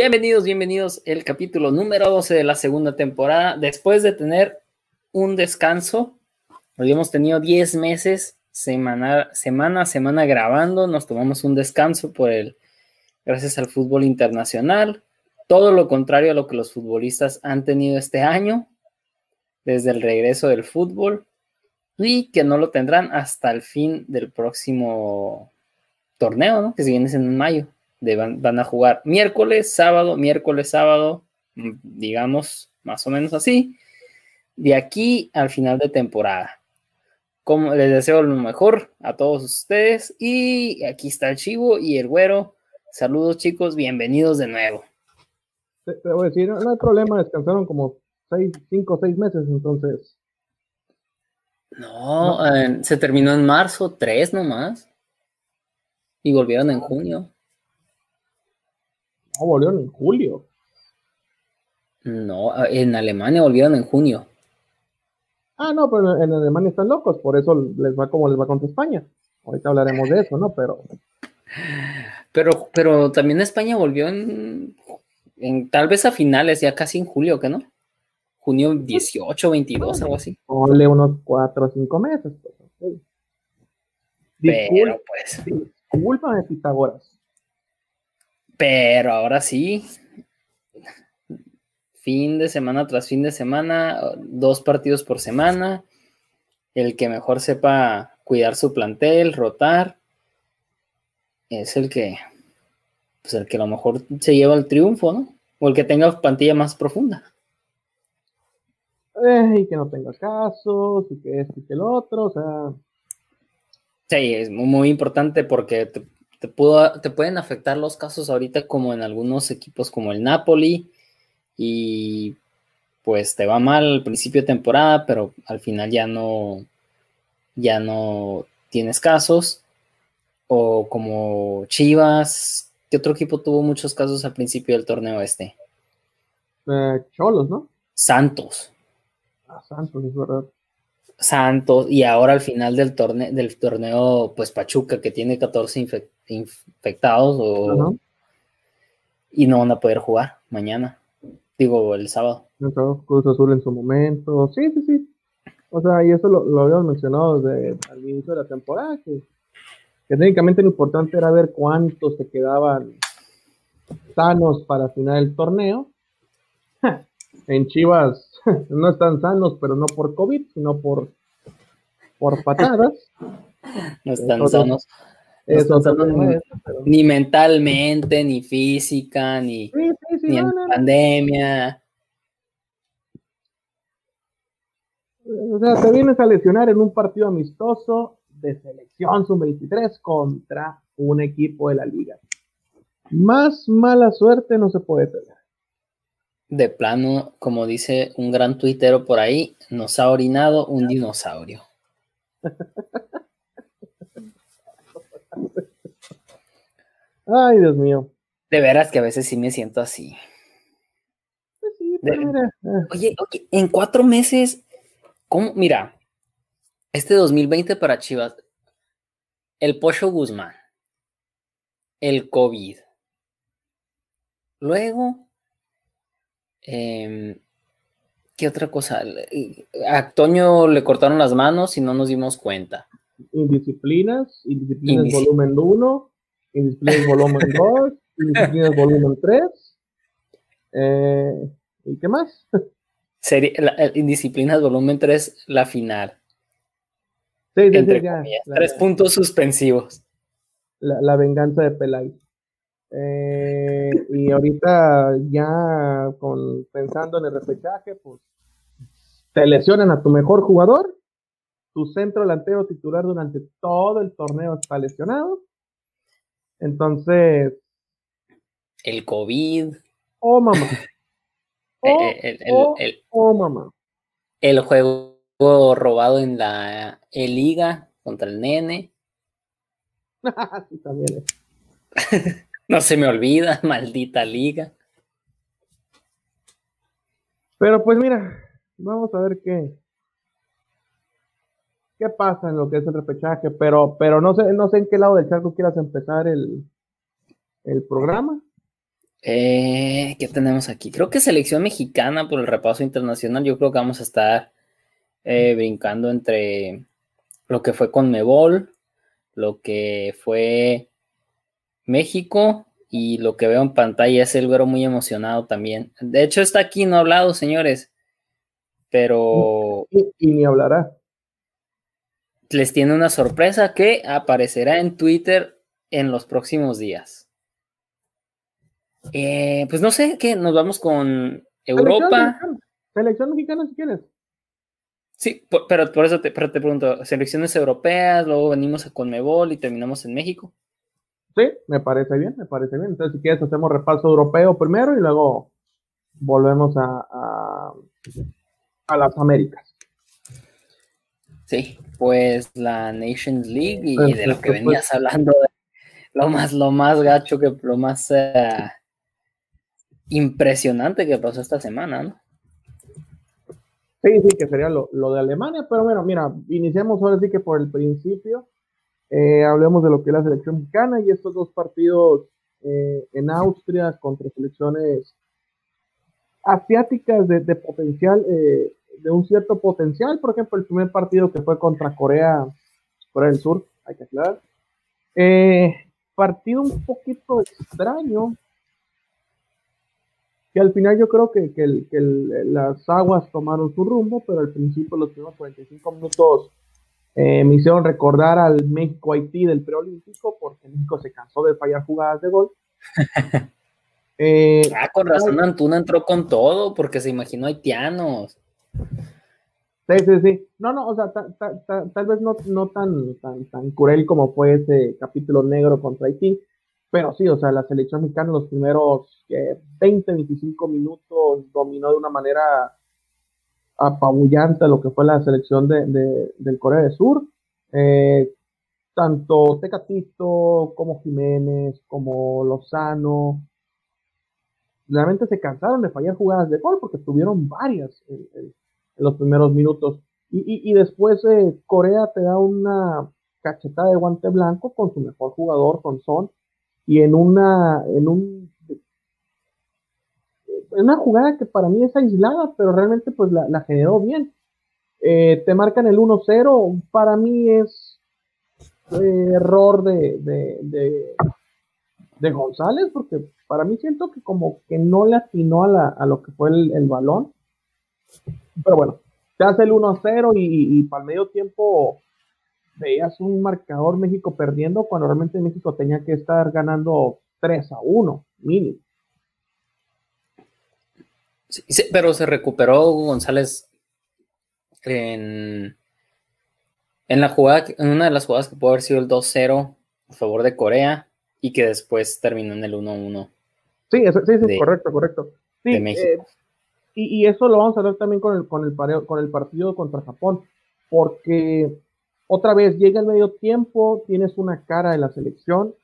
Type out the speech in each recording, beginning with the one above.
Bienvenidos, bienvenidos. El capítulo número 12 de la segunda temporada. Después de tener un descanso, habíamos tenido 10 meses, semana, semana a semana grabando. Nos tomamos un descanso por el, gracias al fútbol internacional. Todo lo contrario a lo que los futbolistas han tenido este año, desde el regreso del fútbol, y que no lo tendrán hasta el fin del próximo torneo, ¿no? Que si viene en mayo van, a jugar miércoles, sábado, miércoles, sábado, digamos, más o menos así, de aquí al final de temporada. Como les deseo lo mejor a todos ustedes y aquí está el chivo y el güero. Saludos chicos, bienvenidos de nuevo. Te, voy a decir, no, hay problema, descansaron como seis, cinco o seis meses entonces. No, se terminó en marzo, tres nomás. Y volvieron en junio. No, volvieron en julio. No, en Alemania volvieron en junio. Ah, no, pero en Alemania están locos, por eso les va como les va contra España. Ahorita hablaremos de eso, ¿no? Pero. Pero, pero también España volvió en, tal vez a finales, ya casi en julio, ¿qué no? Junio 18, 22, algo así. Ponle unos 4 o 5 meses. Pues, Pero pues. de Pitágoras. Pero ahora sí, fin de semana tras fin de semana, dos partidos por semana, el que mejor sepa cuidar su plantel, rotar, es el que, pues el que a lo mejor se lleva el triunfo, ¿no? O el que tenga plantilla más profunda. Eh, y que no tenga casos, y que este y que el otro, o sea. Sí, es muy importante porque te, pudo, te pueden afectar los casos ahorita como en algunos equipos como el Napoli y pues te va mal al principio de temporada, pero al final ya no, ya no tienes casos. O como Chivas, ¿qué otro equipo tuvo muchos casos al principio del torneo este? Eh, Cholos, ¿no? Santos. Ah, Santos, es verdad. Santos, y ahora al final del torneo, del torneo, pues Pachuca, que tiene 14 infectados, y no van a poder jugar mañana, digo, el sábado. Cruz Azul en su momento, sí, sí, sí. O sea, y eso lo, habíamos mencionado desde el inicio de la temporada, que, técnicamente lo importante era ver cuántos se quedaban sanos para final del torneo. En Chivas no están sanos, pero no por COVID, sino por, por patadas. No están sanos. Ni mentalmente, ni física, ni, ni en pandemia. O sea, te vienes a lesionar en un partido amistoso de selección sub-23 contra un equipo de la liga. Más mala suerte no se puede tener de plano, como dice un gran tuitero por ahí, nos ha orinado un dinosaurio. Ay, Dios mío. De veras que a veces sí me siento así. Pues eh. oye, oye, en cuatro meses, ¿cómo? Mira, este 2020 para Chivas, el Pocho Guzmán, el COVID. Luego, Em, ¿Qué otra cosa? A Toño le cortaron las manos y no nos dimos cuenta. Indisciplinas, Indisciplinas volumen 1, Indisciplinas volumen 2, Indisciplinas volumen 3. Eh, ¿Y qué más? Sería, Indisciplinas volumen 3, la final. Sí, sí, ya, tres puntos suspensivos. La, la venganza de Pelay. Eh, y ahorita ya con, pensando en el repechaje, pues te lesionan a tu mejor jugador, tu centro delantero titular durante todo el torneo está lesionado. Entonces. El COVID. Oh, mamá. Oh, el, oh, oh, mamá. El juego robado en la liga contra el nene. sí, también es. No se me olvida, maldita liga. Pero pues mira, vamos a ver qué, qué pasa en lo que es el repechaje, pero, pero no sé, no sé en qué lado del charco quieras empezar el, el programa. Eh, ¿Qué tenemos aquí? Creo que selección mexicana por el repaso internacional. Yo creo que vamos a estar eh, brincando entre lo que fue con Mebol, lo que fue México y lo que veo en pantalla es el güero muy emocionado también. De hecho, está aquí, no ha hablado, señores, pero... Y, ni hablará. Les tiene una sorpresa que aparecerá en Twitter en los próximos días. Eh, pues no sé, ¿qué? Nos vamos con Europa. Selección mexicana, si quieres. Sí, pero por eso te, te pregunto, selecciones europeas, luego venimos a Conmebol y terminamos en México. Sí, me parece bien, me parece bien. Entonces, si quieres, hacemos repaso europeo primero y luego volvemos a, a, las Américas. Sí, pues la Nations League y de lo que venías hablando, lo más, lo más gacho que lo más eh, impresionante que pasó esta semana, ¿no? Sí, sí, que sería lo, lo, de Alemania, pero bueno, mira, iniciamos ahora sí que por el principio. Eh, hablemos de lo que es la selección mexicana y estos dos partidos eh, en Austria contra selecciones asiáticas de, potencial, eh, de un cierto potencial. Por ejemplo, el primer partido que fue contra Corea, Corea del Sur, hay que aclarar. partido un poquito extraño, que al final yo creo que, que, que las aguas tomaron su rumbo, pero al principio, los primeros 45 minutos, eh, me hicieron recordar al México-Haití del preolímpico, porque México se cansó de fallar jugadas de gol. Eh, ah, con razón Antuna entró con todo, porque se imaginó haitianos. Sí, sí, sí. No, no, o sea, tal vez no, no tan, tan, tan cruel como fue ese capítulo negro contra Haití, pero sí, o sea, la selección mexicana los primeros 20, 25 minutos dominó de una manera apabullante lo que fue la selección de, del Corea del Sur. Eh, tanto Tecatito como Jiménez, como Lozano, realmente se cansaron de fallar jugadas de gol porque tuvieron varias en, los primeros minutos. Y, después eh, Corea te da una cachetada de guante blanco con su mejor jugador, con Son, y en una, en un una jugada que para mí es aislada, pero realmente pues la, generó bien. Eh, te marcan el 1-0, para mí es eh, error de, de, de, González, porque para mí siento que como que no le atinó a, a lo que fue el, balón. Pero bueno, te hace el 1-0 y, y, para el medio tiempo veías un marcador México perdiendo cuando realmente México tenía que estar ganando 3 a 1, mínimo pero se recuperó González en, en la jugada, en una de las jugadas que pudo haber sido el 2-0 a favor de Corea y que después terminó en el 1-1. Sí, sí, sí, correcto, correcto. Sí, eh, y, eso lo vamos a ver también con el, con, el, con el partido contra Japón, porque otra vez llega el medio tiempo, tienes una cara de la selección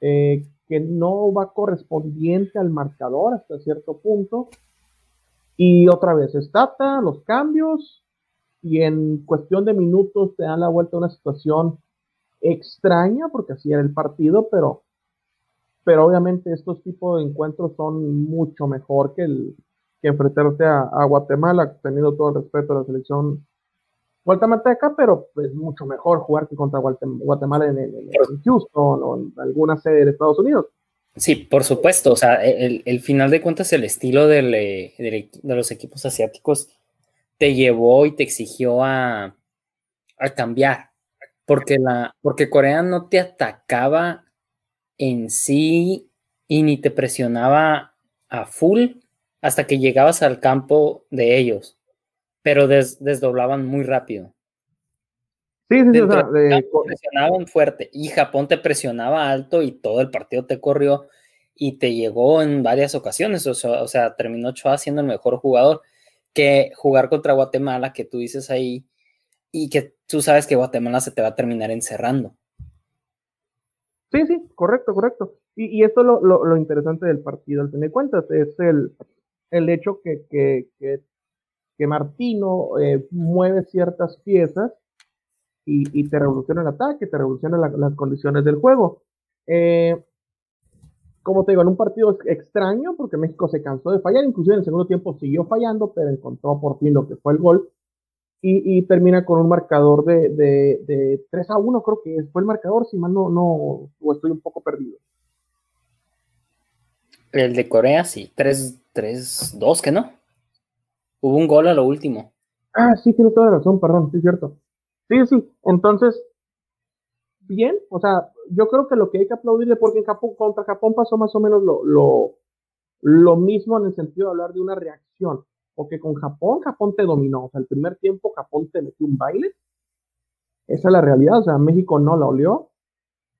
eh, que no va correspondiente al marcador hasta cierto punto, y otra vez, estata, los cambios, y en cuestión de minutos te dan la vuelta a una situación extraña, porque así era el partido, pero, pero obviamente estos tipos de encuentros son mucho mejor que, el, que enfrentarte a, Guatemala, teniendo todo el respeto a la selección guatemalteca, pero es pues, mucho mejor jugar que contra Guatemala en, en Houston o en alguna sede de Estados Unidos. Sí, por supuesto. O sea, el, final de cuentas, el estilo eh, de los equipos asiáticos te llevó y te exigió a, cambiar. Porque, la, porque Corea no te atacaba en sí y ni te presionaba a full hasta que llegabas al campo de ellos, pero desdoblaban muy rápido. Sí, sí, o sea, presionaban fuerte y Japón te presionaba alto y todo el partido te corrió y te llegó en varias ocasiones. O sea, o sea terminó Choa siendo el mejor jugador que jugar contra Guatemala, que tú dices ahí, y que tú sabes que Guatemala se te va a terminar encerrando. Sí, sí, correcto, correcto. Y, esto es lo, lo, interesante del partido, al fin de cuentas, es el, el hecho que, que, que, Martino eh, mueve ciertas piezas y, te revoluciona el ataque, te revoluciona las condiciones del juego. Eh, como te digo, en un partido extraño, porque México se cansó de fallar, inclusive en el segundo tiempo siguió fallando, pero encontró por fin lo que fue el gol. Y, termina con un marcador de, de, 3 a 1, creo que fue el marcador, si mal no, no, o estoy un poco perdido. El de Corea, sí, 3-2, que no. Hubo un gol a lo último. Ah, sí, tiene toda la razón, perdón, sí es cierto. Sí, sí, entonces, bien, o sea, yo creo que lo que hay que aplaudirle, porque en Japón, contra Japón pasó más o menos lo, lo, lo mismo en el sentido de hablar de una reacción, porque con Japón, Japón te dominó, o sea, el primer tiempo Japón te metió un baile, esa es la realidad, o sea, México no la olió,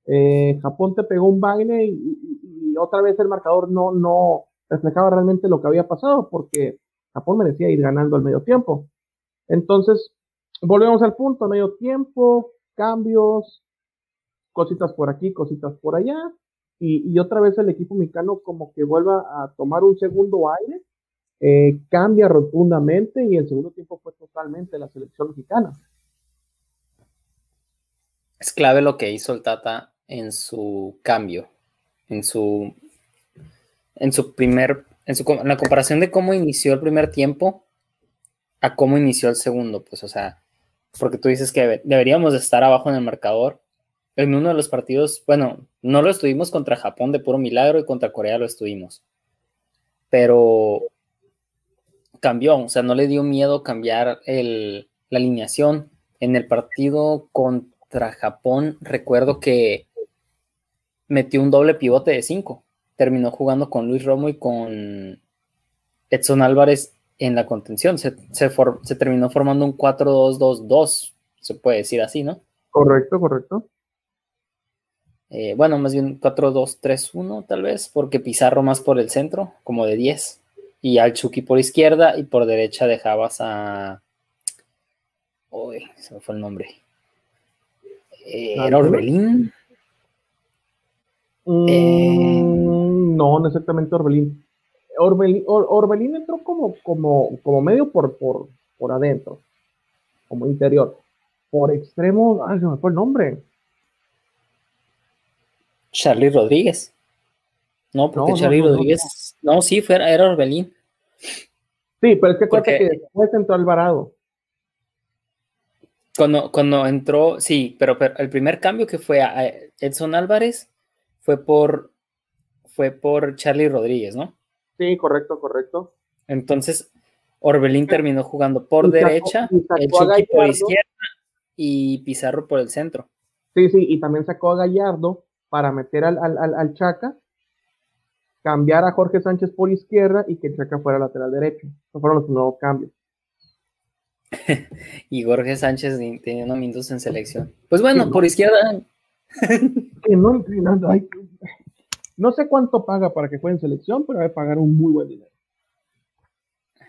eh, Japón te pegó un baile y, otra vez el marcador no, no reflejaba realmente lo que había pasado, porque Japón merecía ir ganando al medio tiempo. Entonces, volvemos al punto, medio tiempo, cambios, cositas por aquí, cositas por allá, y, otra vez el equipo mexicano como que vuelva a tomar un segundo aire, eh, cambia rotundamente y el segundo tiempo fue totalmente la selección mexicana. Es clave lo que hizo el Tata en su cambio, en su, en su primer, en, su, en la comparación de cómo inició el primer tiempo a cómo inició el segundo, pues o sea, porque tú dices que deberíamos estar abajo en el marcador en uno de los partidos, bueno, no lo estuvimos contra Japón de puro milagro y contra Corea lo estuvimos. Pero cambió, o sea, no le dio miedo cambiar la alineación. En el partido contra Japón, recuerdo que metió un doble pivote de cinco. Terminó jugando con Luis Romo y con Edson Álvarez en la contención. Se, se terminó formando un 4-2-2-2, se puede decir así, ¿no? Correcto, correcto. Eh, bueno, más bien 4-2-3-1 tal vez, porque Pizarro más por el centro, como de 10, y al Chucky por izquierda y por derecha dejabas a... Uy, se me fue el nombre. Eh, ¿Era Orbelín? Mm, eh, no, no exactamente Orbelín. Orbelín, entró como, como, como medio por, por, por adentro, como interior. Por extremo, ay, se me fue el nombre. Charlie Rodríguez. No, porque Charlie Rodríguez. No, sí, fue, era Orbelín. Sí, pero es que porque, que después entró Alvarado. Cuando, cuando entró, sí, pero, el primer cambio que fue a Edson Álvarez fue por fue por Charlie Rodríguez, ¿no? Sí, correcto, correcto. Entonces, Orbelín terminó jugando por derecha, el Chucky por izquierda y Pizarro por el centro. Sí, sí, y también sacó a Gallardo para meter al, al, Chaca, cambiar a Jorge Sánchez por izquierda y que Chaca fuera lateral derecho. Esos fueron los nuevos cambios. y Jorge Sánchez teniendo minutos en selección. Pues bueno, por izquierda. no, no sé cuánto paga para que juegue en selección, pero debe pagar un muy buen dinero.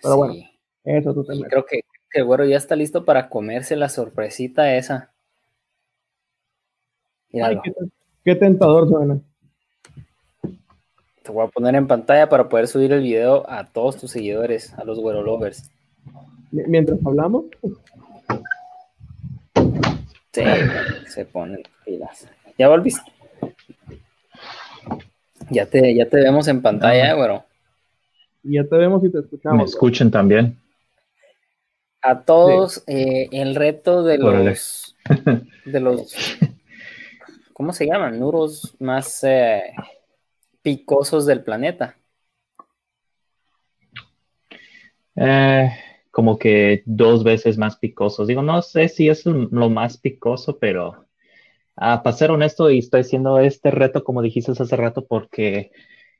Pero bueno, eso tú también. Creo que, que el güero ya está listo para comerse la sorpresita esa. Míralo. Qué tentador suena. Te voy a poner en pantalla para poder subir el video a todos tus seguidores, a los Güero Lovers. Mientras hablamos. Sí, se ponen pilas. ¿Ya volviste? Ya te, ya te vemos en pantalla, güero. Ya te vemos y te escuchamos. Me escuchen también. A todos, eh, el reto de los, de los ¿cómo se llaman? Nuros más eh, picosos del planeta. Eh, como que dos veces más picosos. Digo, no sé si es lo más picoso, pero ah, para ser honesto, y estoy haciendo este reto, como dijiste hace rato, porque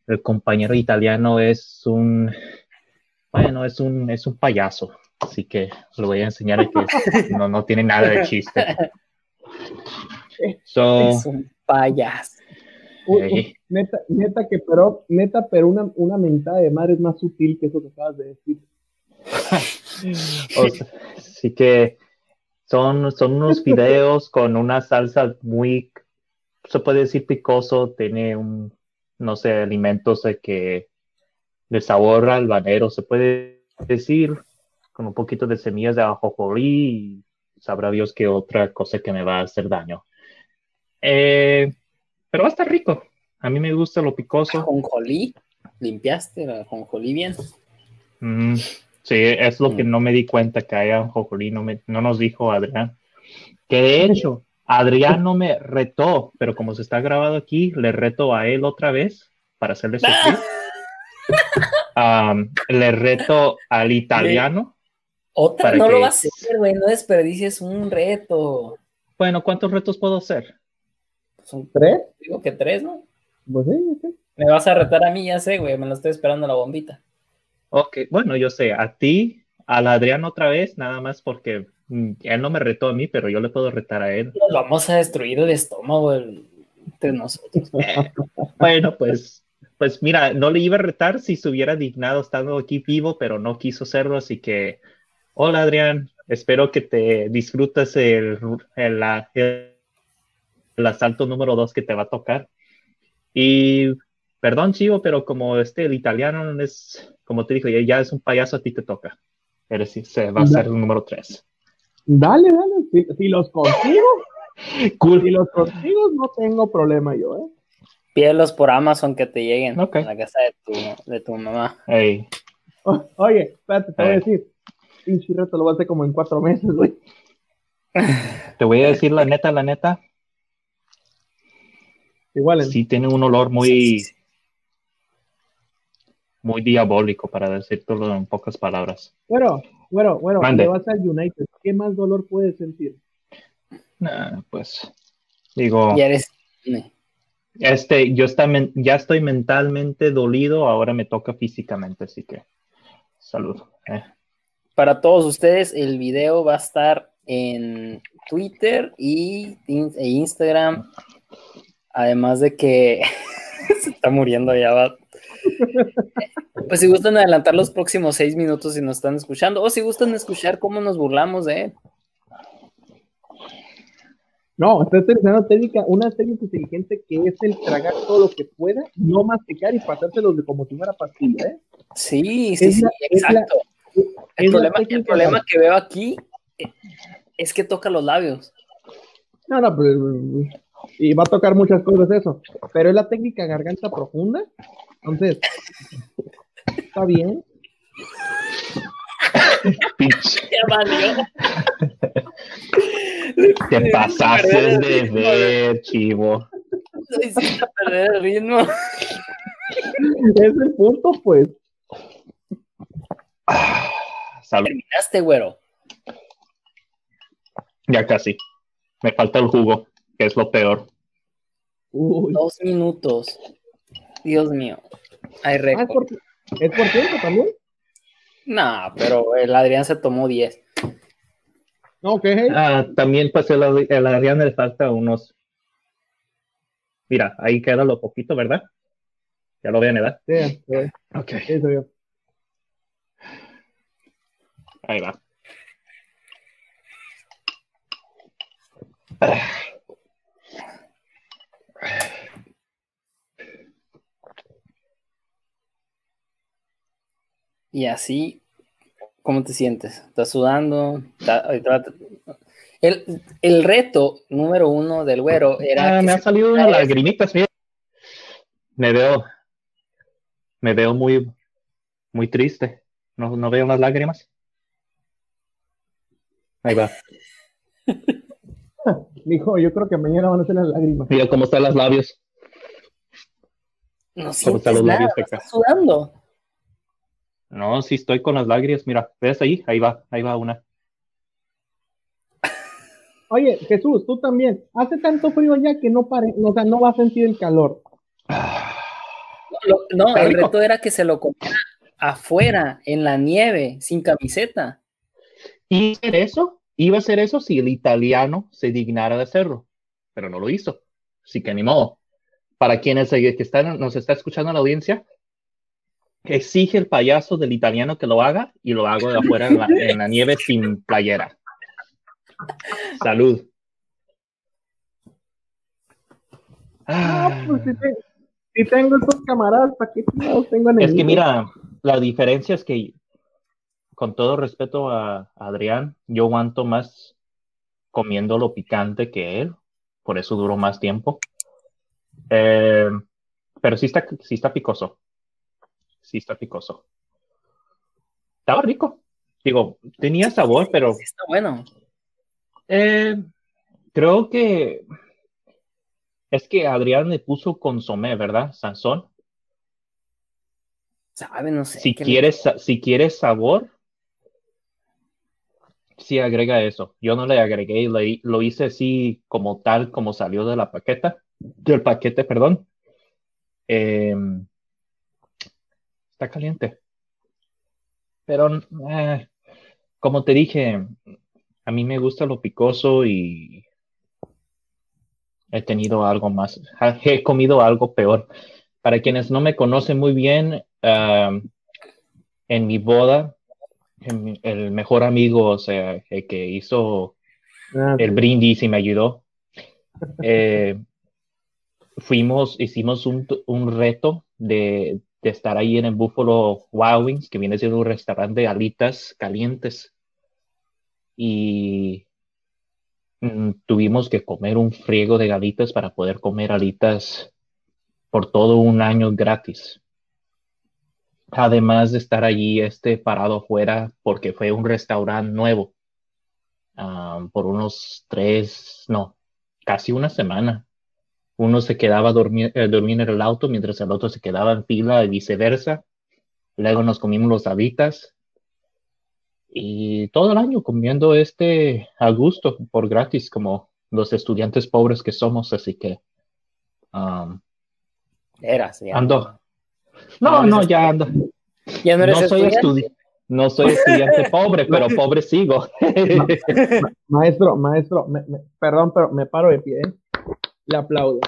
el compañero italiano es un, bueno, es un, es un payaso. Así que lo voy a enseñar que no, no tiene nada de chiste. es un payas. neta, neta que pero, neta, pero una, una mentada de madre es más sutil que eso que acabas de decir. así que son, son unos videos con una salsa muy, se puede decir picoso, tiene un, no sé, alimentos de que de sabor albanero, se puede decir, con un poquito de semillas de ajonjolí y sabrá Dios que otra cosa que me va a hacer daño. Eh, pero va a estar rico. A mí me gusta lo picoso. Jonjolí, limpiaste la jonjolí bien. Mm, sí, es lo que Mm. no me di cuenta que haya un jonjolí, no, me- no nos dijo Adrián. Que de hecho, Adrián no me retó, pero como se está grabado aquí, le reto a él otra vez para hacerle sufrir. Am, le reto al italiano. Otra, no que- lo vas a hacer, güey, no desperdicies un reto. Bueno, ¿cuántos retos puedo hacer? Son, ¿Tres? digo que tres, ¿no? Pues sí, sí. Me vas a retar a mí, ya sé, güey, me lo estoy esperando la bombita. Ok, bueno, yo sé, a ti, al Adrián otra vez, nada más porque mm, él no me retó a mí, pero yo le puedo retar a él. Nos vamos a destruir el estómago entre nosotros. Bueno, pues, pues mira, no le iba a retar si se hubiera dignado estando aquí vivo, pero no quiso hacerlo, así que, hola Adrián, espero que te disfrutes el, el- el asalto número dos que te va a tocar. Y perdón, Chivo, pero como este, el italiano es, como te dije, ya es un payaso, a ti te toca. Eres, se va a ser el número tres. Dale, dale. Si, si los consigo, si los consigo, no tengo problema yo, ¿eh? Pídelos por Amazon que te lleguen a la casa de tu, de tu mamá. O- Oye, espérate, te voy a Eh. decir. Pinche reto lo voy a hacer como en cuatro meses, güey. te voy a decir la neta, la neta, Igual en sí tiene un olor muy, muy diabólico, para decirlo en pocas palabras. Bueno, bueno, bueno, Mande. vas al United. ¿Qué más dolor puedes sentir? Nah, pues, digo, Ya eres. este, yo está ya estoy mentalmente dolido, ahora me toca físicamente, así que, salud. Eh, Para todos ustedes, el video va a estar en Twitter y e Instagram. Además de que se está muriendo ya. va. Pues si gustan adelantar los próximos seis minutos si nos están escuchando, o si gustan escuchar cómo nos burlamos de él. No, estoy utilizando técnica, una técnica inteligente que es el tragar todo lo que pueda, no masticar y pasárselos de como si fuera pastilla, ¿eh? Sí, sí, Es sí, la- es la- exacto. El problema, el problema que veo aquí eh, es que toca los labios. No, no, pues, y va a tocar muchas cosas eso, pero es la técnica garganta profunda, entonces, está bien. te pasaste de ver, chivo. Lo hiciste perder el ritmo. Es el punto, pues. Ah, salud. Terminaste, güero. Ya casi. Me falta el jugo, que es lo peor. Uy. Dos minutos. Dios mío. Hay Ah, es por, es por tiempo también. No, pero el Adrián se tomó 10. No, ¿qué es? Ah, también pues el, el Adrián le falta unos. Mira, ahí queda lo poquito, ¿verdad? Ya lo vean, ¿verdad? Sí, sí, Ok. sí, soy yo. Ahí va. Y así, ¿cómo te sientes? ¿Estás sudando? ¿Está- ahorita va- El, el reto número uno del güero era Ah, me han salido unas lagrimitas, mira. Me veo, me veo muy, muy triste. No, no veo unas lágrimas. Ahí va. Mijo, yo creo que mañana van a ser las lágrimas. Mira cómo están los labios. no ¿Cómo están los nada, labios, Peca? estás sudando. No, sí estoy con las lágrimas. Mira, ¿ves ahí? Ahí va, ahí va una. Oye, Jesús, tú también. Hace tanto frío ya que no pare, o sea, no va a sentir el calor. Lo- no, el rico. reto era que se lo comiera afuera, en la nieve, sin camiseta. ¿Y hacer eso? Iba a hacer eso si el italiano se dignara de hacerlo, pero no lo hizo. Así que ni modo. Para quienes que están, nos está escuchando en la audiencia, exige el payaso del italiano que lo haga y lo hago de afuera en la, en la nieve sin playera. Salud. Ah, Ah, pues si, te- si tengo estos camaradas, ¿para qué chingados tengo enemigos? es que mira, la diferencia es que, con todo respeto a Adrián, yo aguanto más comiendo lo picante que él, por eso duró más tiempo. Eh, pero sí está, sí está picoso. Sí está picoso. Estaba rico. Digo, tenía sabor, pero. Sí está bueno. Eh, creo que es que Adrián le puso consomé, ¿verdad? Sansón. Sabe, no sé. Si le- quieres, si quieres sabor, sí agrega eso. Yo no le agregué, le- lo hice así como tal, como salió de la paqueta, del paquete, perdón. Eh, está caliente. Pero, eh, como te dije, a mí me gusta lo picoso y he tenido algo más, he comido algo peor. Para quienes no me conocen muy bien, en mi boda, en mi- el mejor amigo, o sea, el que hizo Ah, el brindis y me ayudó, eh, fuimos, hicimos un, un reto de, de estar ahí en el Buffalo Wild Wings, que viene siendo un restaurante de alitas calientes. Y mm, tuvimos que comer un friego de alitas para poder comer alitas por todo un año gratis. Además de estar allí este parado afuera porque fue un restaurante nuevo ah, por unos tres, no, casi una semana. Uno se quedaba a dormir, eh, dormir en el auto mientras el otro se quedaba en fila y viceversa. Luego nos comimos los habitas y todo el año comiendo este a gusto por gratis como los estudiantes pobres que somos, así que um, Eras, ya. ando. No No, ya ando. Ya no eres No soy estudiante. estudi- no soy estudiante pobre, pero pobre sigo. Maestro, maestro, me- me- perdón, pero me paro de pie. Le aplaudo.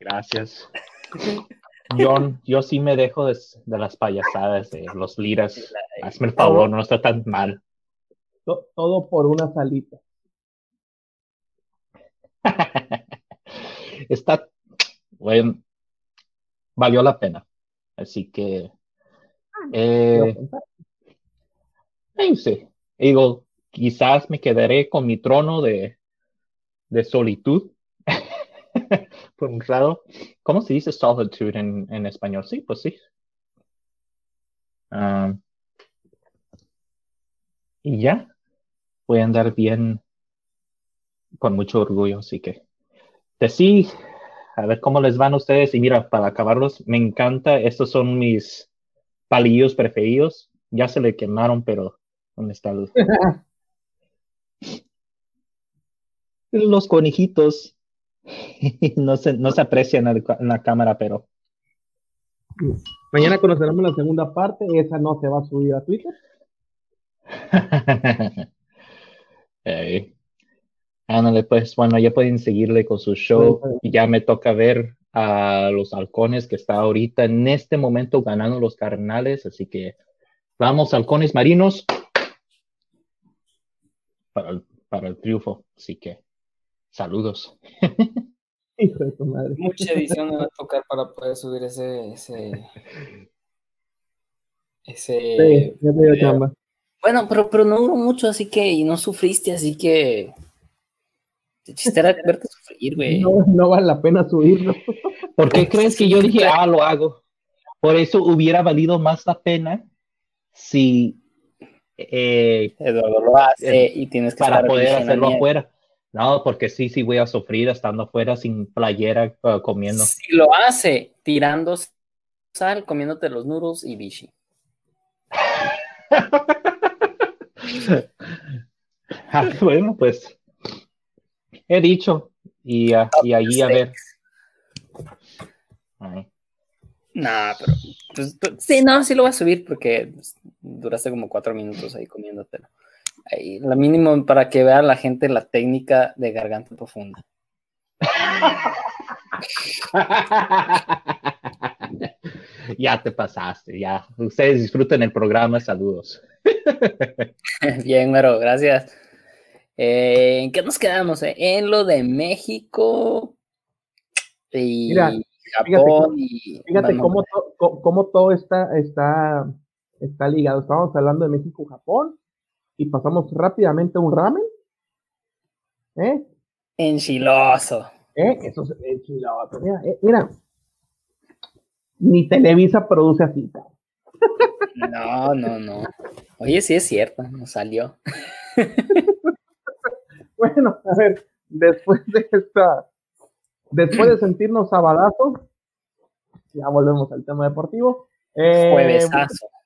Gracias. Yo, yo sí me dejo de, de las payasadas de los liras. Hazme el favor, no está tan mal. To- todo por una salita. Está, bueno, valió la pena. Así que, eh, eh, sí. Digo, quizás me quedaré con mi trono de, de solitud. Por un lado, ¿cómo se dice solitude en, en español? Sí, pues sí. Ah, y ya, voy a andar bien con mucho orgullo, así que de sí, a ver cómo les van a ustedes. Y mira, para acabarlos, me encanta, estos son mis palillos preferidos. Ya se le quemaron, pero ¿dónde está Los conejitos. No se, no se aprecian en, el- en la cámara, pero Mañana conoceremos la segunda parte. Esa no se va a subir a Twitter. Ey. Ándale, pues bueno, ya pueden seguirle con su show. Ya me toca ver a los halcones que está ahorita en este momento ganando los carnales, así que vamos, halcones marinos, para el, para el triunfo. Así que saludos. Hijo de tu madre. Mucha edición me va a tocar para poder subir ese. ese, ese Sí, ya te dio chamba. Bueno, pero, pero no duró mucho, así que. Y no sufriste, así que. El chiste era verte sufrir, güey. No, no vale la pena subirlo. ¿Por qué crees que yo dije, ah, lo hago? Por eso hubiera valido más la pena si eh, Eduardo lo hace y tienes que para poder hacerlo afuera. No, porque sí, sí voy a sufrir estando afuera sin playera uh, comiendo. Si lo hace tirando sal, comiéndote los noodles y bichi. Ah, bueno, pues he dicho y, ah, y allí a ver. Ay. Nah, pero. Pues, pues, sí, no, sí lo voy a subir porque pues, duraste como cuatro minutos ahí comiéndotelo. Ahí, lo mínimo para que vea la gente la técnica de garganta profunda. ya te pasaste, ya. Ustedes disfruten el programa, saludos. Bien, Mero, gracias. Eh, ¿En qué nos quedamos? eh? En lo de México y Mira, Japón y Fíjate bueno, cómo, to- cómo todo está, está, está ligado. Estábamos hablando de México, Japón, y pasamos rápidamente a un ramen. ¿Eh? enchiloso. ¿Eh? Eso es enchilado. Mira, eh, mira. ni Televisa produce así. No, no, no. Oye, sí es cierto, nos salió. bueno, a ver, después de esta, después de sentirnos sabadazos, ya volvemos al tema deportivo. Eh, Juevesazo.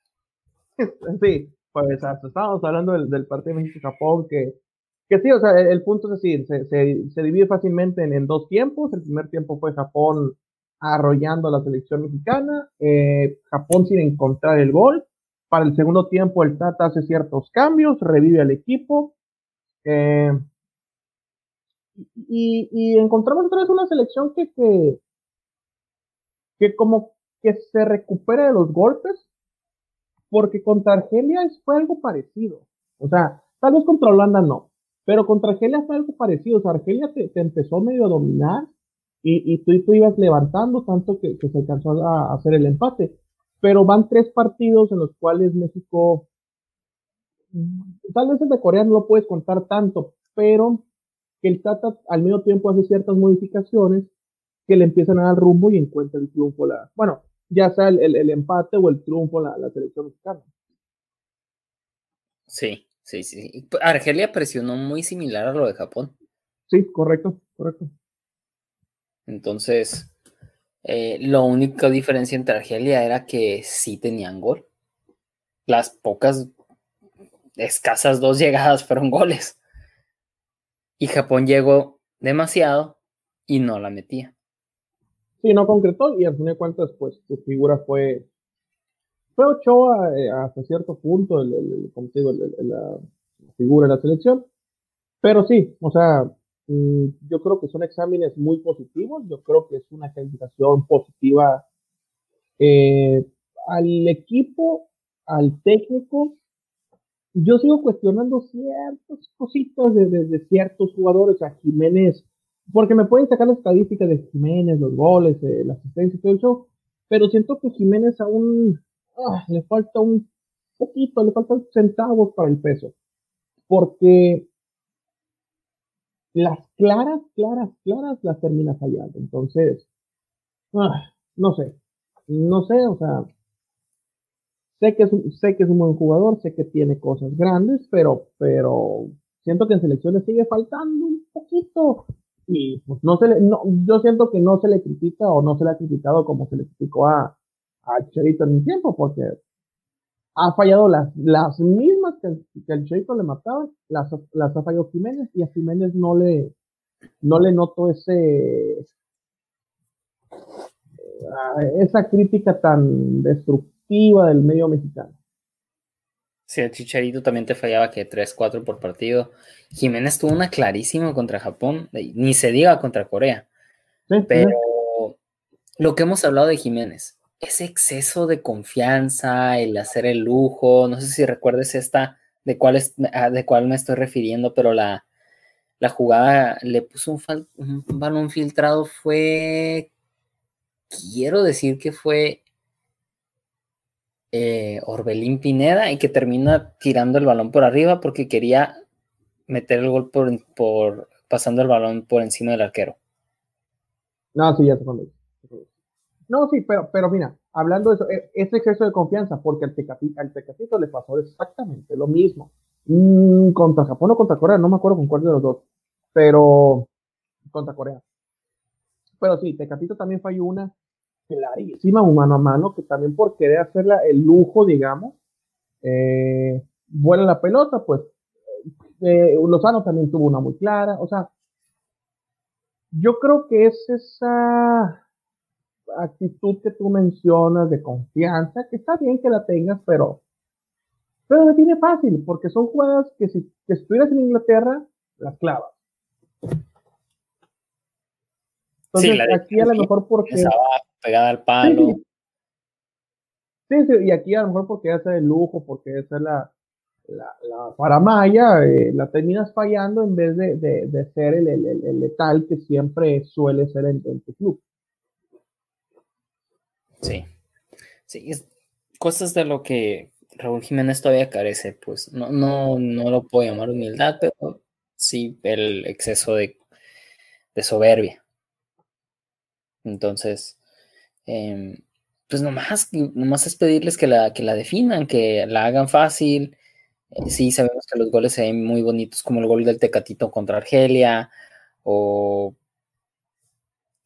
Sí, juevesazo. Estábamos hablando del, partido México-Japón, que, que sí, o sea, el, punto es decir, se, se, divide fácilmente en, en, dos tiempos. El primer tiempo fue Japón arrollando a la selección mexicana, eh, Japón sin encontrar el gol. Para el segundo tiempo, el Tata hace ciertos cambios, revive al equipo. Eh, y, encontramos otra vez una selección que, que, que como que se recupera de los golpes, porque contra Argelia fue algo parecido. O sea, tal vez contra Holanda no, pero contra Argelia fue algo parecido. O sea, Argelia te, empezó medio a dominar y, tú, ibas levantando tanto que, se alcanzó a, hacer el empate. Pero van tres partidos en los cuales México, tal vez el de Corea no lo puedes contar tanto, pero que el Tata al mismo tiempo hace ciertas modificaciones que le empiezan a dar rumbo y encuentra el triunfo, la, bueno, ya sea el, empate o el triunfo la, la selección mexicana. Sí, sí, sí. Argelia presionó muy similar a lo de Japón. Sí, correcto, correcto. Entonces, eh, la única diferencia entre Argelia era que sí tenían gol. Las pocas, escasas dos llegadas fueron goles. Y Japón llegó demasiado y no la metía. Sí, no concretó y al fin de cuentas, pues su figura fue, fue Ochoa eh, hasta cierto punto, el, el, la figura de la selección. Pero sí, o sea, mm, yo creo que son exámenes muy positivos, yo creo que es una calificación positiva eh, al equipo, al técnico yo sigo cuestionando ciertas cositas de, ciertos jugadores, a Jiménez, porque me pueden sacar las estadísticas de Jiménez, los goles, eh, la asistencia y todo eso, pero siento que Jiménez aún ah, le falta un poquito, le faltan centavos para el peso, porque las claras, claras, claras las termina fallando. Entonces, ah, no sé, no sé, o sea, Sé que, es, sé que es un buen jugador, sé que tiene cosas grandes, pero, pero siento que en selecciones sigue faltando un poquito. Y pues no se le, no, yo siento que no se le critica o no se le ha criticado como se le criticó a, a Cherito en un tiempo, porque ha fallado las, las mismas que, que el Cherito le mataba, las, las ha fallado Jiménez y a Jiménez no le, no le noto ese, eh, esa crítica tan destructiva del medio mexicano. Sí, el Chicharito también te fallaba que 3-4 por partido. Jiménez tuvo una clarísima contra Japón, ni se diga contra Corea. Pero lo que hemos hablado de Jiménez, ese exceso de confianza, el hacer el lujo, no sé si recuerdes esta, de cuál, es, de cuál me estoy refiriendo, pero la, la jugada le puso un, un balón filtrado, fue, quiero decir que fue eh, Orbelín Pineda y que termina tirando el balón por arriba porque quería meter el gol por, pasando el balón por encima del arquero. No, sí, ya te conté. No, sí, pero, pero mira, hablando de eso, e, ese exceso de confianza, porque al Tecatito, le pasó exactamente lo mismo. Mm, contra Japón o contra Corea, no me acuerdo con cuál de los dos, pero contra Corea. Pero sí, Tecatito también falló una clarísima, un mano a mano, que también por querer hacerla el lujo, digamos, eh, vuela la pelota, pues eh, Lozano también tuvo una muy clara, o sea, yo creo que es esa actitud que tú mencionas de confianza, que está bien que la tengas, pero, pero me tiene fácil, porque son jugadas que si que estuvieras en Inglaterra, las clavas. Entonces, aquí a lo mejor porque pegada al palo. Sí, sí, y aquí a lo mejor porque esa es el lujo, porque esa es la, la, la paramaya, eh, la terminas fallando en vez de, de, ser el, el, el, letal que siempre suele ser en, tu club. Sí, sí, cosas de lo que Raúl Jiménez todavía carece, pues no, no, no lo puedo llamar humildad, pero sí el exceso de, de soberbia. Entonces, Em, pues nomás, nomás es pedirles que la, que la definan, que la hagan fácil. Eh, sí, sabemos que los goles se ven muy bonitos, como el gol del Tecatito contra Argelia, o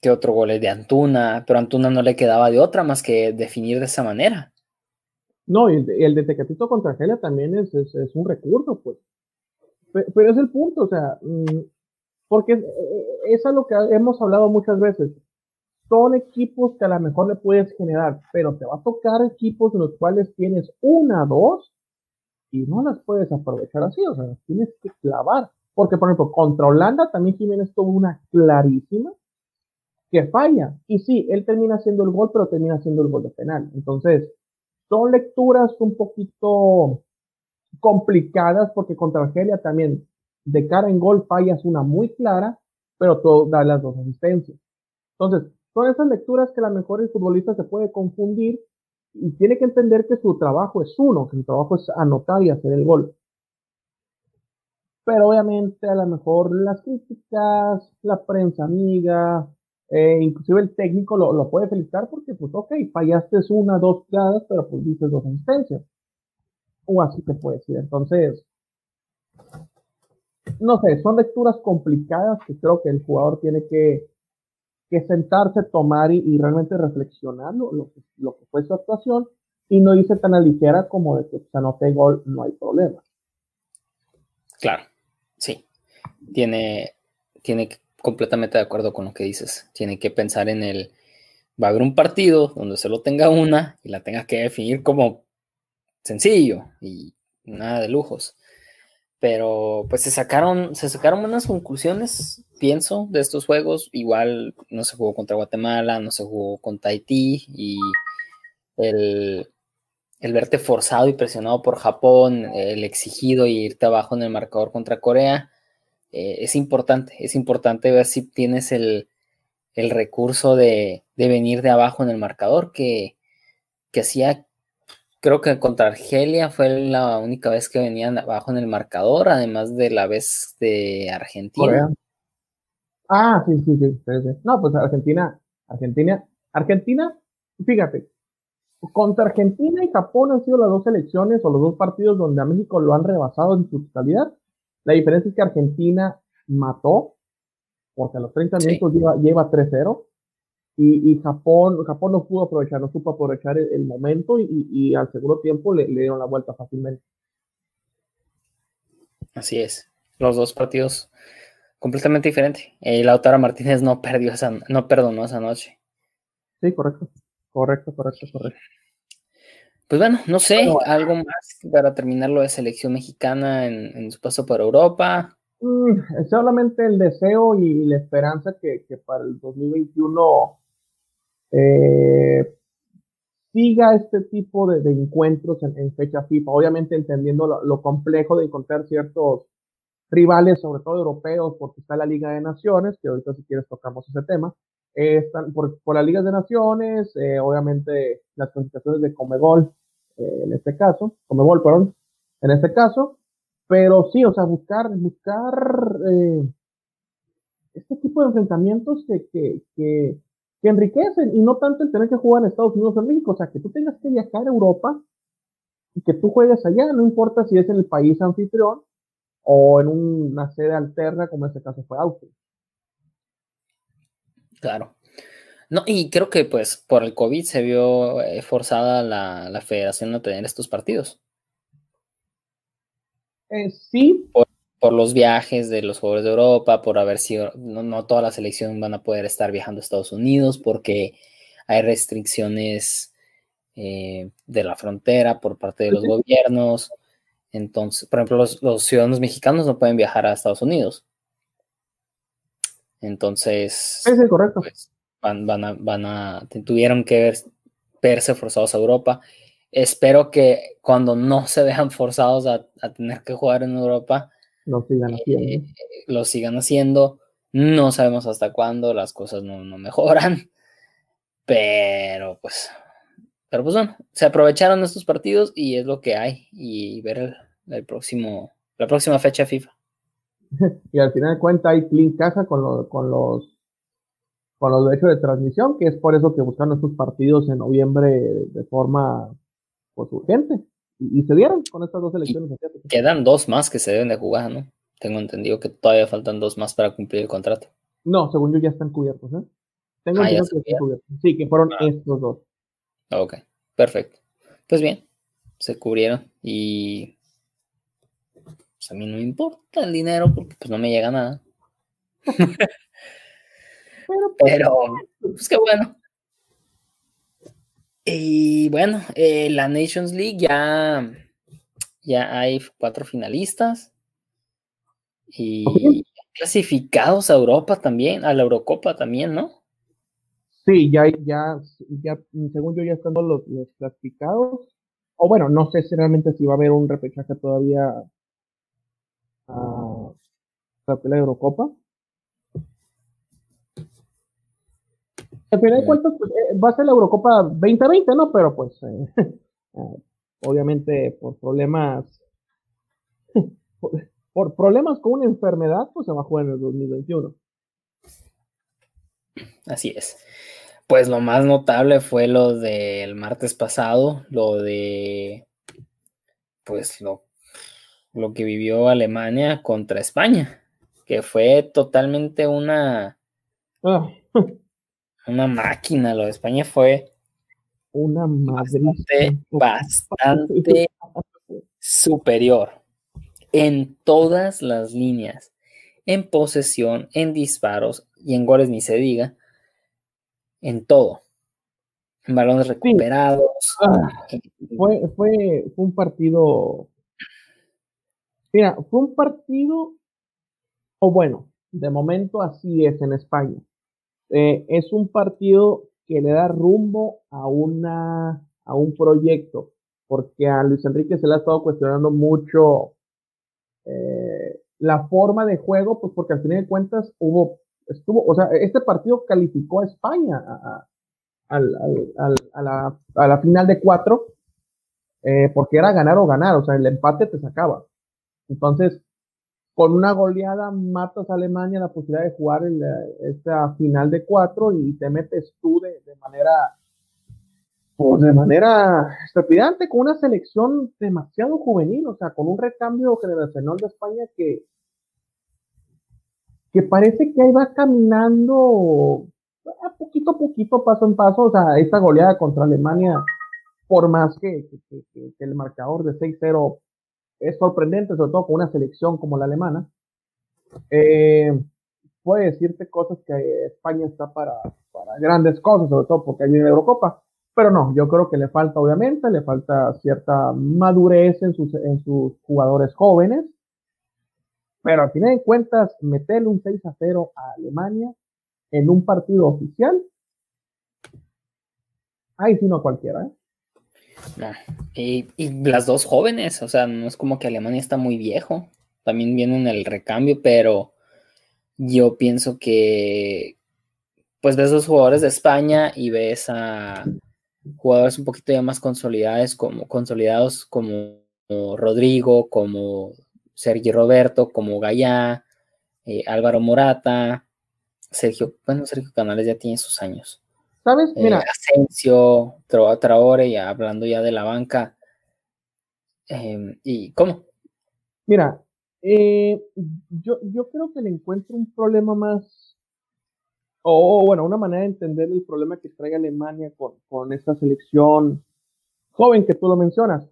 qué otro gol es de Antuna, pero Antuna no le quedaba de otra más que definir de esa manera. No, y el, de Tecatito contra Argelia también es, es, un recurso, pues. Pero, es el punto, o sea, mm, porque es, es a lo que hemos hablado muchas veces son equipos que a lo mejor le puedes generar, pero te va a tocar equipos en los cuales tienes una, dos, y no las puedes aprovechar así, o sea, las tienes que clavar. Porque, por ejemplo, contra Holanda también Jiménez tuvo una clarísima que falla. Y sí, él termina haciendo el gol, pero termina haciendo el gol de penal. Entonces, son lecturas un poquito complicadas porque contra Argelia también de cara en gol fallas una muy clara, pero todo da las dos asistencias. Entonces, son esas lecturas que a lo mejor el futbolista se puede confundir y tiene que entender que su trabajo es uno, que su trabajo es anotar y hacer el gol. Pero obviamente a lo mejor las críticas, la prensa amiga, eh, inclusive el técnico lo, lo, puede felicitar porque pues ok, fallaste una, dos jugadas, pero pues dices dos asistencias. O así te puede decir. Entonces, no sé, son lecturas complicadas que creo que el jugador tiene que que sentarse, tomar y, realmente reflexionar lo, lo, que fue su actuación y no irse tan a ligera como de que se anote gol, no hay problema. Claro, sí. Tiene, tiene completamente de acuerdo con lo que dices. Tiene que pensar en el. Va a haber un partido donde solo tenga una y la tenga que definir como sencillo y nada de lujos. Pero pues se sacaron, se sacaron unas conclusiones pienso, de estos juegos. Igual no se jugó contra Guatemala, no se jugó contra Haití y el, verte forzado y presionado por Japón, el exigido y irte abajo en el marcador contra Corea, eh, es importante. Es importante ver si tienes el, recurso de, venir de abajo en el marcador que, que hacía creo que contra Argelia fue la única vez que venían abajo en el marcador, además de la vez de Argentina. Ah, sí, sí, sí, No, pues Argentina, Argentina, Argentina, fíjate, contra Argentina y Japón han sido las dos selecciones o los dos partidos donde a México lo han rebasado en su totalidad. La diferencia es que Argentina mató, porque a los 30 minutos lleva, lleva 3-0, y, Japón, Japón no pudo aprovechar, no supo aprovechar el, momento y, al segundo tiempo le, le dieron la vuelta fácilmente. Así es. Los dos partidos completamente diferente. Y Lautaro Martínez no perdió esa, no perdonó esa noche. Sí, correcto. Correcto, correcto, correcto. Pues bueno, no sé, algo más para terminar lo de selección mexicana en, su paso por Europa. Mm, solamente el deseo y la esperanza que, para el 2021 eh, siga este tipo de, encuentros en, fecha FIFA, obviamente entendiendo lo, complejo de encontrar ciertos rivales, sobre todo europeos, porque está la Liga de Naciones, que ahorita si quieres tocamos ese tema, por, por la Liga de Naciones, eh, obviamente las clasificaciones de Comebol, eh, en este caso, Comebol, perdón, en este caso, pero sí, o sea, buscar, buscar este tipo de enfrentamientos que, que, que enriquecen y no tanto el tener que jugar en Estados Unidos o en México, o sea, que tú tengas que viajar a Europa y que tú juegues allá, no importa si es en el país anfitrión o en una sede alterna, como en este caso fue Austria. Claro. No, y creo que pues por el COVID se vio eh, forzada la, federación a tener estos partidos. Eh, sí. Por, los viajes de los jugadores de Europa, por haber sido, no, no toda la selección van a poder estar viajando a Estados Unidos porque hay restricciones eh, de la frontera por parte de los gobiernos. Entonces, por ejemplo, los, ciudadanos mexicanos no pueden viajar a Estados Unidos. Entonces, es correcto. Pues, van, van, a, van a, tuvieron que verse forzados a Europa. Espero que cuando no se vean forzados a, tener que jugar en Europa, lo sigan eh, haciendo. lo sigan haciendo. No sabemos hasta cuándo, las cosas no, no mejoran. Pero pues pero pues bueno, se aprovecharon estos partidos y es lo que hay. Y ver el, próximo, la próxima fecha FIFA. y al final de cuentas hay clean casa con, con los con los derechos de transmisión, que es por eso que buscaron estos partidos en noviembre de forma pues, urgente. Y, se dieron con estas dos elecciones. Quedan dos más que se deben de jugar, ¿no? Tengo entendido que todavía faltan dos más para cumplir el contrato. No, según yo ya están cubiertos, ¿eh? Tengo ah, entendido que están cubiertos. Sí, que fueron ah. estos dos. Ok, perfecto. Pues bien, se cubrieron y pues a mí no me importa el dinero porque pues no me llega nada. Pero, pues, Pero, pues qué bueno. Y bueno, eh, la Nations League ya, ya hay cuatro finalistas y clasificados a Europa también, a la Eurocopa también, ¿no? Sí, ya, ya, ya según yo ya están los, los clasificados. O bueno, no sé si realmente si va a haber un repechaje todavía a la Eurocopa. Al final de cuentas, pues, eh, va a ser la Eurocopa 2020, ¿no? Pero pues, eh, eh, obviamente, por problemas, por, problemas con una enfermedad, pues se va a jugar en el 2021. Así es. Pues lo más notable fue lo del martes pasado, lo de, pues lo, lo que vivió Alemania contra España, que fue totalmente una... Ah una máquina. Lo de España fue una bastante, bastante superior en todas las líneas, en posesión, en disparos y en goles ni se diga, en todo. En balones recuperados. Ah, fue, fue, fue un partido. Mira, fue un partido, o bueno, de momento así es en España. Eh, es un partido que le da rumbo a, una, a un proyecto, porque a Luis Enrique se le ha estado cuestionando mucho eh, la forma de juego, pues porque al final de cuentas hubo, estuvo, o sea, este partido calificó a España a, la, final de cuatro, eh, porque era ganar o ganar, o sea, el empate te sacaba. Entonces, con una goleada matas a Alemania la posibilidad de jugar en esta final de cuatro y te metes tú de, manera pues de manera estrepidante con una selección demasiado juvenil, o sea, con un recambio generacional de España que que parece que ahí va caminando poquito a poquito, paso en paso, o sea, esta goleada contra Alemania, por más que el marcador de 6-0 es sorprendente, sobre todo con una selección como la alemana. Eh, puede decirte cosas que España está para, para grandes cosas, sobre todo porque viene la Eurocopa. Pero no, yo creo que le falta, obviamente, le falta cierta madurez en sus, en sus jugadores jóvenes. Pero al final de cuentas, meterle un 6 a 0 a Alemania en un partido oficial, ahí sí no cualquiera, ¿eh? No. Y, las dos jóvenes, o sea, no es como que Alemania está muy viejo. También viene en el recambio, pero yo pienso que pues ves los jugadores de España y ves a jugadores un poquito ya más consolidados como consolidados como, Rodrigo, como Sergio Roberto, como Gallá, eh, Álvaro Morata, Sergio, bueno, Sergio Canales ya tiene sus años. ¿Sabes? Eh, Mira. Asensio, Traore, ya hablando ya de la banca. Em, ¿Y cómo? Mira, eh, yo, yo creo que le encuentro un problema más, o bueno, una manera de entender el problema que trae Alemania con, con esta selección joven que tú lo mencionas.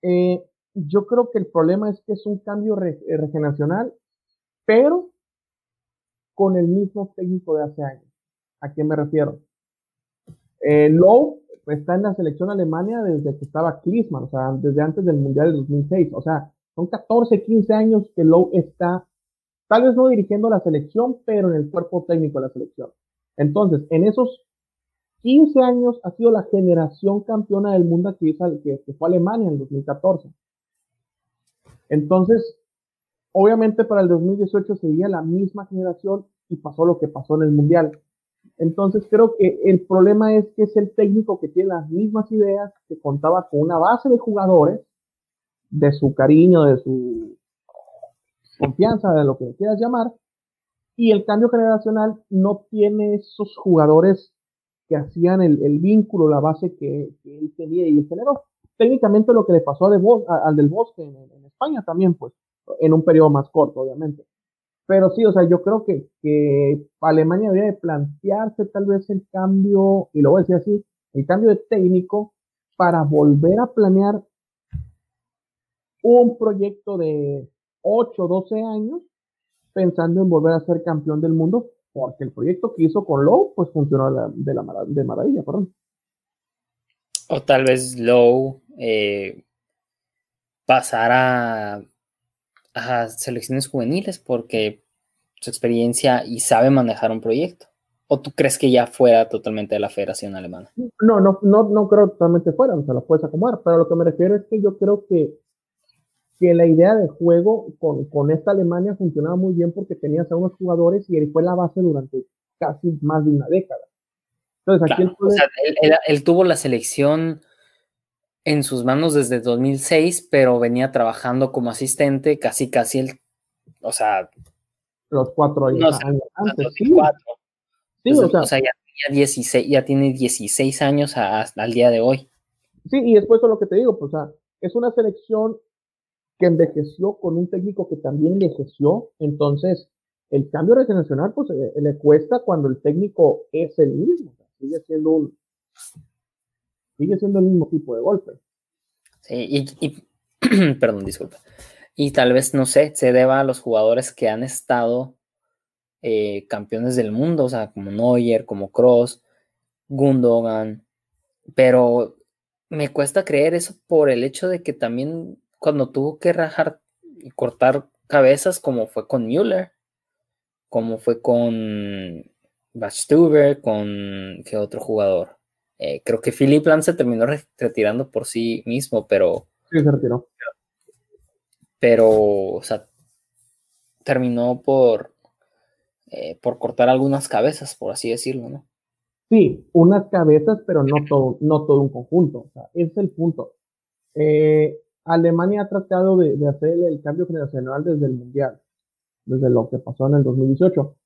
Eh, yo creo que el problema es que es un cambio regeneracional, pero con el mismo técnico de hace años. ¿A qué me refiero? Eh, Lowe está en la selección Alemania desde que estaba Klinsmann, o sea, desde antes del Mundial de 2006. O sea, son 14, 15 años que Lowe está, tal vez no dirigiendo la selección, pero en el cuerpo técnico de la selección. Entonces, en esos 15 años ha sido la generación campeona del mundo que, que, que fue Alemania en 2014. Entonces, obviamente para el 2018 seguía la misma generación y pasó lo que pasó en el Mundial. Entonces creo que el problema es que es el técnico que tiene las mismas ideas, que contaba con una base de jugadores, de su cariño, de su confianza, de lo que quieras llamar, Y el cambio generacional no tiene esos jugadores que hacían el, vínculo, la base que, él tenía y el generó. Técnicamente lo que le pasó al del Bosque en, España también, pues, en un periodo más corto, obviamente. Pero sí, o sea, yo creo que, que Alemania debería de plantearse tal vez el cambio, y lo voy a decir así, el cambio de técnico para volver a planear un proyecto de 8, 12 años pensando en volver a ser campeón del mundo, porque el proyecto que hizo con Lowe, pues funcionó de, la, de maravilla, perdón. O tal vez Lowe eh, pasara a selecciones juveniles porque su experiencia y sabe manejar un proyecto. ¿O tú crees que ya fuera totalmente de la Federación Alemana? No, no, no, no creo totalmente fuera, o sea, lo puedes acomodar, pero lo que me refiero es que yo creo que, que la idea de juego con, con esta Alemania funcionaba muy bien porque tenías a unos jugadores y él fue la base durante casi más de una década. Entonces, aquí o sea, él, tuvo la selección en sus manos desde 2006, pero venía trabajando como asistente casi, casi el, o sea... Los cuatro años, antes. Sí. Sí, o, sea, ya, 16, ya tiene 16 años hasta el día de hoy. Sí, y después de lo que te digo, pues, o sea, es una selección que envejeció con un técnico que también envejeció, entonces el cambio regional pues eh, le cuesta cuando el técnico es el mismo, sigue siendo un sigue siendo el mismo tipo de golpe. Sí, y, perdón, disculpa. Y tal vez, no sé, se deba a los jugadores que han estado eh, campeones del mundo, o sea, como Neuer, como Cross, Gundogan, pero me cuesta creer eso por el hecho de que también cuando tuvo que rajar y cortar cabezas, como fue con Müller, como fue con Bachstuber, con qué otro jugador. Eh, creo que Philip Lam se terminó retirando por sí mismo, pero. Sí, se retiró. Pero, o sea, terminó por eh, por cortar algunas cabezas, por así decirlo, ¿no? Sí, unas cabezas, pero no todo, no todo un conjunto. O sea, ese es el punto. Eh, Alemania ha tratado de, hacer el cambio generacional desde el Mundial, desde lo que pasó en el 2018.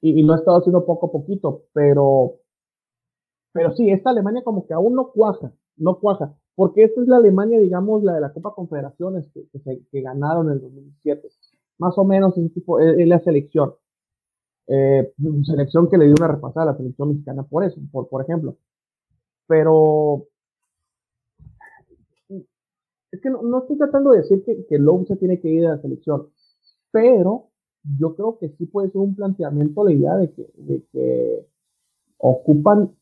Y, y, lo ha estado haciendo poco a poquito, pero, pero sí, esta Alemania como que aún no cuaja, no cuaja. Porque esta es la Alemania, digamos, la de la Copa Confederaciones que, que, ganaron en el 2017. Más o menos ese tipo, es la selección. Eh, selección que le dio una repasada a la selección mexicana por eso, por, por ejemplo. Pero es que no, estoy tratando de decir que, que Lowe se tiene que ir a la selección, pero yo creo que sí puede ser un planteamiento la idea de que, de que ocupan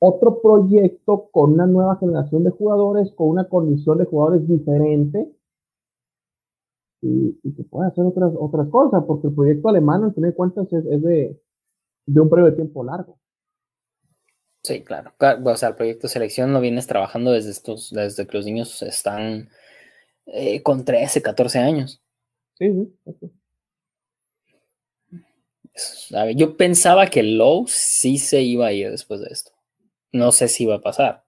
otro proyecto con una nueva generación de jugadores, con una condición de jugadores diferente y, que pueda hacer otras, otras cosas, porque el proyecto alemán, en tener cuentas, es, de, de, un periodo de tiempo largo. Sí, claro. O sea, el proyecto de selección lo vienes trabajando desde estos, desde que los niños están eh, con 13, 14 años. Sí, sí. Yo pensaba que Lowe sí se iba a ir después de esto. No sé si iba a pasar.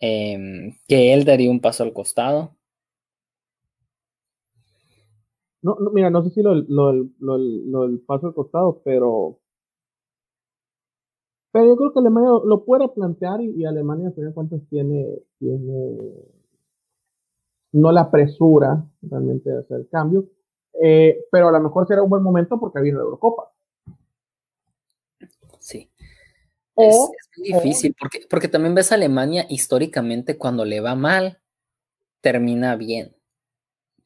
Em, que él daría un paso al costado. No, mira, no sé si lo, lo, lo, paso al costado, pero. Pero yo creo que Alemania lo, puede plantear y, Alemania, a fin cuentas, tiene, tiene. No la apresura realmente de hacer el cambio. Eh, pero a lo mejor será un buen momento porque viene la Eurocopa. Sí. Es, muy difícil porque, porque también ves a Alemania históricamente cuando le va mal, termina bien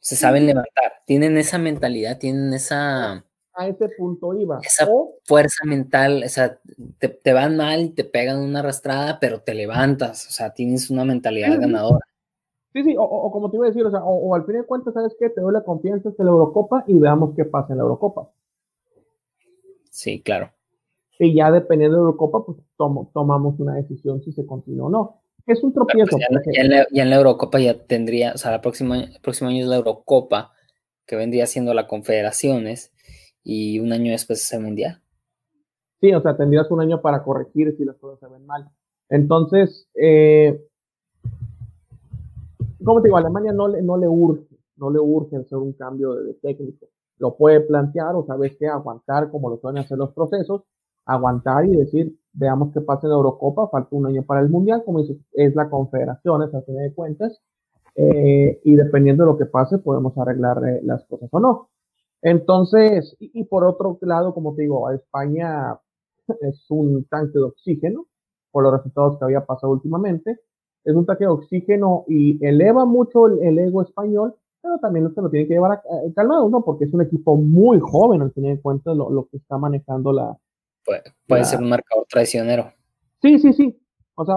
se saben levantar, tienen esa mentalidad, tienen esa... A ese punto iba. Esa fuerza mental, o sea, te, van mal, te pegan una arrastrada, pero te levantas, o sea, tienes una mentalidad ganadora. Sí, sí, o, como te iba a decir, o sea, o, al fin de cuentas, ¿sabes qué? Te doy la confianza de la Eurocopa y veamos qué pasa en la Eurocopa. Sí, claro. Y ya dependiendo de la Eurocopa, pues tomamos una decisión si se continúa o no es un pues, tropiezo. ya, en la, Eurocopa ya tendría, o sea, el próximo, año es la Eurocopa, que vendría siendo la Confederaciones, y un año después es el Mundial. Sí, o sea, tendrías un año para corregir si las cosas se ven mal. Entonces, eh, como te digo, Alemania no le, no le urge, no le urge hacer un cambio de, técnico. lo puede plantear o sabes que aguantar como lo suelen hacer los procesos, aguantar y decir, veamos qué pasa en Eurocopa, falta un año para el Mundial, como dices, es la confederación, esa tiene de cuentas, eh, y dependiendo de lo que pase, podemos arreglar eh, las cosas o no. Entonces, y, por otro lado, como te digo, España es un tanque de oxígeno por los resultados que había pasado últimamente. Es un tanque de oxígeno y eleva mucho el, ego español, pero también se lo tiene que llevar calmado, ¿no? Porque es un equipo muy joven al tener en cuenta lo, que está manejando la. Puede ser un marcador traicionero. Sí, sí, sí. O sea,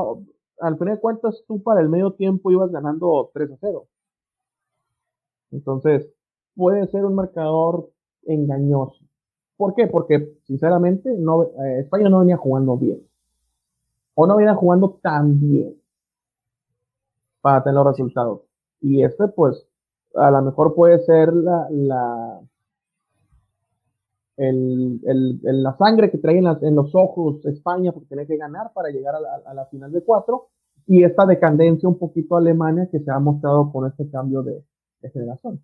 al final de cuentas, tú para el medio tiempo ibas ganando 3 a 0. Entonces, puede ser un marcador engañoso. ¿Por qué? Porque, sinceramente, no, eh, España no venía jugando bien. O no venía jugando tan bien para tener los resultados. Y este, pues, a lo mejor puede ser la, la, el, el, la sangre que trae en, en, los ojos España porque tiene que ganar para llegar a la, final de cuatro y esta decadencia un poquito Alemania que se ha mostrado con este cambio de, de generación.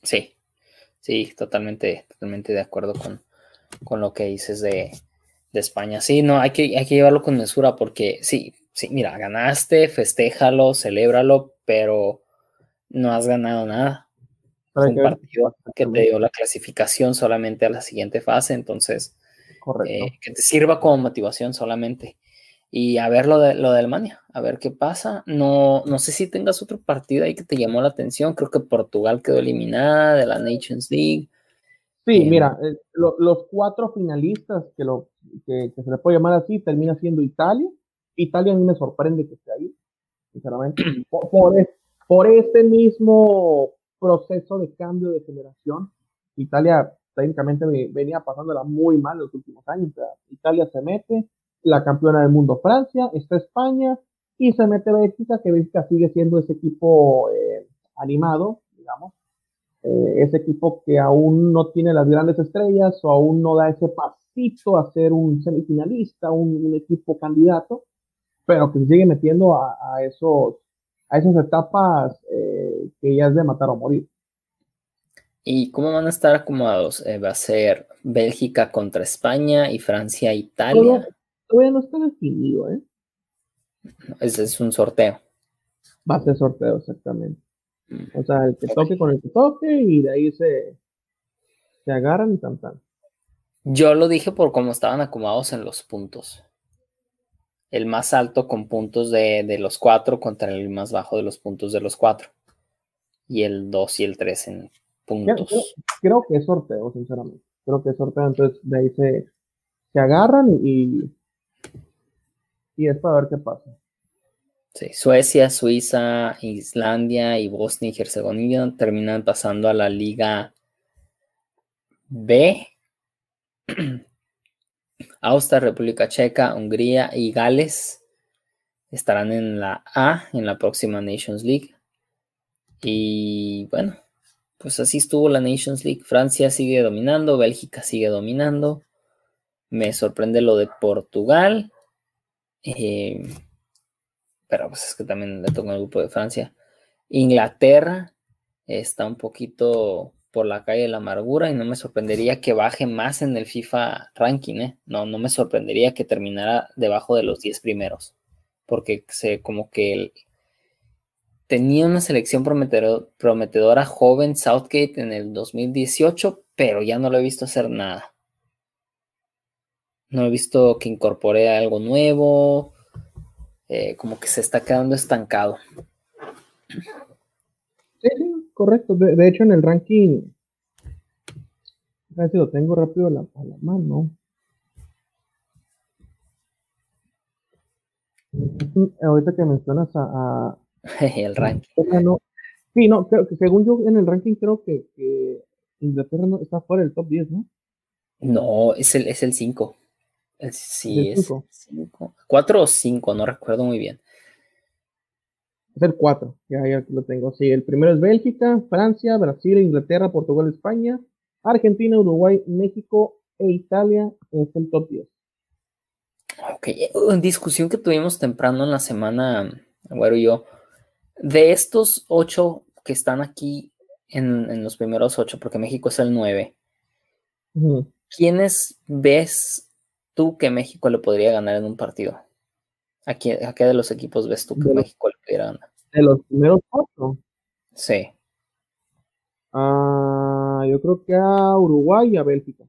Sí, sí, totalmente, totalmente de acuerdo con, con lo que dices de, de, España. Sí, no, hay que, hay que llevarlo con mesura porque sí, sí, mira, ganaste, festéjalo, celébralo, pero no has ganado nada. Un partido que te dio la clasificación solamente a la siguiente fase, entonces eh, que te sirva como motivación solamente. Y a ver lo de, lo de Alemania, a ver qué pasa. No, no sé si tengas otro partido ahí que te llamó la atención. Creo que Portugal quedó eliminada de la Nations League. Sí, mira, eh, los cuatro finalistas que, lo, que, se le puede llamar así termina siendo Italia. Italia a mí me sorprende que esté ahí, sinceramente. por, por este mismo proceso de cambio de generación, Italia técnicamente venía pasándola muy mal en los últimos años. Italia se mete, la campeona del mundo Francia, está España y se mete Bélgica, que Bélgica sigue siendo ese equipo eh, animado, digamos, eh, ese equipo que aún no tiene las grandes estrellas o aún no da ese pasito a ser un semifinalista, un, equipo candidato, pero que se sigue metiendo a, esos, a esas etapas eh, que ya es de matar o morir. ¿Y cómo van a estar acomodados? va a ser Bélgica contra España y Francia Italia todavía no está definido, ¿eh? Ese es un sorteo. Va a ser sorteo, exactamente. Mm. O sea, el que toque con el que toque y de ahí se, se agarran y tan Yo lo dije por cómo estaban acomodados en los puntos. El más alto con puntos de, de los cuatro contra el más bajo de los puntos de los cuatro. Y el 2 y el 3 en puntos. Creo, creo, que es sorteo, sinceramente. Creo que es sorteo, entonces de ahí se, se agarran y, y es para ver qué pasa. Sí, Suecia, Suiza, Islandia y Bosnia y Herzegovina terminan pasando a la Liga B. Austria, República Checa, Hungría y Gales estarán en la A en la próxima Nations League. Y bueno, pues así estuvo la Nations League. Francia sigue dominando, Bélgica sigue dominando. Me sorprende lo de Portugal. Eh, pero pues es que también le toca el grupo de Francia. Inglaterra está un poquito por la calle de la amargura y no me sorprendería que baje más en el FIFA ranking, ¿eh? No, no me sorprendería que terminara debajo de los 10 primeros, porque se como que tenía una selección prometedora joven Southgate en el 2018, pero ya no lo he visto hacer nada. No he visto que incorpore algo nuevo. Eh, como que se está quedando estancado. Correcto. De, hecho, en el ranking, a ver si lo tengo rápido a la, mano. Ahorita que mencionas a, el ranking. sí, no, creo que según yo en el ranking creo que, Inglaterra no está fuera del top 10, ¿no? No, es el, es el 5. Sí, es 5. 4 o 5, no recuerdo muy bien. Es el 4, ya, ya lo tengo. Sí, el primero es Bélgica, Francia, Brasil, Inglaterra, Portugal, España, Argentina, Uruguay, México e Italia es el top 10. Ok, en discusión que tuvimos temprano en la semana, Agüero y yo, de estos 8 que están aquí, en, los primeros ocho, porque México es el nueve. ¿Quiénes ves tú que México le podría ganar en un partido? ¿A, qué de los equipos ves tú que México le pudiera ganar? De los primeros ocho. Sí. Ah, yo creo que a Uruguay y a Bélgica.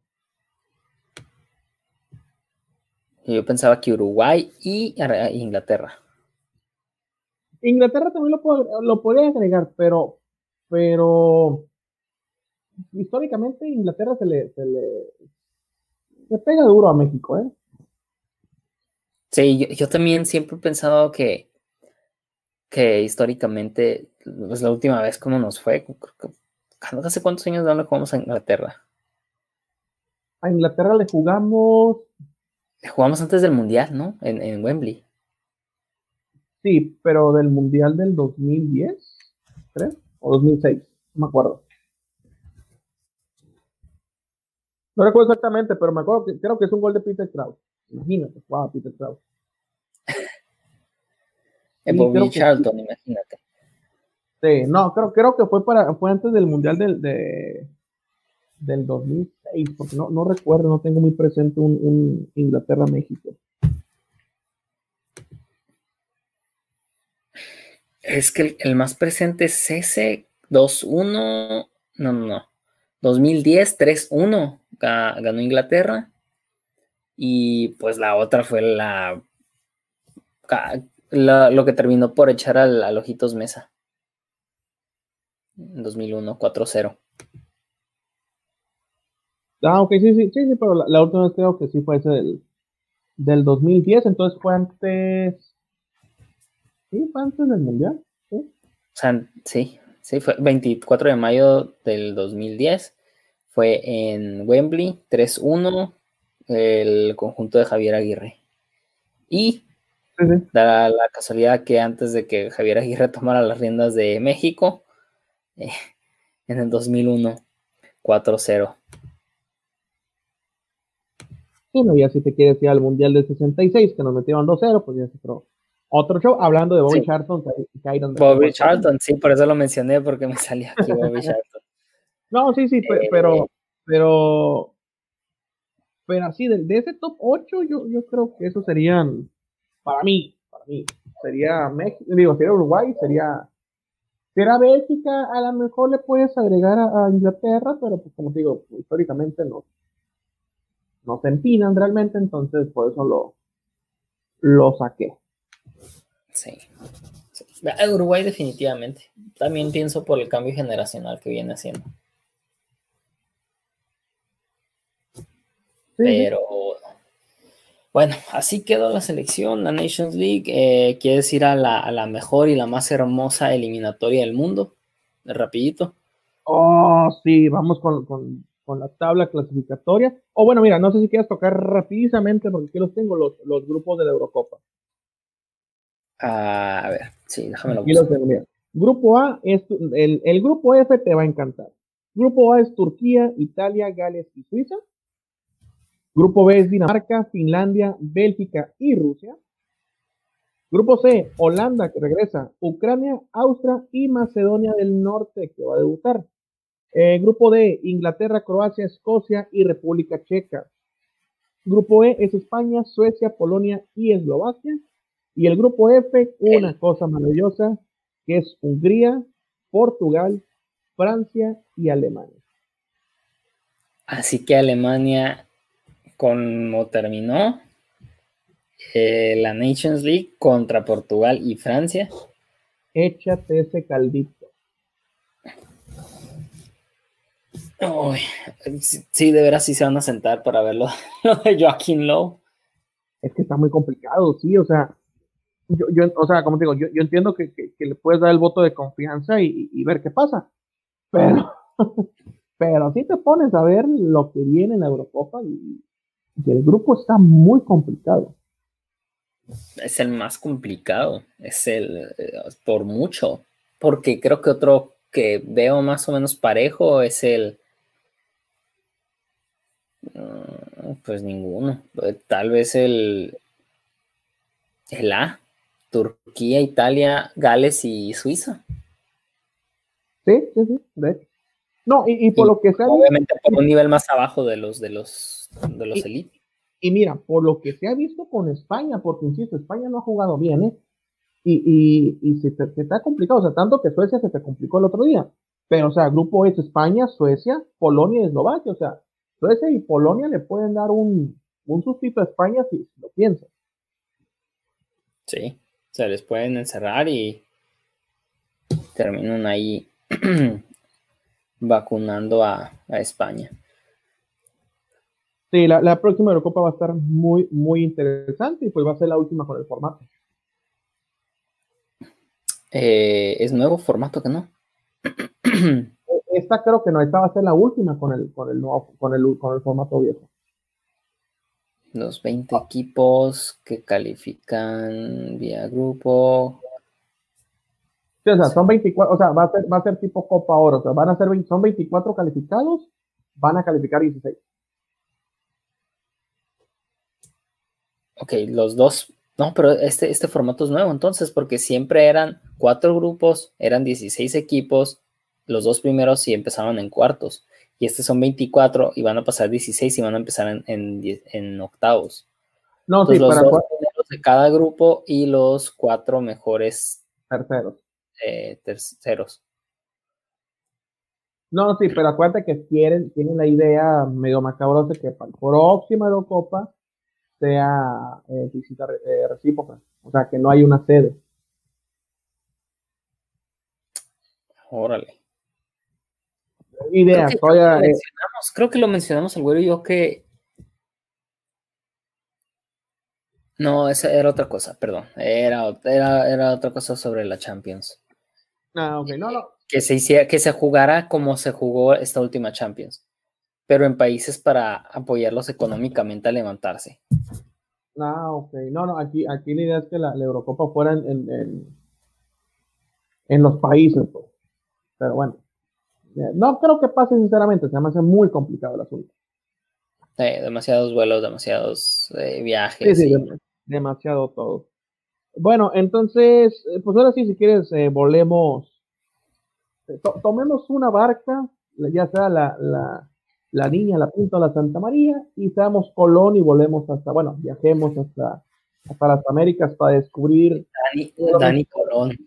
Yo pensaba que Uruguay y Inglaterra. Inglaterra también lo, lo podría agregar, pero, pero históricamente Inglaterra se le, se le se pega duro a México, ¿eh? Sí, yo, también siempre he pensado que, que históricamente, pues la última vez como nos fue, hace cuántos años no le jugamos a Inglaterra. A Inglaterra le jugamos. Le jugamos antes del Mundial, ¿no? En, en Wembley. Sí, pero del Mundial del 2010, ¿creo? O 2006, no me acuerdo. No recuerdo exactamente, pero me acuerdo que creo que es un gol de Peter Kraus. Imagínate, wow, Peter. En Bobby Charlton, imagínate. Sí, no, creo, creo que fue para fue antes del Mundial del, de, del 2006, porque no, no recuerdo, no tengo muy presente un, un Inglaterra-México. Es que el, más presente es ese 2-1. No, no, no. 2010, 3-1. Ganó Inglaterra. Y pues la otra fue la, lo que terminó por echar al, al Ojitos Mesa. En 2001, 4-0. Ah, ok, sí, sí, sí, sí, pero la, última vez creo que sí fue ese del, del 2010, entonces fue antes Sí, fue antes del Mundial. Sí. O sea, sí, sí, fue 24 de mayo del 2010. Fue en Wembley, 3-1, el conjunto de Javier Aguirre. Y da la casualidad que antes de que Javier Aguirre tomara las riendas de México, eh, en el 2001, 4-0. Sí, no, ya si te quieres ir al Mundial del 66, que nos metieron 2-0, pues ya se probó. Otro show, hablando de Bobby Charlton. Bobby Charlton, sí, por eso lo mencioné, porque me salía aquí Bobby Charlton. No, sí, sí, pero, pero, pero así, de, ese top 8, yo, yo creo que esos serían, para mí, para mí, sería México, digo, sería Uruguay, sería, sería Bélgica, a lo mejor le puedes agregar a, Inglaterra, pero pues como digo, históricamente no, no se empinan realmente, entonces por eso lo, lo saqué. Sí. Uruguay definitivamente. También pienso por el cambio generacional que viene haciendo. Pero bueno, así quedó la selección, la Nations League. Eh, ¿Quieres ir a la, mejor y la más hermosa eliminatoria del mundo? Rapidito. Oh, sí, vamos con, la tabla clasificatoria. O bueno, mira, no sé si quieres tocar rápidamente porque aquí los tengo, los, los grupos de la Eurocopa. a ver, sí, déjame lo Grupo A, es, el, el grupo F te va a encantar. Grupo A es Turquía, Italia, Gales y Suiza. Grupo B es Dinamarca, Finlandia, Bélgica y Rusia. Grupo C, Holanda que regresa, Ucrania, Austria y Macedonia del Norte que va a debutar. Eh, grupo D, Inglaterra, Croacia, Escocia y República Checa. Grupo E es España, Suecia, Polonia y Eslovaquia. Y el grupo F, una cosa maravillosa, que es Hungría, Portugal, Francia y Alemania. Así que Alemania como terminó eh, la Nations League contra Portugal y Francia. Échate ese caldito. sí, de veras sí se van a sentar para verlo lo de Joaquín Lowe. Es que está muy complicado, sí, o sea, yo, o sea, como te digo, yo, entiendo que, le puedes dar el voto de confianza y, ver qué pasa, pero, pero si te pones a ver lo que viene en la Eurocopa y, el grupo está muy complicado. Es el más complicado, es el por mucho, porque creo que otro que veo más o menos parejo es el mm, pues ninguno, tal vez el el A, Turquía, Italia, Gales y Suiza. Sí, sí, sí, No, y, por lo que sea. Obviamente por un nivel más abajo de los de los de los elite. Y mira, por lo que se ha visto con España, porque insisto, España no ha jugado bien, ¿eh? Y, y, se, te, está complicado, o sea, tanto que Suecia se te complicó el otro día. Pero, o sea, grupo es España, Suecia, Polonia y Eslovaquia. O sea, Suecia y Polonia le pueden dar un, un sustito a España si lo piensan. Sí, se les pueden encerrar y terminan ahí vacunando a, España. Sí, la, próxima Eurocopa va a estar muy, muy interesante y pues va a ser la última con el formato. Eh, ¿Es nuevo formato que no? Esta creo que no, esta va a ser la última con el, con el, nuevo, con el, con el formato viejo. Los 20 equipos que califican vía grupo. Sí, o sea, son 24, o sea, va a ser, va a ser tipo Copa Oro, o sea, van a ser, son 24 calificados, van a calificar 16. Ok, los dos, no, pero este, este formato es nuevo entonces, porque siempre eran cuatro grupos, eran 16 equipos, los dos primeros y empezaban en cuartos y estos son 24 y van a pasar 16 y van a empezar en, octavos. No, sí, los dos de cada grupo y los cuatro mejores terceros. Eh, terceros. No, sí, pero acuérdate que quieren, tienen la idea medio macabrosa que para la próxima Eurocopa sea eh, visita eh, recíproca, o sea, que no hay una sede. Órale ideas. Creo que, lo, mencionamos, creo que lo mencionamos el güero y yo que. No, esa era otra cosa, perdón. Era, era, era otra cosa sobre la Champions. Ah, ok, no, no. Que se, hiciera, que se jugara como se jugó esta última Champions, pero en países para apoyarlos económicamente a levantarse. Ah, ok. No, no, aquí, aquí la idea es que la, Eurocopa fuera en, en, en, los países, pues. Pero bueno. No creo que pase sinceramente, se me hace muy complicado el asunto. demasiados vuelos, demasiados eh, viajes. Sí, sí, demasiado todo. Bueno, entonces, eh, pues ahora sí, si quieres, eh, volemos, tomemos una barca, ya sea la, la, la, Niña, la Punta o la Santa María, y seamos Colón y volvemos hasta, bueno, viajemos hasta, hasta las Américas para descubrir. Dani, Dani Colón.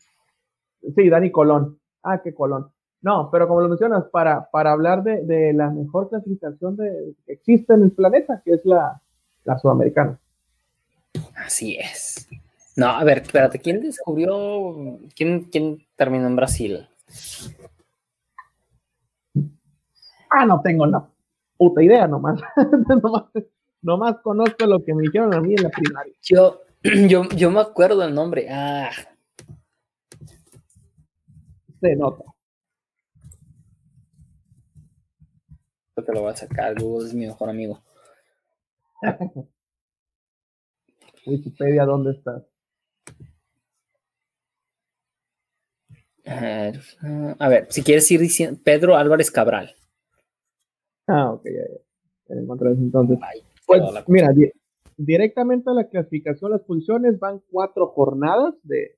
Sí, Dani Colón. Ah, qué Colón. No, pero como lo mencionas, para, para hablar de, la mejor clasificación de, que existe en el planeta, que es la, sudamericana. Así es. No, a ver, espérate, ¿quién descubrió, quién, quién terminó en Brasil? Ah, no tengo una puta idea nomás. nomás, nomás conozco lo que me dijeron a mí en la primaria. Yo, yo, yo me acuerdo el nombre. Ah. Se nota. que lo voy a sacar. Google es mi mejor amigo. Wikipedia, ¿dónde estás? A ver, si quieres ir diciendo Pedro Álvarez Cabral. Ah, ok, ya, ya. entonces. pues, mira, directamente a la clasificación, las funciones van cuatro jornadas de,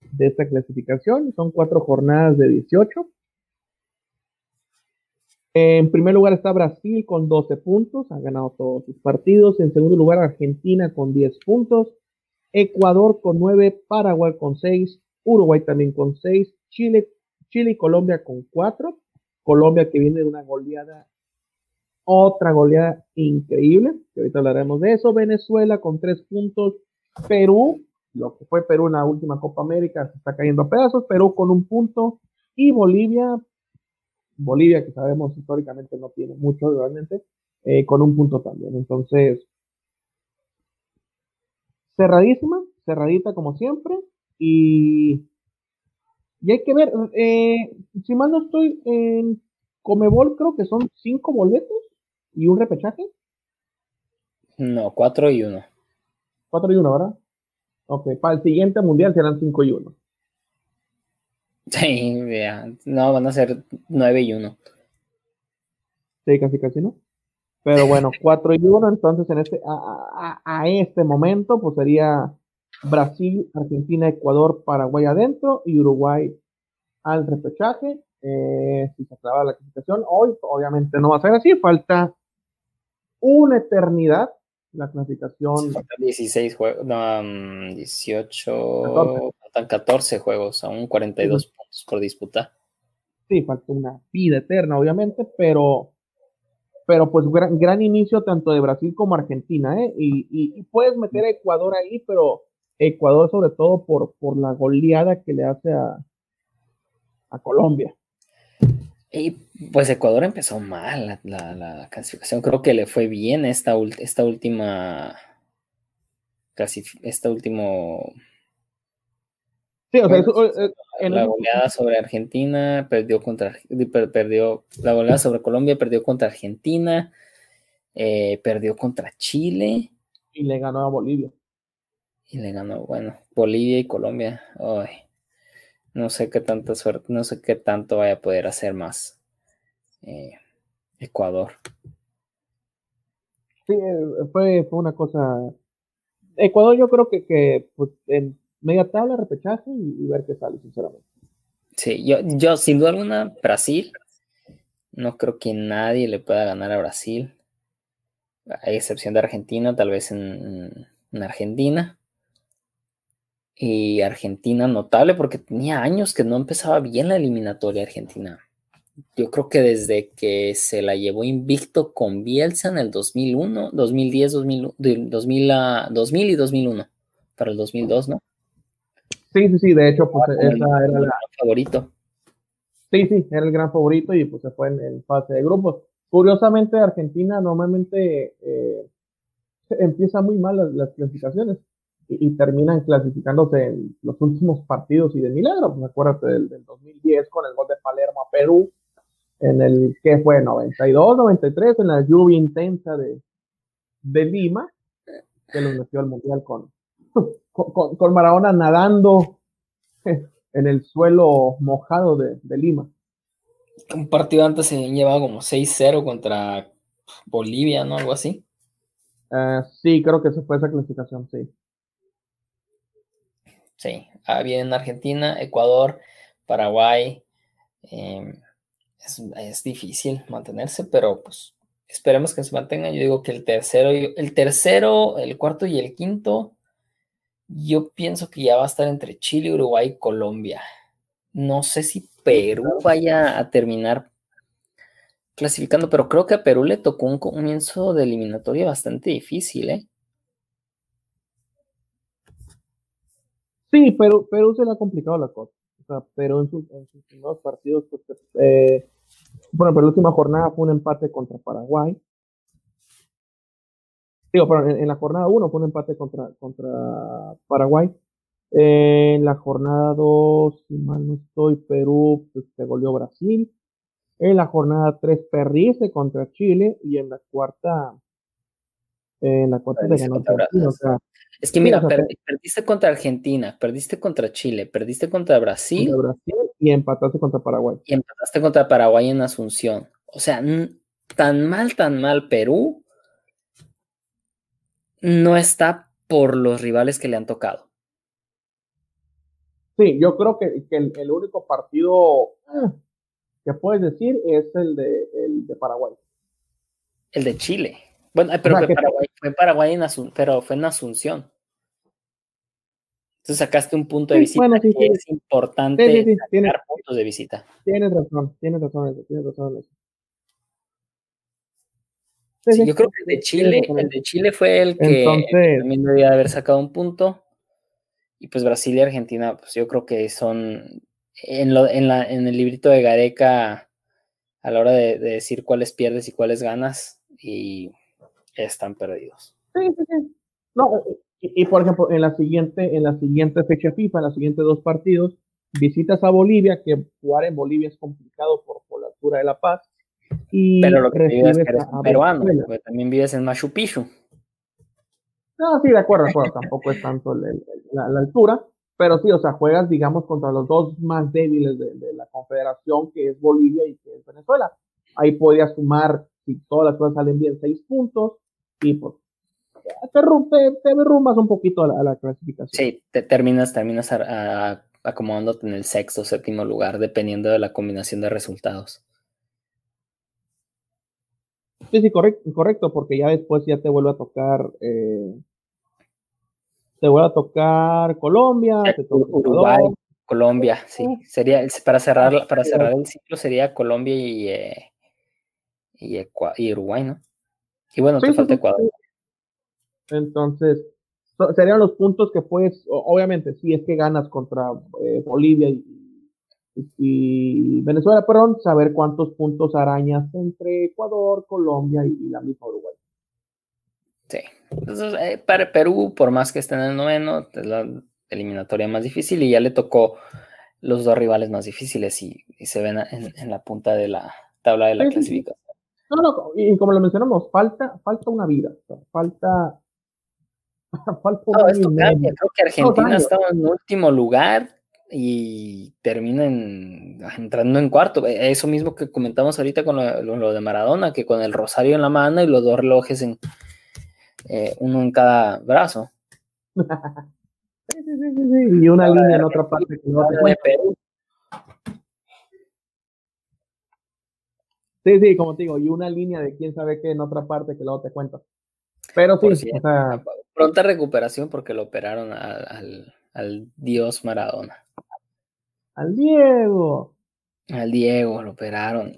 de esta clasificación. Son cuatro jornadas de 18. En primer lugar está Brasil con 12 puntos, ha ganado todos sus partidos. En segundo lugar Argentina con 10 puntos, Ecuador con 9, Paraguay con 6, Uruguay también con 6, Chile, Chile y Colombia con 4. Colombia que viene de una goleada, otra goleada increíble, que ahorita hablaremos de eso. Venezuela con 3 puntos, Perú, lo que fue Perú en la última Copa América, se está cayendo a pedazos, Perú con un punto. Y Bolivia Bolivia, que sabemos históricamente no tiene mucho realmente, eh, con un punto también. Entonces, cerradísima, cerradita como siempre, y, y hay que ver, eh, si mal no estoy en Comebol, creo que son cinco boletos y un repechaje. No, cuatro y uno. Cuatro y uno, ¿verdad? Ok, para el siguiente mundial serán cinco y uno. Sí, no, van a ser 9 y 1. Sí, casi casi no. Pero bueno, 4 y 1, entonces en este, a, este momento, pues sería Brasil, Argentina, Ecuador, Paraguay adentro y Uruguay al repechaje. eh, si se acaba la clasificación. Hoy, obviamente, no va a ser así, falta una eternidad la clasificación. Faltan 16 juegos, no, 18, 14. faltan 14 juegos, aún 42 sí. puntos por disputar. Sí, falta una vida eterna, obviamente, pero, pero pues gran, gran inicio tanto de Brasil como Argentina, ¿eh? Y, y, y, puedes meter a Ecuador ahí, pero Ecuador sobre todo por, por la goleada que le hace a, a Colombia. Y pues Ecuador empezó mal la, la, la, clasificación. Creo que le fue bien esta, esta última. Casi esta último. Sí, o sea, eso, eh, la goleada sobre Argentina, perdió contra. Perdió la goleada sobre Colombia, perdió contra Argentina, eh, perdió contra Chile. Y le ganó a Bolivia. Y le ganó, bueno, Bolivia y Colombia. Ay, no sé qué tanta suerte, no sé qué tanto vaya a poder hacer más eh, Ecuador. Sí, fue, fue, una cosa. Ecuador, yo creo que, que pues, en media tabla, repechaje y, y, ver qué sale, sinceramente. Sí, yo, yo, sin duda alguna, Brasil. No creo que nadie le pueda ganar a Brasil. Hay excepción de Argentina, tal vez en, en Argentina y Argentina notable porque tenía años que no empezaba bien la eliminatoria Argentina. Yo creo que desde que se la llevó invicto con Bielsa en el 2001, 2010, 2000, 2000, 2000 y 2001, para el 2002, ¿no? Sí, sí, sí, de hecho, pues ah, esa era el la... favorito. Sí, sí, era el gran favorito y pues se fue en, en fase de grupos. Curiosamente, Argentina normalmente eh, empieza muy mal las, las clasificaciones y, y, terminan clasificándose en los últimos partidos y de milagro. Pues acuérdate del, del, 2010 con el gol de Palermo a Perú, en el que fue 92, 93, en la lluvia intensa de, de Lima, que lo metió al mundial con, con, con, Maradona nadando en el suelo mojado de, de Lima. Un partido antes se llevaba como 6-0 contra Bolivia, ¿no? Algo así. Uh, sí, creo que se fue esa clasificación, sí. Sí, ah, vienen Argentina, Ecuador, Paraguay. Eh, es, es, difícil mantenerse, pero pues esperemos que se mantengan. Yo digo que el tercero, el tercero, el cuarto y el quinto, yo pienso que ya va a estar entre Chile, Uruguay y Colombia. No sé si Perú vaya a terminar clasificando, pero creo que a Perú le tocó un comienzo de eliminatoria bastante difícil, ¿eh? Sí, pero Perú se le ha complicado la cosa. O sea, pero en, sus, en primeros partidos, pues, eh, bueno, pero la última jornada fue un empate contra Paraguay. Digo, pero en, la jornada 1 fue un empate contra, Paraguay. Eh, en la jornada 2, si mal no estoy, Perú pues, se goleó Brasil. En la jornada 3, perdiste contra Chile. Y en la cuarta, en la cuarta se ganó Brasil. O sea, es que mira, perdiste contra Argentina, perdiste contra Chile, perdiste contra Brasil. Contra Brasil y empataste contra Paraguay. Y empataste contra Paraguay en Asunción. O sea, tan mal, tan mal Perú no está por los rivales que le han tocado. Sí, yo creo que, que el, el, único partido ah, que puedes decir es el de, el de Paraguay. El de Chile. Bueno, pero o sea, que Paraguay, fue Paraguay en Asun pero fue en Asunción. Entonces sacaste un punto de visita sí, bueno, sí, que sí. es importante tienes, puntos de visita. Tienes razón, tienes razón, tienes razón yo creo que el de Chile, el de Chile fue el que Entonces, también debía haber sacado un punto. Y pues Brasil y Argentina, pues yo creo que son en, lo, en, la, en el librito de Gareca a la hora de, de decir cuáles pierdes y cuáles ganas. Y están perdidos. Sí, sí, sí. No, y, y, por ejemplo, en la siguiente, en la siguiente fecha FIFA, en los siguientes dos partidos, visitas a Bolivia, que jugar en Bolivia es complicado por, por la altura de La Paz. Y Pero lo que vives es que eres peruano, porque también vives en Machu Picchu. No, sí, de acuerdo, de acuerdo. tampoco es tanto el, el, la, la, altura, pero sí, o sea, juegas, digamos, contra los dos más débiles de, de la confederación, que es Bolivia y que es Venezuela. Ahí podrías sumar si todas las cosas salen bien, seis puntos y pues te, te, te derrumbas un poquito a la, a la, clasificación. Sí, te terminas, terminas a, a acomodándote en el sexto o séptimo lugar, dependiendo de la combinación de resultados. Sí, sí, correcto, correcto, porque ya después ya te vuelve a tocar, eh, te vuelve a tocar Colombia, te toca Uruguay, Colombia, sí, sería para cerrar, para cerrar el ciclo sería Colombia y, eh, y, Uruguay, ¿no? Y bueno, te falta Ecuador. Entonces, serían los puntos que puedes, obviamente, si es que ganas contra eh, Bolivia y, Venezuela, perdón, saber cuántos puntos arañas entre Ecuador, Colombia y, la misma Uruguay. Sí, entonces eh, para Perú, por más que esté en el noveno, es la eliminatoria más difícil y ya le tocó los dos rivales más difíciles y, se ven en, la punta de la tabla de la clasificación. No, no, y como lo mencionamos, falta, falta una vida, falta Creo que Argentina estaba en último lugar y termina entrando en cuarto. E, eso mismo que comentamos ahorita con lo, de Maradona, que con el rosario en la mano y los dos relojes en eh, uno en cada brazo. y una línea en otra parte Sí, sí, como te digo, y una línea de quién sabe qué en otra parte que luego te cuento. Pero sí, o sea, pronta recuperación porque lo operaron al, dios Maradona. Al Diego. Al Diego lo operaron.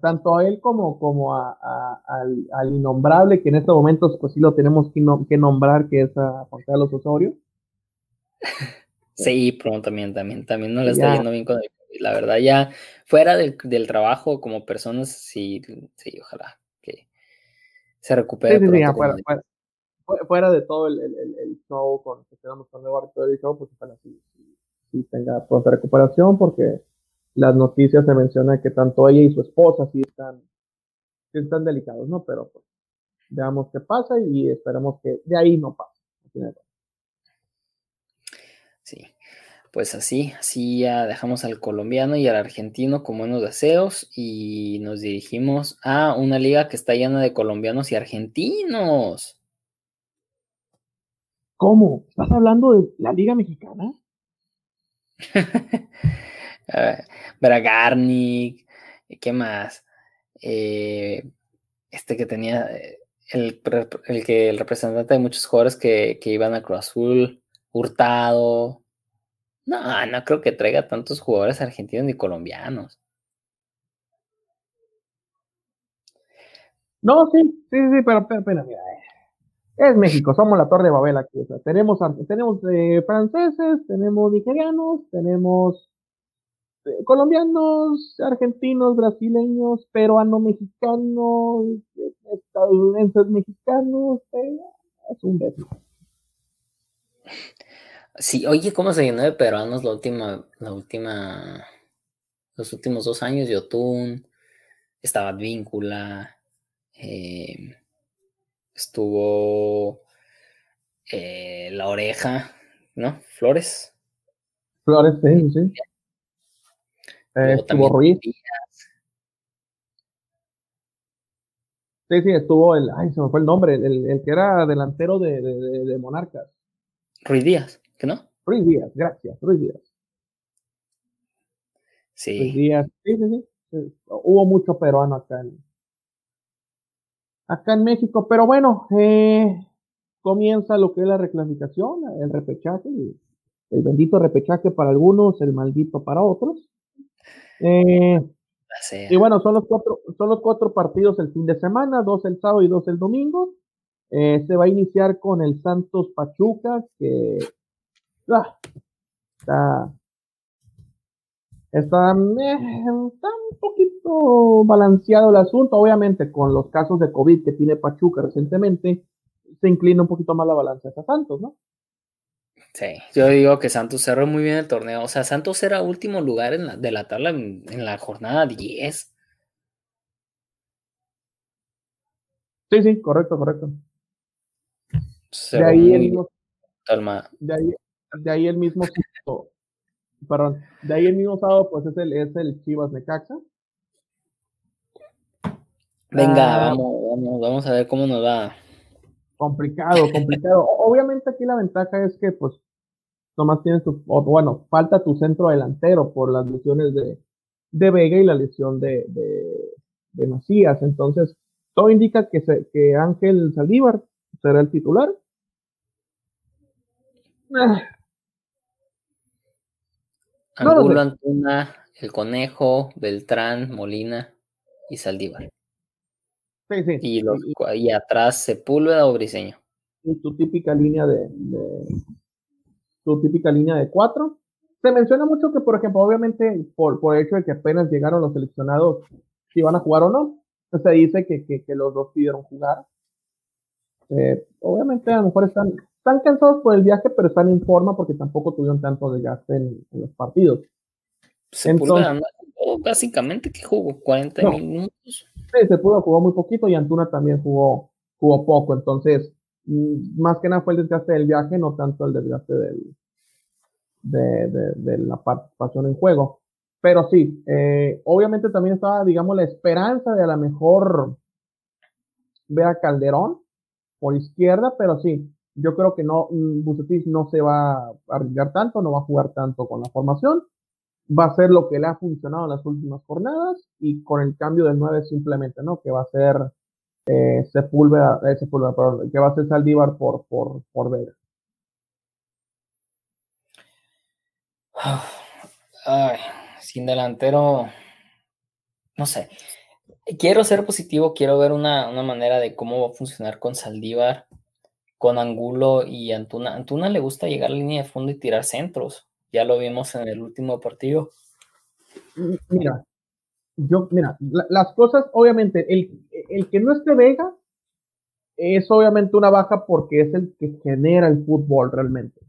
tanto a él como, como a, al, innombrable, que en estos momentos pues sí lo tenemos que, nombrar, que es a Juan Carlos Osorio. Sí, pronto también, también, también no le está yendo bien con el La verdad, ya fuera del, trabajo como personas, sí, sí, ojalá que se recupere. fuera de todo el, el, el show con que tenemos con el show, pues si, si, tenga pronta recuperación, porque las noticias se mencionan que tanto ella y su esposa sí están, sí están delicados, ¿no? Pero pues veamos qué pasa y esperemos que de ahí no pase. Sí, pues así, así ya dejamos al colombiano y al argentino con buenos deseos y nos dirigimos a una liga que está llena de colombianos y argentinos. ¿Cómo? ¿Estás hablando de la Liga Mexicana? Bragarnik, ¿qué más? Eh, este que tenía eh, el, que el representante de muchos jugadores que, iban a Cruz Azul, Hurtado. No, no creo que traiga tantos jugadores argentinos ni colombianos. No, sí, sí, sí, pero, pero, mira, eh, es México, somos la Torre de Babel aquí. tenemos tenemos eh, franceses, tenemos nigerianos, tenemos eh, colombianos, argentinos, brasileños, peruanos, mexicanos, estadounidenses mexicanos. Eh, es un beso. Sí, oye, ¿cómo se llenó de peruanos la última, la última, los últimos dos años? Yotun, estaba Víncula, eh, estuvo eh, La Oreja, ¿no? Flores. Flores, sí, sí. Eh, estuvo Ruiz. Sí, sí, estuvo el, ay, se me fue el nombre, el, el que era delantero de, de, de, Monarcas. Ruiz Díaz, ¿qué no? Ruiz Díaz, gracias, Ruiz Díaz. Sí. Ruiz Díaz, sí, sí, sí. Hubo mucho peruano acá en, acá en México. Pero bueno, eh, comienza lo que es la reclasificación, el repechaje, el bendito repechaje para algunos, el maldito para otros. Eh, y bueno, son los cuatro, son los cuatro partidos el fin de semana, dos el sábado y dos el domingo. Eh, se va a iniciar con el Santos Pachuca, que ah, está Está, está, un poquito balanceado el asunto, obviamente con los casos de COVID que tiene Pachuca recientemente, se inclina un poquito más la balanza hacia Santos, ¿no? Sí, yo digo que Santos cerró muy bien el torneo, o sea, Santos era último lugar en la, de la tabla en, la jornada 10. Sí, sí, correcto, correcto. de ahí, el de ahí, de ahí el mismo perdón, de ahí el mismo sábado, pues es el, es el Chivas Necaxa. Venga, ah, vamos, vamos, vamos a ver cómo nos va. Complicado, complicado. Obviamente aquí la ventaja es que, pues, nomás tienes tu, bueno, falta tu centro delantero por las lesiones de, de Vega y la lesión de, de, Macías. Entonces, todo indica que, se, que Ángel Saldívar será el titular. Ah. Angulo, Antuna, El Conejo, Beltrán, Molina y Saldívar. Sí, sí. Y, los, y atrás Sepúlveda o Briseño. Y tu típica línea de, tu típica línea de cuatro. Se menciona mucho que, por ejemplo, obviamente, por, por el hecho de que apenas llegaron los seleccionados, si van a jugar o no, se dice que, que, que los dos pidieron jugar. Eh, obviamente, a lo mejor están, están cansados por el viaje, pero están en forma porque tampoco tuvieron tanto desgaste en, en los partidos. Entonces, básicamente que jugó 40 minutos. Sí, se pudo jugar muy poquito y Antuna también jugó, jugó poco. Entonces, mm, más que nada fue el desgaste del viaje, no tanto el desgaste del, de, de, la participación en juego. Pero sí, eh, obviamente también estaba, digamos, la esperanza de a lo mejor ver a Calderón por izquierda, pero sí, yo creo que no, mm, Bucetich no se va a arriesgar tanto, no va a jugar tanto con la formación. Va a ser lo que le ha funcionado en las últimas jornadas y con el cambio del 9 simplemente, ¿no? Que va a ser eh, Sepúlveda, eh, Sepúlveda, perdón, que va a ser Saldívar por, por, por Vega. Sin delantero, no sé. Quiero ser positivo, quiero ver una, manera de cómo va a funcionar con Saldívar, con Angulo y Antuna. Antuna le gusta llegar a la línea de fondo y tirar centros. Ya lo vimos en el último partido. Mira, yo, mira, las cosas, obviamente, el, el que no esté Vega es obviamente una baja porque es el que genera el fútbol realmente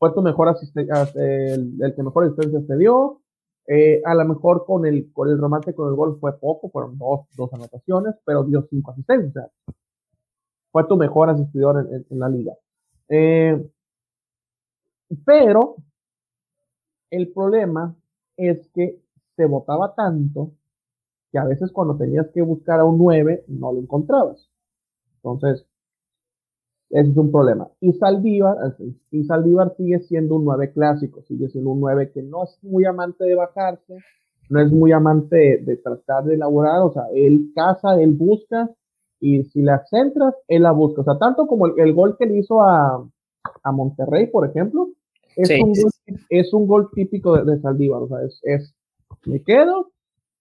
fue tu mejor asistencia, el, que mejor asistencia se dio. Eh, a lo mejor con el, con el romance con el gol fue poco, fueron dos, dos anotaciones, pero dio cinco asistencias. Fue tu mejor asistidor en, la liga. Eh, pero el problema es que se votaba tanto que a veces cuando tenías que buscar a un 9 no lo encontrabas. Entonces, ese es un problema. Y Saldívar, sigue siendo un 9 clásico, sigue siendo un 9 que no es muy amante de bajarse, no es muy amante de, tratar de elaborar, o sea, él caza, él busca, y si la centras, él la busca. O sea, tanto como el, gol que le hizo a, a, Monterrey, por ejemplo, es, un, gol, es un gol típico de, Saldívar, o sea, es, es, me quedo,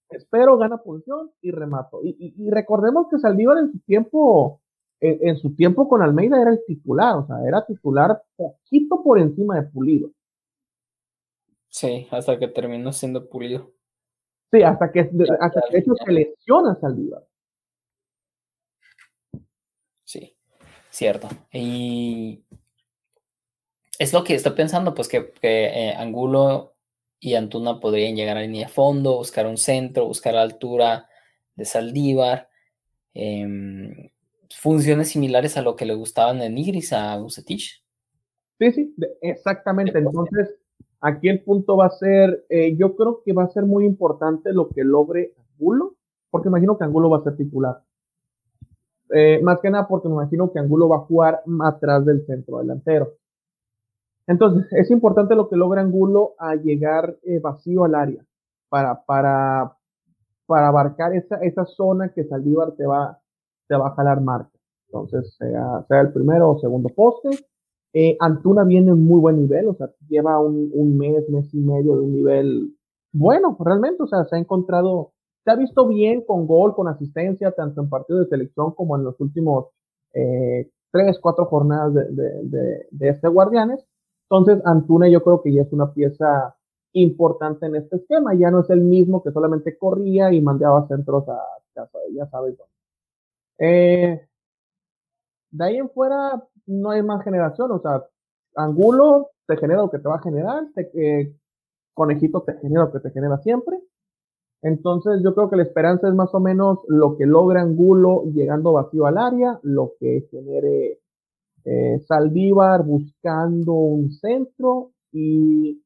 espero, gana posición y remato. Y, y recordemos que Saldívar en su tiempo en, su tiempo con Almeida era el titular, o sea, era titular poquito por encima de Pulido. Sí, hasta que terminó siendo Pulido. Sí, hasta que, hasta que de hecho se lesiona Saldívar. Sí, cierto. Y es lo que estoy pensando, pues que, eh, Angulo y Antuna podrían llegar a línea de fondo, buscar un centro, buscar la altura de Saldívar. Eh, funciones similares a lo que le gustaban en Igris a Bucetich. Sí, sí, exactamente. Entonces, aquí el punto va a ser, eh, yo creo que va a ser muy importante lo que logre Angulo, porque imagino que Angulo va a ser titular. Eh, más que nada porque me imagino que Angulo va a jugar atrás del centro delantero. Entonces, es importante lo que logra Angulo a llegar eh, vacío al área para, para, para abarcar esa, esa zona que Saldívar te va, te va a jalar marca. Entonces, sea, sea el primero o segundo poste. Eh, Antuna viene en muy buen nivel, o sea, lleva un, un, mes, mes y medio de un nivel bueno, realmente, o sea, se ha encontrado, se ha visto bien con gol, con asistencia, tanto en partidos de selección como en los últimos eh, tres, cuatro jornadas de, de, de, este Guardianes. Entonces, Antuna yo creo que ya es una pieza importante en este esquema, ya no es el mismo que solamente corría y mandaba centros a casa, ya sabes. Eh, de ahí en fuera no hay más generación, o sea, Angulo te genera lo que te va a generar, eh, Conejito te genera lo que te genera siempre. Entonces yo creo que la esperanza es más o menos lo que logra Angulo llegando vacío al área, lo que genere eh, Saldívar buscando un centro y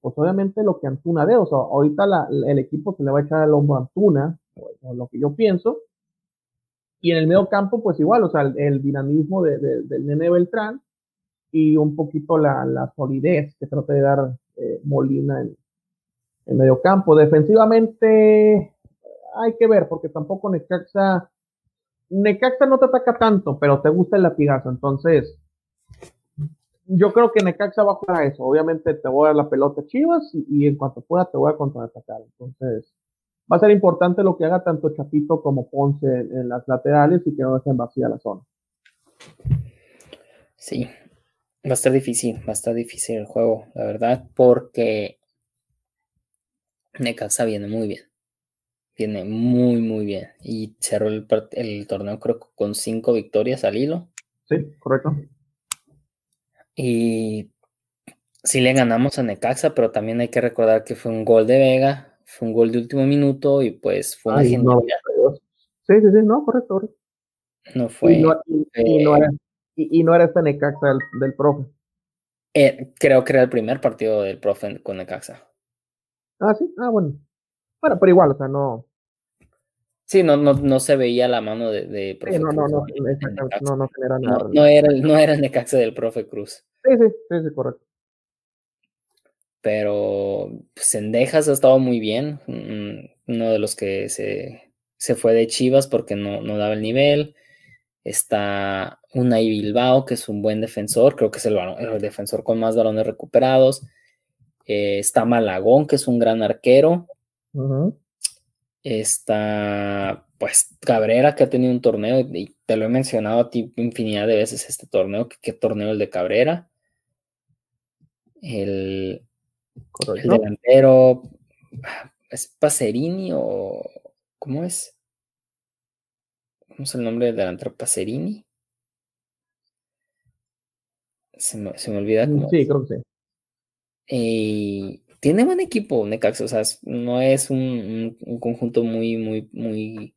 pues obviamente lo que Antuna dé, o sea, ahorita el equipo se le va a echar al hombro a Antuna, lo que yo pienso, y en el medio campo, pues igual, o sea, el, dinamismo de, del nene Beltrán y un poquito la, la solidez que trata de dar eh, Molina en, en medio campo. Defensivamente hay que ver, porque tampoco Necaxa, Necaxa no te ataca tanto, pero te gusta el latigazo, entonces yo creo que Necaxa va a jugar a eso. Obviamente te voy a dar la pelota Chivas y, en cuanto pueda te voy a contraatacar. Entonces va a ser importante lo que haga tanto Chapito como Ponce en, las laterales y que no dejen vacía la zona. Sí, va a estar difícil, va a estar difícil el juego, la verdad, porque Necaxa viene muy bien. Viene muy, muy bien. Y cerró el, el torneo, creo, con cinco victorias al hilo. Sí, correcto. Y sí le ganamos a Necaxa, pero también hay que recordar que fue un gol de Vega, fue un gol de último minuto y pues fue una genialidad. sí, sí, sí, no, correcto, No fue. Y no, era, y, no era este Necaxa del, profe. Eh, creo que era el primer partido del profe con Necaxa. Ah, sí, ah, bueno. Bueno, pero igual, o sea, no. Sí, no, no, no se veía la mano de, de profe no, no, no, no, no, era nada. No, era, no era el Necaxa del profe Cruz. Sí, sí, sí, sí, correcto. Pero Sendejas ha estado muy bien. Mm, uno de los que se, se fue de Chivas porque no, no daba el nivel. Está Unai Bilbao, que es un buen defensor. Creo que es el, el defensor con más balones recuperados. Eh, está Malagón, que es un gran arquero. Está, pues, Cabrera, que ha tenido un torneo, y te lo he mencionado a ti infinidad de veces este torneo. ¿Qué, torneo el de Cabrera? El, delantero, ¿es Pacerini o cómo es? ¿Cómo es el nombre del delantero? ¿Pacerini? Se me, se me olvida. Mm, sí, creo que sí. Y tiene buen equipo Necaxa, o sea, no es un, conjunto muy, muy, muy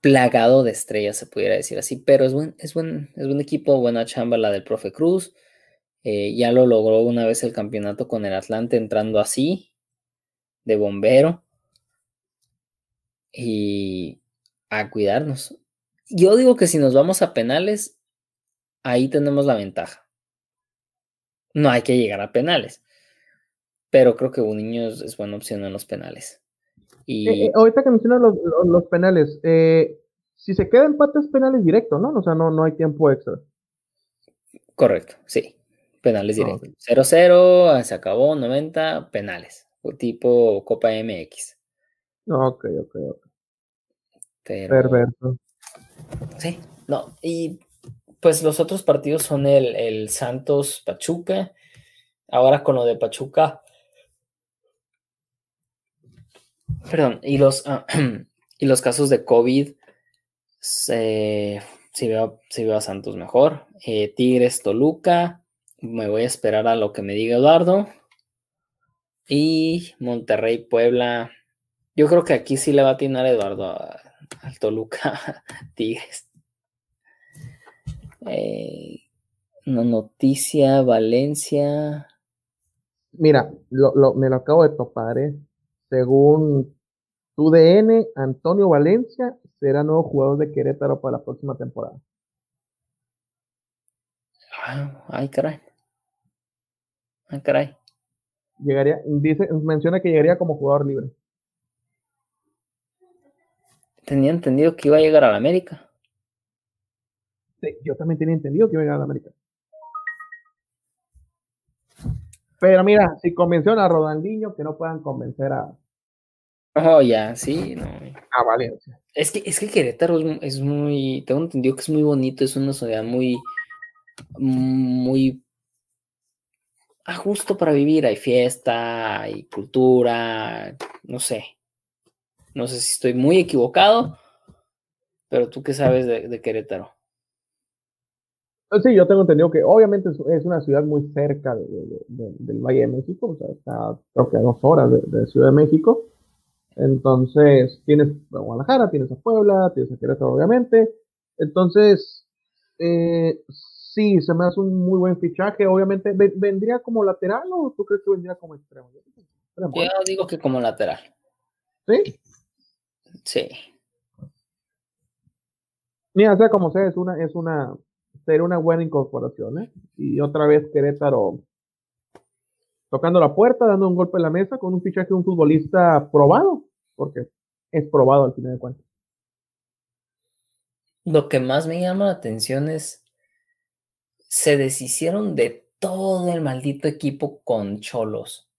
plagado de estrellas, se pudiera decir así, pero es buen, es buen, es buen equipo, buena chamba la del profe Cruz. Eh, ya lo logró una vez el campeonato con el Atlante entrando así, de bombero. Y a cuidarnos. Yo digo que si nos vamos a penales, ahí tenemos la ventaja no hay que llegar a penales. Pero creo que un niño es, buena opción en los penales. Y... Eh, eh, ahorita que mencionas los, penales, eh, si se queda empate es penales directo, ¿no? O sea, no, no hay tiempo extra. Correcto, sí. Penales directos. 0-0, se acabó, 90, penales. Tipo Copa MX. Ok, ok, ok. Perverso. Sí, no, y pues los otros partidos son el, Santos Pachuca. Ahora con lo de Pachuca. Perdón, y los, ah, y los casos de COVID. si, veo, si veo a Santos mejor. Eh, Tigres Toluca. Me voy a esperar a lo que me diga Eduardo. Y Monterrey Puebla. Yo creo que aquí sí le va a atinar Eduardo al Toluca Tigres. Eh, una noticia, Valencia. Mira, lo, me lo acabo de topar, ¿eh? Según tu DN, Antonio Valencia será nuevo jugador de Querétaro para la próxima temporada. Ah, ay, caray. Ay, caray. Llegaría, dice, menciona que llegaría como jugador libre. Tenía entendido que iba a llegar a la América yo también tenía entendido que iba a llegar a América. Pero mira, si convencieron a Rodandinho, que no puedan convencer a. Oh, ya, sí, no. A Valencia. Es que, es que Querétaro es, muy. Tengo entendido que es muy bonito, es una ciudad muy. Muy. A para vivir. Hay fiesta, hay cultura, no sé. No sé si estoy muy equivocado, pero tú qué sabes de Querétaro. Pues sí, yo tengo entendido que obviamente es, una ciudad muy cerca del Valle de México, o sea, está creo que a dos horas de, Ciudad de México. Entonces, tienes a Guadalajara, tienes a Puebla, tienes a Querétaro, obviamente. Entonces, eh, sí, se me hace un muy buen fichaje. Obviamente, ¿vendría como lateral o tú crees que vendría como extremo? Yo digo que como lateral. ¿Sí? Sí. Mira, sea como sea, es una, es una sería una buena incorporación, ¿eh? Y otra vez Querétaro tocando la puerta, dando un golpe en la mesa con un fichaje de un futbolista probado, porque es probado al final de cuentas. Lo que más me llama la atención es, se deshicieron de todo el maldito equipo con Cholos.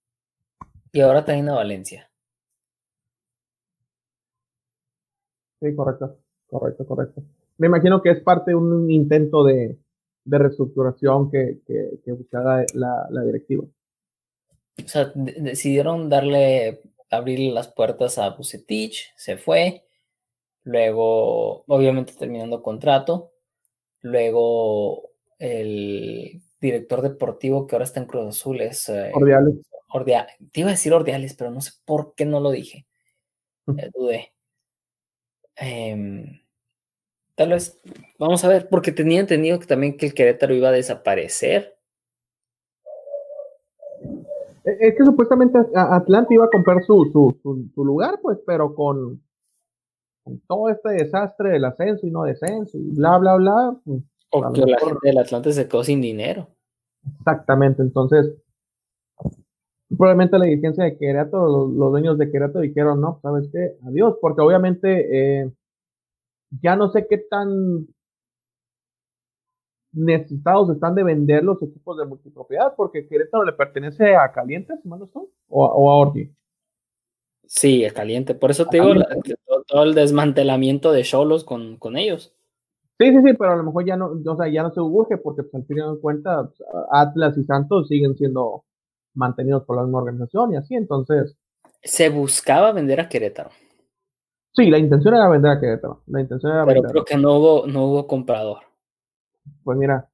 Y ahora también a Valencia. Sí, correcto, correcto, correcto. Me imagino que es parte de un intento de, reestructuración que, que, buscaba la, la, directiva. O sea, decidieron darle, abrir las puertas a Bucetich, se fue, luego, obviamente terminando contrato, luego el director deportivo que ahora está en Cruz Azul es... Eh, Ordiales. te iba a decir Ordiales, pero no sé por qué no lo dije. Eh, dudé. Em, tal vez, vamos a ver, porque tenía entendido que también que el Querétaro iba a desaparecer. E, es que supuestamente Atlanta iba a comprar su, su, su, lugar, pues, pero con, todo este desastre del ascenso y no descenso y bla, bla, bla. Pues, o que la gente del Atlante se quedó sin dinero. Exactamente, entonces, probablemente la dirigencia de Querétaro, los, los, dueños de Querétaro dijeron, no, ¿sabes qué? Adiós, porque obviamente eh, ya no sé qué tan necesitados están de vender los equipos de multipropiedad, porque Querétaro le pertenece a Caliente, si mal no estoy, o, a Ordi. Sí, a Caliente, por eso te digo todo, el desmantelamiento de Cholos con, con ellos. Sí, sí, sí, pero a lo mejor ya no, o sea, ya no se urge porque pues, al final de cuentas Atlas y Santos siguen siendo mantenidos por la misma organización y así, entonces. Se buscaba vender a Querétaro. Sí, la intención era vender a Querétaro. La intención era Pero creo que no hubo, no hubo comprador. Pues mira,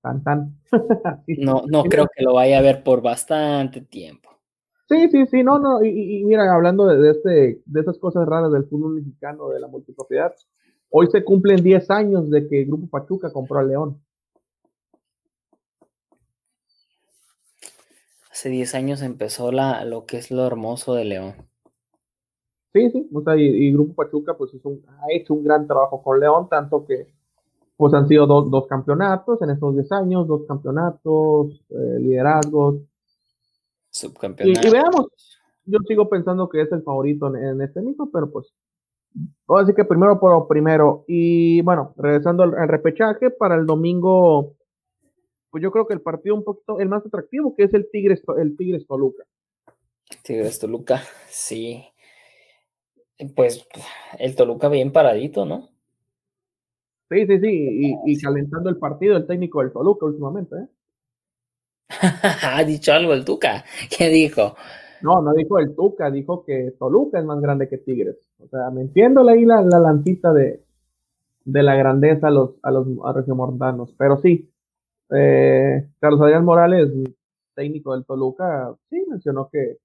tan tan. no, no creo que lo vaya a ver por bastante tiempo. Sí, sí, sí, no, no, y, mira, hablando de, este, de esas cosas raras del fútbol mexicano, de la multipropiedad, hoy se cumplen 10 años de que el Grupo Pachuca compró a León. hace 10 años empezó la, lo que es lo hermoso de León. Sí, sí, o sea, y, Grupo Pachuca pues ha hecho un gran trabajo con León, tanto que pues han sido dos, dos campeonatos en estos 10 años, dos campeonatos, eh, liderazgos. Subcampeonatos. Y, veamos, yo sigo pensando que es el favorito en, este mismo, pero pues así que primero por primero. Y bueno, regresando al repechaje para el domingo pues yo creo que el partido un poquito, el más atractivo, que es el Tigres, el Tigres Toluca. Tigres Toluca, sí. Pues el Toluca bien paradito, ¿no? Sí, sí, sí, y, calentando el partido el técnico del Toluca últimamente, ¿eh? ha dicho algo el Tuca. ¿Qué dijo? No, no dijo el Tuca, dijo que Toluca es más grande que Tigres. O sea, metiéndole ahí la, la lancita de, de la grandeza a los, a los regiomontanos. Pero sí, eh, Carlos Adrián Morales, técnico del Toluca, sí mencionó que,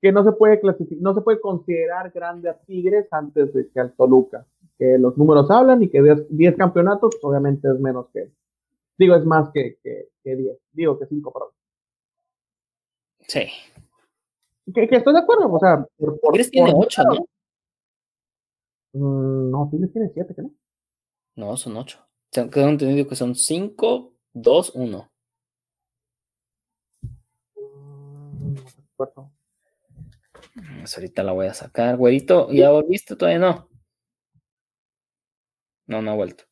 que no se puede clasificar, no se puede considerar grande a Tigres antes de que al Toluca, que los números hablan y que 10 campeonatos obviamente es menos que, digo, es más que, que, 10, digo que 5 por Sí. Que, estoy de acuerdo, o sea, Tigres tiene 8, ¿no? Mm, no, Tigres tiene 7, ¿no? No, son 8. Tengo entendido que son 5, 2, 1. Ahorita la voy a sacar, güerito. ¿Ya volviste? Todavía no. No, no ha vuelto.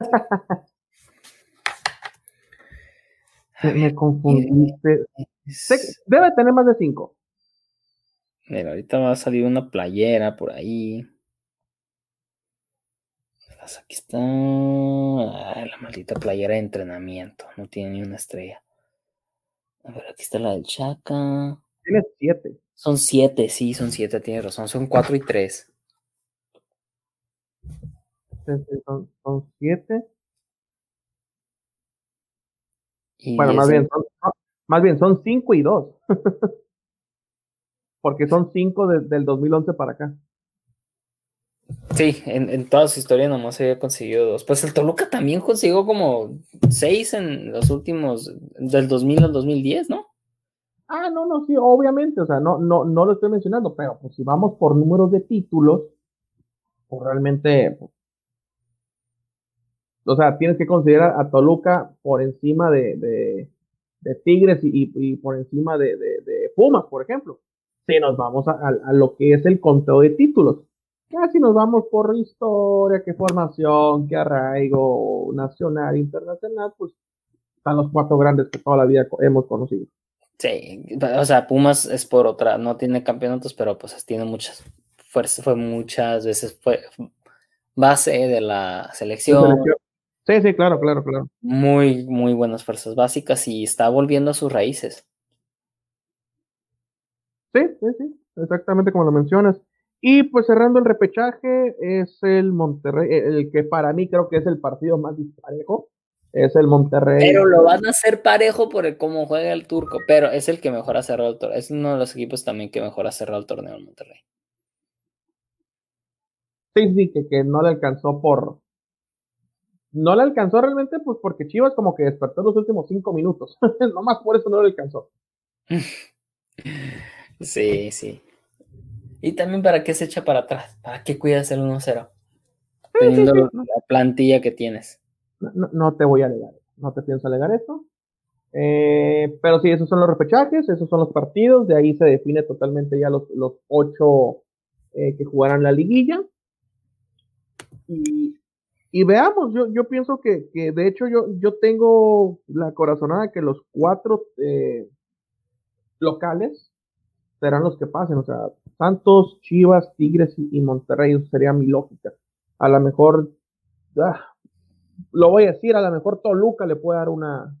me confundiste. Debe tener más de 5. Mira, ahorita va a salir una playera por ahí. Aquí está. la maldita playera de entrenamiento. No tiene ni una estrella. A ver, aquí está la del Chaca. Tiene siete. Son siete, sí, son siete, tiene razón. Son cuatro y tres. Son, son siete. bueno, más bien, son, más bien son cinco y dos. Porque son cinco desde el 2011 para acá. Sí, en, en, toda su historia nomás había conseguido dos. Pues el Toluca también consiguió como seis en los últimos, del 2000 al 2010, ¿no? Ah, no, no, sí, obviamente, o sea, no, no, no lo estoy mencionando, pero pues si vamos por números de títulos, pues realmente, pues, o sea, tienes que considerar a Toluca por encima de, Tigres y, por encima de, Pumas, por ejemplo. Si nos vamos a, lo que es el conteo de títulos. Casi nos vamos por historia, qué formación, qué arraigo nacional, internacional, pues están los cuatro grandes que toda la vida hemos conocido. Sí, o sea, Pumas es por otra, no tiene campeonatos, pero pues tiene muchas fuerzas, fue muchas veces fue base de la selección. Sí, sí, claro, claro, claro. Muy, muy buenas fuerzas básicas y está volviendo a sus raíces. Sí, sí, sí, exactamente como lo mencionas. Y pues cerrando el repechaje es el Monterrey, el que para mí creo que es el partido más disparejo es el Monterrey. Pero lo van a hacer parejo por el cómo juega el turco, pero es el que mejor ha cerrado el torneo. Es uno de los equipos también que mejor ha cerrado el torneo el Monterrey. Sí, sí, que, que no le alcanzó por. No le alcanzó realmente, pues porque Chivas como que despertó los últimos cinco minutos. Nomás por eso no le alcanzó. sí, sí. Y también para qué se echa para atrás, para qué cuidas el 1-0. Teniendo la plantilla que tienes. No, te voy a alegar, no te pienso alegar eso. Eh, pero sí, esos son los repechajes, esos son los partidos, de ahí se define totalmente ya los, los ocho eh, que jugarán la liguilla. Y, veamos, yo, yo pienso que, de hecho yo, yo tengo la corazonada que los cuatro eh, locales serán los que pasen, o sea, Santos, Chivas, Tigres y, Monterrey, sería mi lógica. A lo mejor, ah, lo voy a decir, a lo mejor Toluca le puede dar una,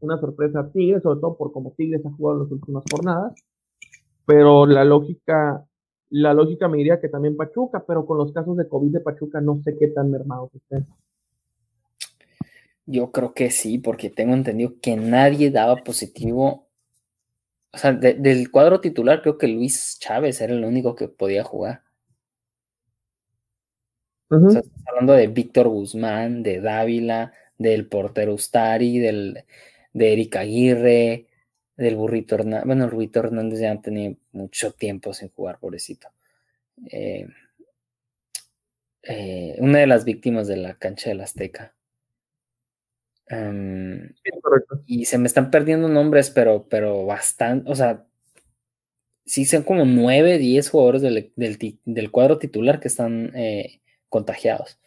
una sorpresa a Tigres, sobre todo por como Tigres ha jugado en las últimas jornadas. Pero la lógica, la lógica me diría que también Pachuca, pero con los casos de COVID de Pachuca no sé qué tan mermados estén. Yo creo que sí, porque tengo entendido que nadie daba positivo. O sea, del cuadro titular, creo que Luis Chávez era el único que podía jugar hablando de Víctor Guzmán, de Dávila, del portero Ustari, del, de Eric Aguirre, del burrito Hernández. Bueno, el burrito Hernández ya tenido mucho tiempo sin jugar, pobrecito. Eh, eh, una de las víctimas de la cancha del Azteca. Em, y se me están perdiendo nombres, pero, pero bastante, o sea, sí son como nueve, diez jugadores del, del, cuadro titular que están eh, contagiados.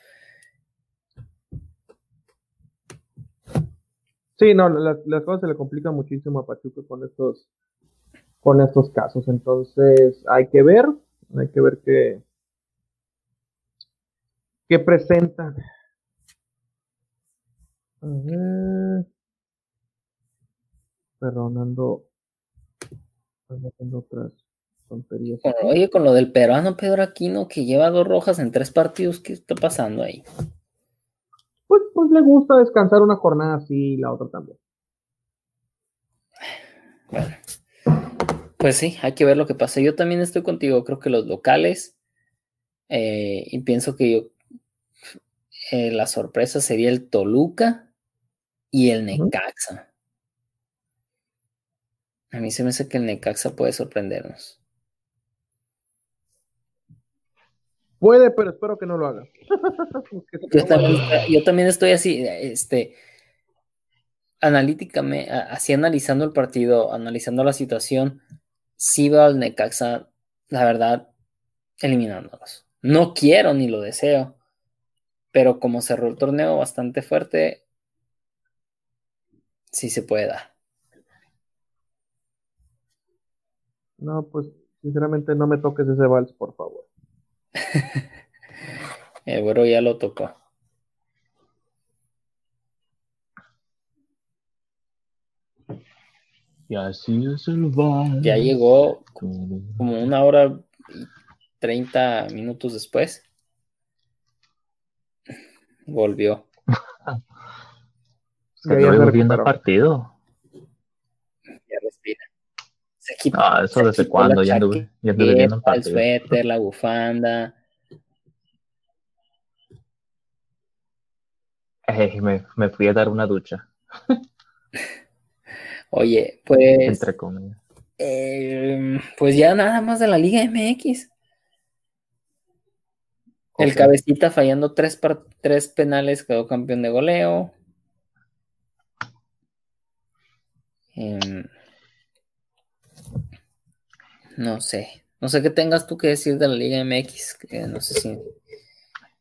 Sí, no, las, cosas se le complican muchísimo a Pachuca con estos, con estos casos. Entonces, hay que ver, hay que ver qué, qué presentan. A ver. Perdonando. otras oye, con lo del peruano Pedro Aquino que lleva dos rojas en tres partidos, ¿qué está pasando ahí? Pues, pues le gusta descansar una jornada así y la otra también. Bueno, pues sí, hay que ver lo que pasa. Yo también estoy contigo, creo que los locales, eh, y pienso que yo, eh, la sorpresa sería el Toluca y el Necaxa. A mí se me hace que el Necaxa puede sorprendernos. Puede, pero espero que no lo haga. yo, también, estoy así, este, analíticamente, así analizando el partido, analizando la situación, sí veo al Necaxa, la verdad, eliminándolos. No quiero ni lo deseo, pero como cerró el torneo bastante fuerte, sí se puede dar. No, pues sinceramente no me toques ese vals, por favor. el güero ya lo tocó. Y así es el bar. Ya llegó como una hora y treinta minutos después. Volvió. Se está viendo el partido. Ah, eso desde cuándo, ya anduve, ya viendo el suéter, la bufanda. me, me, fui a dar una ducha. Oye, pues. Entre comillas. Eh, pues ya nada más de la Liga MX. El cabecita fallando tres, tres penales quedó campeón de goleo. Em, no sé. No sé qué tengas tú que decir de la Liga MX. no sé si.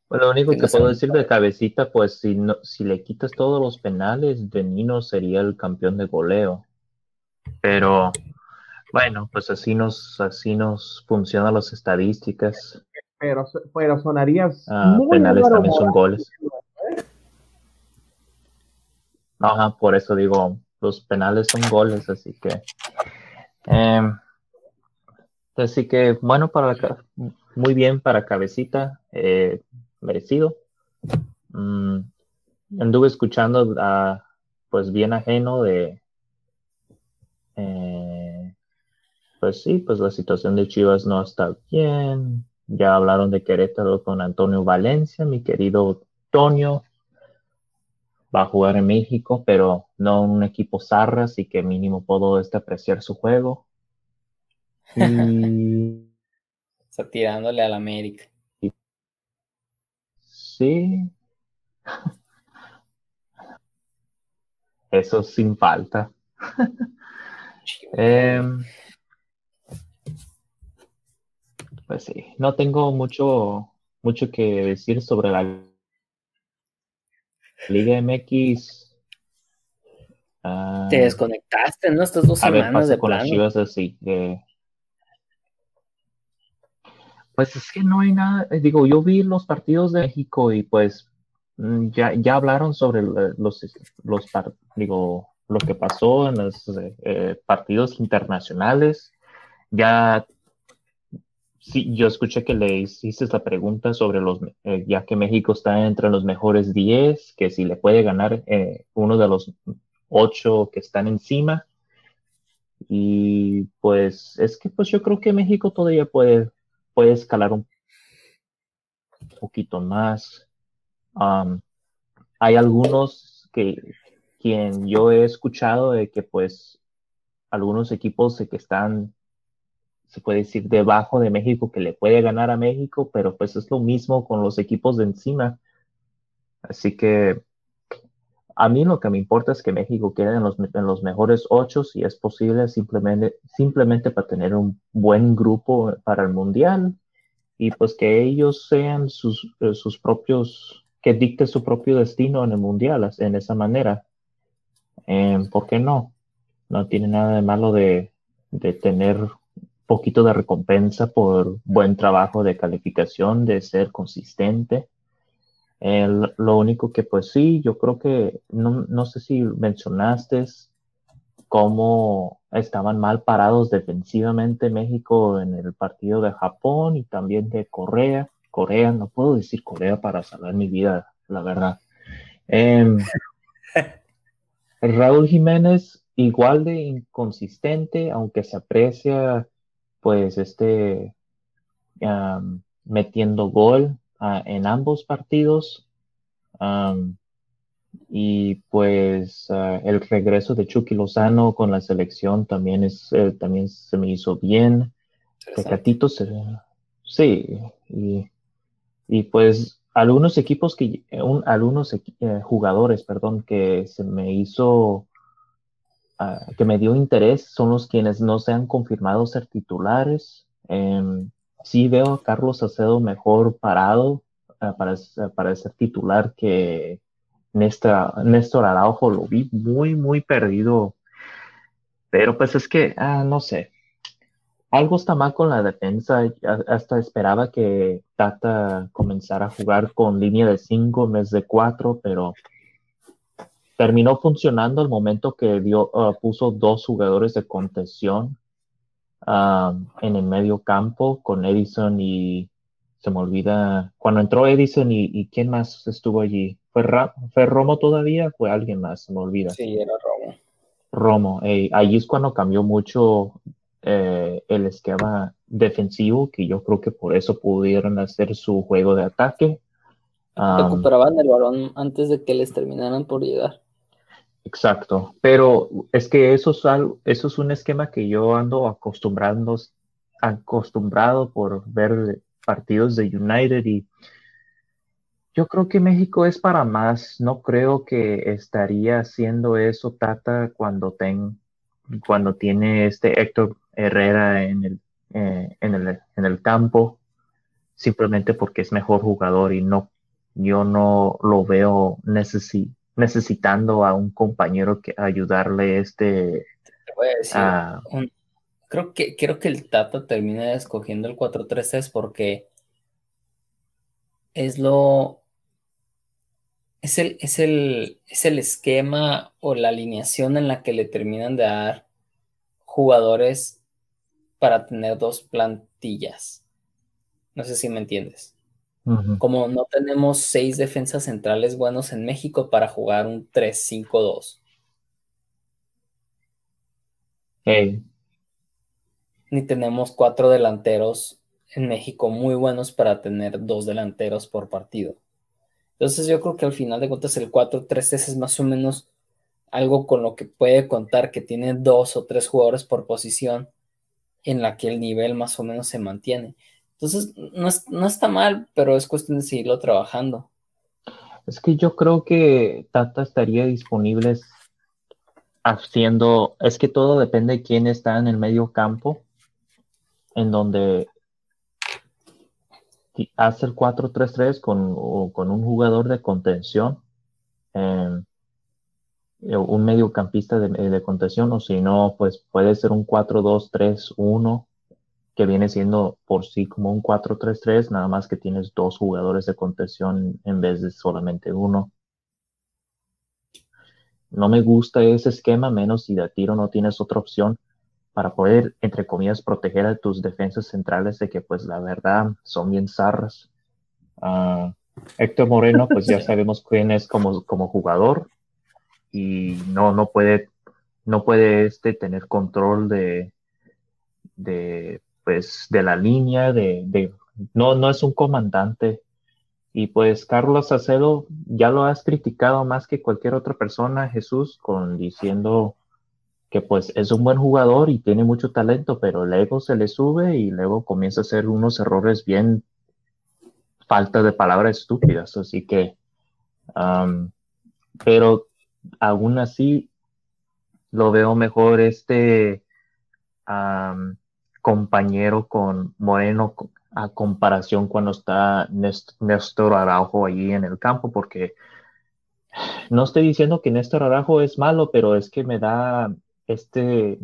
Bueno, lo único que puedo decir de cabecita, pues si no, si le quitas todos los penales, Denino sería el campeón de goleo. Pero bueno, pues así nos, así nos funcionan las estadísticas. Pero, pero sonarías. Ah, penales también son goles. Ajá, por eso digo, los penales son goles, así que. Em, así que, bueno, para muy bien para Cabecita, eh, merecido. Mm, anduve escuchando, pues bien ajeno de. Eh, pues sí, pues la situación de Chivas no está bien. Ya hablaron de Querétaro con Antonio Valencia, mi querido Antonio va a jugar en México, pero no un equipo zarra, así que mínimo puedo este, apreciar su juego. Está tirándole al América. Sí. Eso sin falta. Em, pues sí, no tengo mucho, mucho que decir sobre la Liga MX. Ah, Te desconectaste, ¿no? Estas dos semanas de con las chivas así. Pues es que no hay nada. Eh, digo, yo vi los partidos de México y pues mm, ya, ya hablaron sobre los, los digo, lo que pasó en los eh, partidos internacionales. Ya Sí, yo escuché que le hiciste la pregunta sobre los, eh, ya que México está entre los mejores 10, que si le puede ganar eh, uno de los ocho que están encima. Y pues es que pues yo creo que México todavía puede, puede escalar un poquito más. hay algunos que quien yo he escuchado de que pues algunos equipos que están se puede decir, debajo de México que le puede ganar a México, pero pues es lo mismo con los equipos de encima. Así que a mí lo que me importa es que México quede en los, en los mejores ocho, si es posible, simplemente, simplemente para tener un buen grupo para el Mundial y pues que ellos sean sus, eh, propios, que dicte su propio destino en el Mundial en esa manera. Eh, ¿Por qué no? No tiene nada de malo de, de tener poquito de recompensa por buen trabajo de calificación, de ser consistente. Lo único que pues sí, yo creo que no, no sé si mencionaste cómo estaban mal parados defensivamente México en el partido de Japón y también de Corea. Corea, no puedo decir Corea para salvar mi vida, la verdad. Em, Raúl Jiménez igual de inconsistente, aunque se aprecia pues este metiendo gol ah, en ambos partidos. y pues ah, el regreso de Chucky Lozano con la selección también es eh, también se me hizo bien. Tecatito se, sí, y, pues algunos equipos que algunos eh, jugadores, perdón, que se me hizo que me dio interés son los quienes no se han confirmado ser titulares. Em, sí veo a Carlos Acedo mejor parado eh, para, para, ser titular que Néstor, Néstor Araujo. Lo vi muy, muy perdido. Pero pues es que, ah, no sé. Algo está mal con la defensa. Hasta esperaba que Tata comenzara a jugar con línea de 5 en vez de 4, pero terminó funcionando al momento que dio, uh, puso dos jugadores de contención um, en el medio campo con Edison y se me olvida, cuando entró Edison y, quién más estuvo allí, ¿Fue, ¿Fue, Romo todavía? ¿Fue alguien más? Se me olvida. Sí, era Romo. Romo, allí es cuando cambió mucho eh, el esquema defensivo, que yo creo que por eso pudieron hacer su juego de ataque. Um, Recuperaban el balón antes de que les terminaran por llegar. Exacto, pero es que eso es, eso es un esquema que yo ando acostumbrando, acostumbrado por ver partidos de United y Yo creo que México es para más. No creo que estaría haciendo eso Tata cuando, ten, cuando tiene este Héctor Herrera en el, eh, en, el, en el campo, simplemente porque es mejor jugador y no, yo no lo veo necesitando a un compañero que ayudarle este. creo que creo que el Tata termina escogiendo el 4-3-3 porque es lo es el, es, el, es el esquema o la alineación en la que le terminan de dar jugadores para tener dos plantillas. No sé si me entiendes. Como no tenemos seis defensas centrales buenos en México para jugar un 3-5-2. Ni tenemos cuatro delanteros en México muy buenos para tener dos delanteros por partido. Entonces yo creo que al final de cuentas el 4-3 es más o menos algo con lo que puede contar que tiene dos o tres jugadores por posición en la que el nivel más o menos se mantiene. Entonces no, está mal, pero es cuestión de seguirlo trabajando. Es que yo creo que Tata estaría disponible haciendo, es que todo depende de quién está en el medio campo, en donde hace el 4-3-3 con, con, un jugador de contención, em, eh, un mediocampista de, de, contención, o si no, pues puede ser un 4-2-3-1, que viene siendo por sí como un 4-3-3, nada más que tienes dos jugadores de contención en vez de solamente uno. No me gusta ese esquema, menos si de tiro no tienes otra opción para poder, entre comillas, proteger a tus defensas centrales de que, pues, la verdad, son bien zarras. Ah, Héctor Moreno, pues ya sabemos quién es como, como jugador y no, no puede, no puede este tener control de, de, pues, de la línea, de, no, no es un comandante. Y pues Carlos Acedo ya lo has criticado más que cualquier otra persona, Jesús, con diciendo que pues es un buen jugador y tiene mucho talento, pero luego se le sube y luego comienza a hacer unos errores bien falta de palabras estúpidas, así que, pero aún así lo veo mejor este compañero con Moreno a comparación cuando está Néstor Araujo allí en el campo, porque no estoy diciendo que Néstor Araujo es malo, pero es que me da este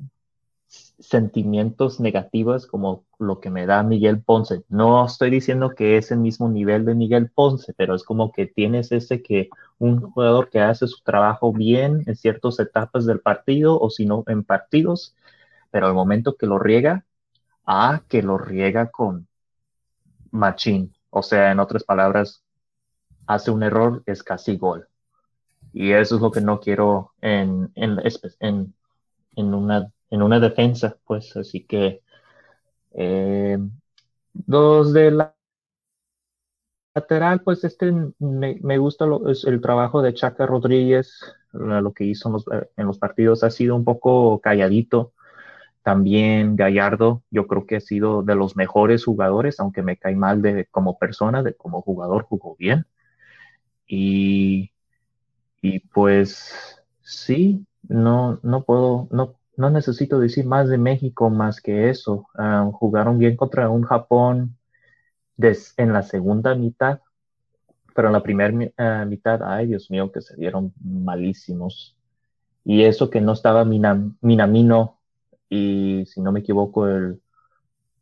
sentimientos negativos como lo que me da Miguel Ponce. No estoy diciendo que es el mismo nivel de Miguel Ponce, pero es como que tienes ese que un jugador que hace su trabajo bien en ciertas etapas del partido o si no en partidos, pero al momento que lo riega, ah, que lo riega con machín. O sea, en otras palabras, hace un error, es casi gol. Y eso es lo que no quiero en, en, en en una, en una defensa, pues así que eh, dos de la lateral, pues este me, me gusta lo, es el trabajo de Chaca Rodríguez, lo que hizo en los, en los, partidos ha sido un poco calladito. También Gallardo, yo creo que ha sido de los mejores jugadores, aunque me cae mal como persona, como jugador jugó bien. Y, y pues sí, no, no puedo, no, no necesito decir más de México más que eso. Ah, jugaron bien contra un Japón en la segunda mitad, pero en la primera ah, mitad, ay Dios mío, que se dieron malísimos. Y eso que no estaba Minamino, y si no me equivoco, el,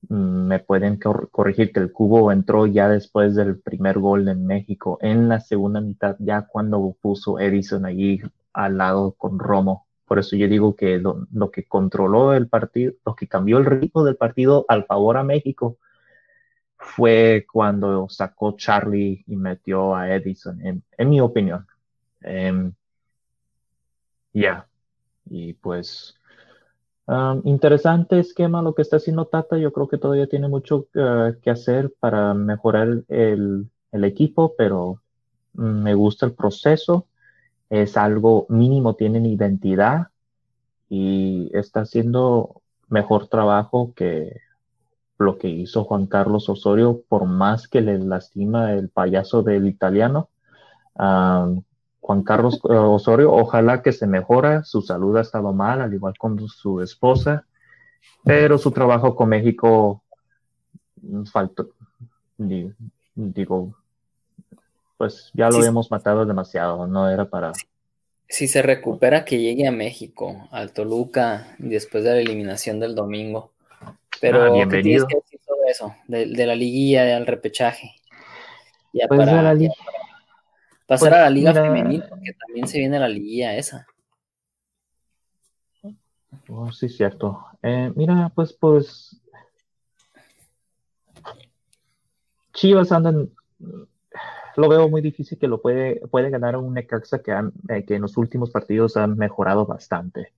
mm, me pueden corregir que el cubo entró ya después del primer gol de México, en la segunda mitad, ya cuando puso Edison allí al lado con Romo. Por eso yo digo que lo, que controló el partido, lo que cambió el ritmo del partido al favor a México fue cuando sacó Charlie y metió a Edison, en, mi opinión. Em, ya, y pues um, interesante esquema lo que está haciendo Tata. Yo creo que todavía tiene mucho uh, que hacer para mejorar el, equipo, pero me gusta el proceso es algo mínimo, tienen identidad y está haciendo mejor trabajo que lo que hizo Juan Carlos Osorio, por más que le lastima el payaso del italiano. Juan Carlos eh, Osorio, ojalá que se mejora, su salud ha estado mal, al igual con su esposa, pero su trabajo con México faltó, digo, pues ya lo hemos matado demasiado, no era para... Si se recupera, que llegue a México, al Toluca, después de la eliminación del domingo. Pero, ah, bienvenido. ¿qué decir sobre eso? De, la liguilla, del repechaje. Ya pues para, la pasar a la liga pues femenil, porque también se viene la liguilla esa. Oh, sí, cierto. Eh, mira, pues, pues. Chivas andan. Lo veo muy difícil que lo puede, puede ganar un Necaxa que, eh, que en los últimos partidos han mejorado bastante.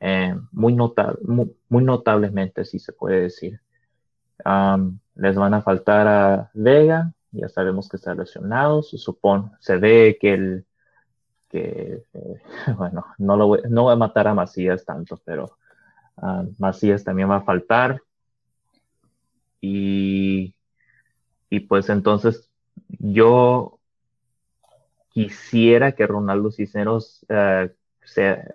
Eh, muy, notable, muy, notablemente, si se puede decir. les van a faltar a Vega, ya sabemos que está lesionado, se supone, se ve que el, que, eh, bueno, no, lo no voy a matar a Macías tanto, pero Macías también va a faltar. Y, y pues entonces yo quisiera que Ronaldo Cisneros uh, sea,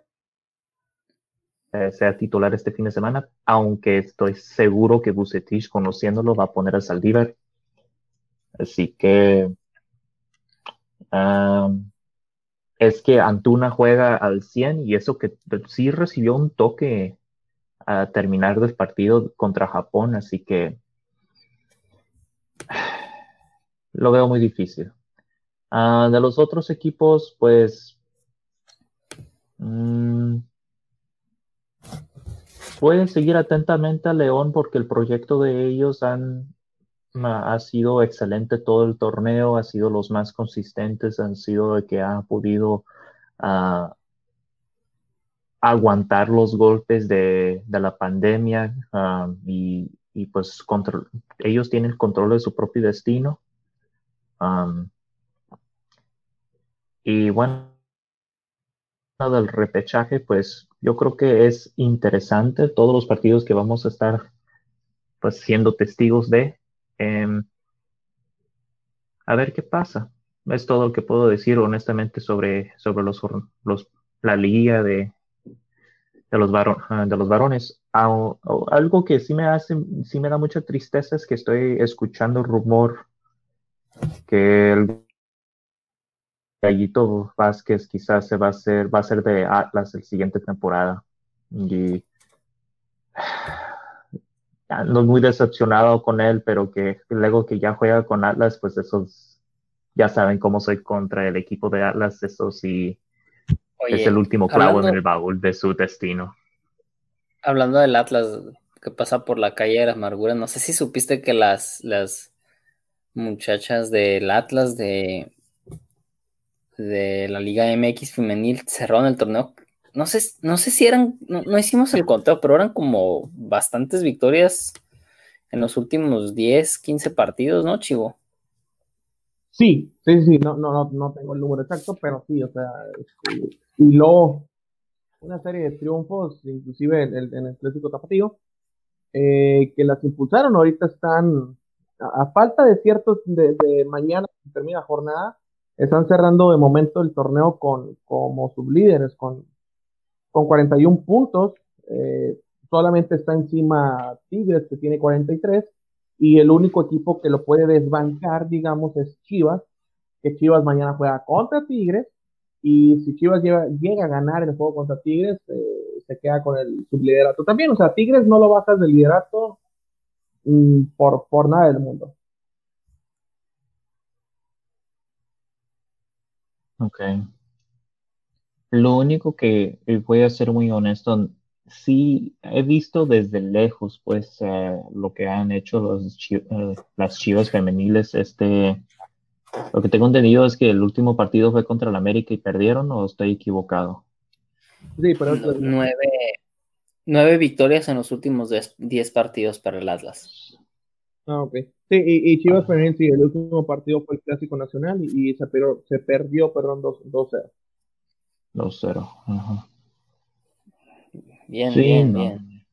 eh, sea titular este fin de semana, aunque estoy seguro que Bucetich, conociéndolo, va a poner a Saldívar. Así que es que Antuna juega al 100 y eso que sí recibió un toque a terminar del partido contra Japón, así que lo veo muy difícil. Ah, de los otros equipos, pues... Mm, pueden seguir atentamente a León porque el proyecto de ellos han, ha sido excelente todo el torneo, ha sido los más consistentes, han sido el que ha podido ah, aguantar los golpes de, la pandemia ah, y, pues ellos tienen control de su propio destino. y bueno, del repechaje, pues yo creo que es interesante todos los partidos que vamos a estar pues siendo testigos de. Em, a ver qué pasa. Es todo lo que puedo decir honestamente sobre, sobre los, los, la liga de, de, los, ah, de los varones. algo que sí me hace, sí me da mucha tristeza es que estoy escuchando rumor que el Gallito Vázquez quizás se va a hacer, va a ser de Atlas el siguiente temporada. Y ando muy decepcionado con él, pero que luego que ya juega con Atlas, pues esos ya saben cómo soy contra el equipo de Atlas, eso sí es el último clavo en el baúl de su destino. Hablando del Atlas que pasa por la calle de la amargura, no sé si supiste que las, las muchachas del Atlas de de la Liga MX femenil cerraron el torneo. No sé, no sé si eran, no, hicimos el conteo, pero eran como bastantes victorias en los últimos 10, 15 partidos, ¿no, Chivo? Sí, sí, sí, no, no, no, tengo el número exacto, pero sí, o sea, este, y luego una serie de triunfos, inclusive en el, el Clásico Tapatío, eh, que las impulsaron, ahorita están, a, falta de ciertos, de, de mañana termina la jornada, están cerrando de momento el torneo con, como sublíderes, con, con 41 puntos. Eh, solamente está encima Tigres, que tiene 43, y el único equipo que lo puede desbancar, digamos, es Chivas, que Chivas mañana juega contra Tigres, y si Chivas llega a ganar el juego contra Tigres, eh, se queda con el subliderato también. O sea, Tigres no lo bajas del liderato mm, por, por nada del mundo. Ok. Lo único que voy a ser muy honesto, sí he visto desde lejos, pues, eh, lo que han hecho los eh, las chivas femeniles. Este, lo que tengo entendido es que el último partido fue contra el América y perdieron, o estoy equivocado. Sí, pero nueve, nueve victorias en los últimos diez partidos para el Atlas. Ah, ok. Sí, y, Chivas Femenil, sí, el último partido fue el Clásico Nacional y, se, perdió, se perdió, perdón, 2-0. 2-0, ajá. Bien, bien, bien.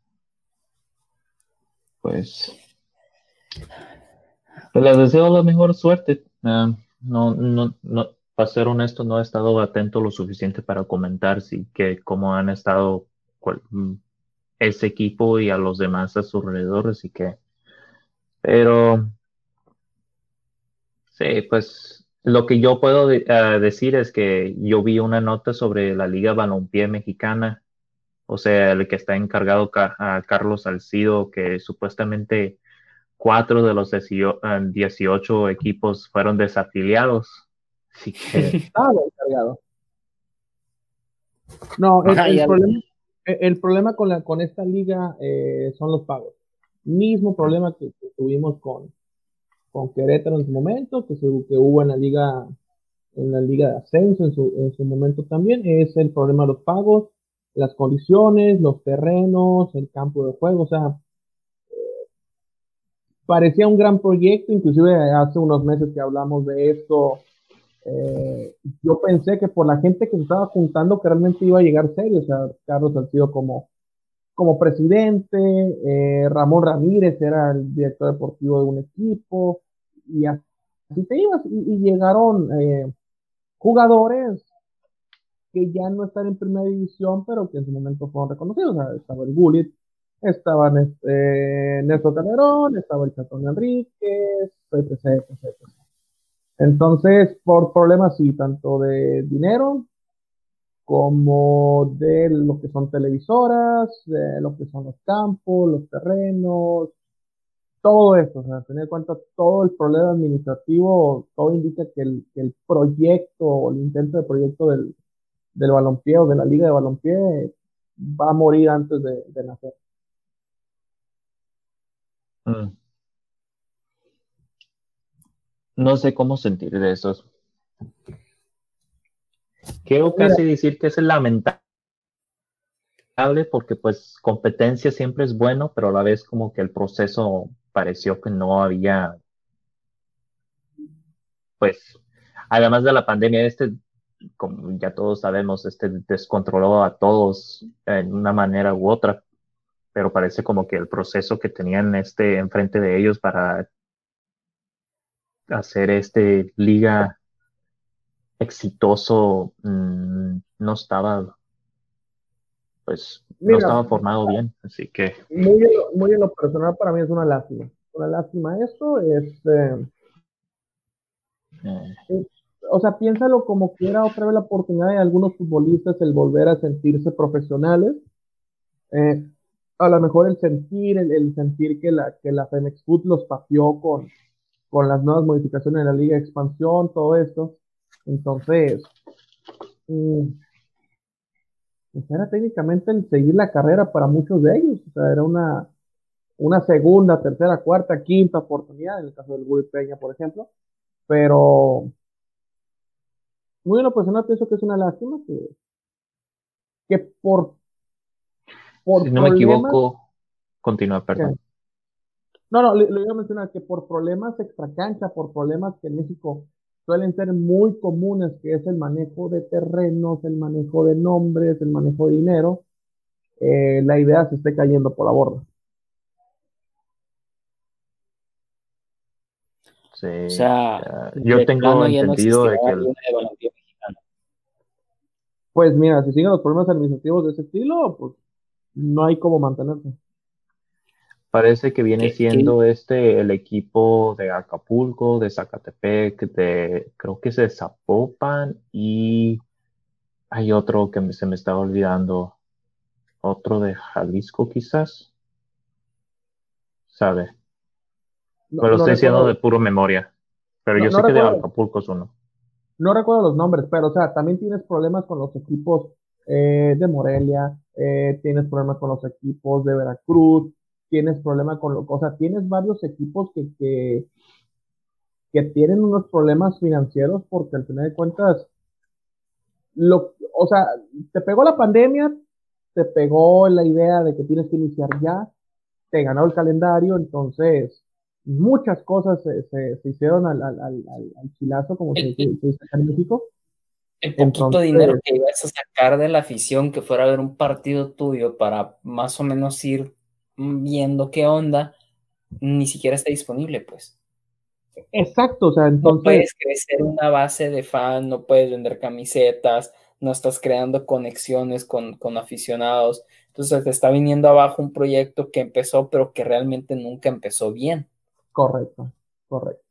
Pues, Pues les deseo la mejor suerte. Ah, no, no, no, para ser honesto, no he estado atento lo suficiente para comentar si que cómo han estado mm, ese equipo y a los demás a su alrededor, así que, pero sí, pues lo que yo puedo ah, decir es que yo vi una nota sobre la Liga Balompié Mexicana, o sea, el que está encargado a Carlos Salcido, que supuestamente cuatro de los 18 equipos fueron desafiliados. Así que... encargado. No, el, problema, el, problema, con, la, con esta liga eh, son los pagos. Mismo problema que, tuvimos con, con Querétaro en su momento, que, que hubo en la liga en la liga de ascenso en su, en su momento también, es el problema de los pagos, las condiciones, los terrenos, el campo de juego, o sea, parecía un gran proyecto, inclusive hace unos meses que hablamos de esto, eh, yo pensé que por la gente que se estaba juntando que realmente iba a llegar serio, o sea, Carlos sido como, como presidente, eh, Ramón Ramírez era el director deportivo de un equipo, y así te ibas, y, llegaron eh, jugadores que ya no están en primera división, pero que en su momento fueron reconocidos, estaba el Bullet, estaban este, Néstor Calderón, estaba el Chatón Enríquez, etc, etc, Entonces, por problemas sí, tanto de dinero como de lo que son televisoras, de lo que son los campos, los terrenos, todo esto, o sea, tener en cuenta todo el problema administrativo, todo indica que el, proyecto o el intento de proyecto del, del balompié o de la liga de balompié va a morir antes de, de nacer. Mm. No sé cómo sentir de eso. Quiero casi decir que es lamentable porque pues competencia siempre es bueno, pero a la vez como que el proceso pareció que no había, pues, además de la pandemia, este, como ya todos sabemos, este descontroló a todos en una manera u otra pero parece como que el proceso que tenían este enfrente de ellos para hacer este liga exitoso mm, no estaba pues no estaba formado bien así que muy en, lo, muy en lo personal para mí es una lástima una lástima esto es eh, eh. o sea piénsalo como que era otra vez la oportunidad de algunos futbolistas el volver a sentirse profesionales eh, a lo mejor el sentir, el, sentir que la, que la Femex Food los paseó con, con las nuevas modificaciones de la Liga de Expansión, todo esto. Entonces, mm, pues era técnicamente el seguir la carrera para muchos de ellos. O sea, era una, una segunda, tercera, cuarta, quinta oportunidad, en el caso del Guri Peña, por ejemplo. Pero, muy en lo personal pienso que es una lástima que, que por si no me equivoco, continúa, perdón. No, no, le, le, iba a mencionar que por problemas extracancha, por problemas que en México suelen ser muy comunes, que es el manejo de terrenos, el manejo de nombres, el manejo de dinero, eh, la idea se esté cayendo por la borda. Sí, o sea, yo tengo entendido de que el... Pues mira, si siguen los problemas administrativos de ese estilo, pues no hay cómo mantenerse. Parece que viene siendo este el equipo de Acapulco, de Zacatepec, de creo que es de Zapopan y hay otro que se me estaba olvidando, otro de Jalisco quizás, ¿sabe? No, lo estoy diciendo de puro memoria, pero yo sé que de Acapulco es uno. No recuerdo los nombres, pero o sea, también tienes problemas con los equipos eh, de Morelia, eh, tienes problemas con los equipos de Veracruz, tienes problemas con lo, o sea, tienes varios equipos que, que, que tienen unos problemas financieros porque al final de cuentas, lo, o sea, te pegó la pandemia, te pegó la idea de que tienes que iniciar ya, te ganó el calendario, entonces muchas cosas se, se, hicieron al, al, al, al, chilazo, como se, se dice en México. El poquito dinero que ibas a sacar de la afición que fuera a ver un partido tuyo para más o menos ir viendo qué onda, ni siquiera está disponible, pues. Exacto, o sea, entonces... No puedes crecer una base de fan, no puedes vender camisetas, no estás creando conexiones con, con aficionados. Entonces te está viniendo abajo un proyecto que empezó, pero que realmente nunca empezó bien. Correcto, correcto.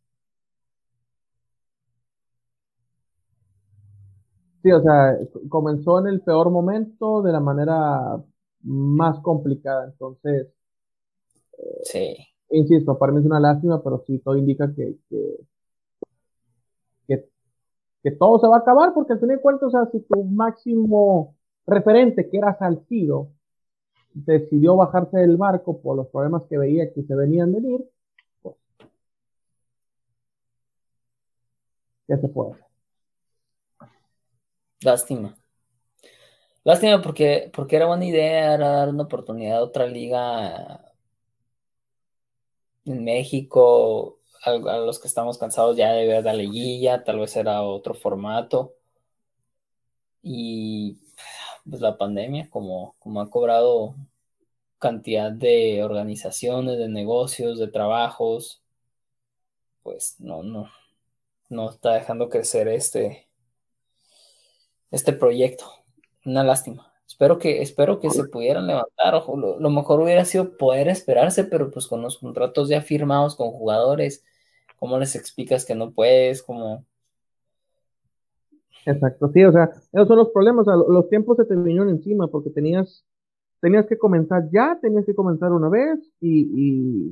Sí, o sea, comenzó en el peor momento de la manera más complicada. Entonces, sí. Insisto, para mí es una lástima, pero sí todo indica que, que, que, todo se va a acabar, porque al fin de cuentas, o sea, si tu máximo referente, que era Salcido, decidió bajarse del barco por los problemas que veía que se venían venir, pues, ¿qué se puede hacer? Lástima. Lástima porque, porque era buena idea, era dar una oportunidad a otra liga en México, a, los que estamos cansados ya de ver la liguilla, tal vez era otro formato. Y pues la pandemia, como, como ha cobrado cantidad de organizaciones, de negocios, de trabajos, pues no, no, no está dejando crecer este, este proyecto. Una lástima. Espero que, espero que se pudieran levantar. Ojo, lo, mejor hubiera sido poder esperarse, pero pues con los contratos ya firmados con jugadores, ¿cómo les explicas que no puedes? ¿Cómo? Exacto, sí, o sea, esos son los problemas. los tiempos se te vinieron encima porque tenías, tenías que comenzar ya, tenías que comenzar una vez y,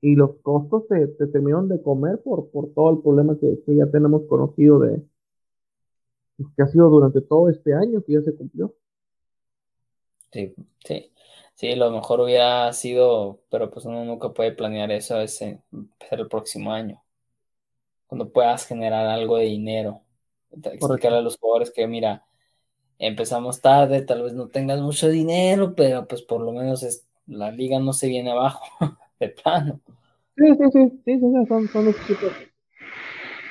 y, los costos te, te, terminaron de comer por, por todo el problema que ya tenemos conocido de, que ha sido durante todo este año que ya se cumplió. Sí, sí. Sí, lo mejor hubiera sido, pero pues uno nunca puede planear eso, es empezar el próximo año. Cuando puedas generar algo de dinero. Explicarle a los jugadores que, mira, empezamos tarde, tal vez no tengas mucho dinero, pero pues por lo menos es, la liga no se viene abajo, de plano. Sí, sí, sí, sí, sí, son, son los chicos.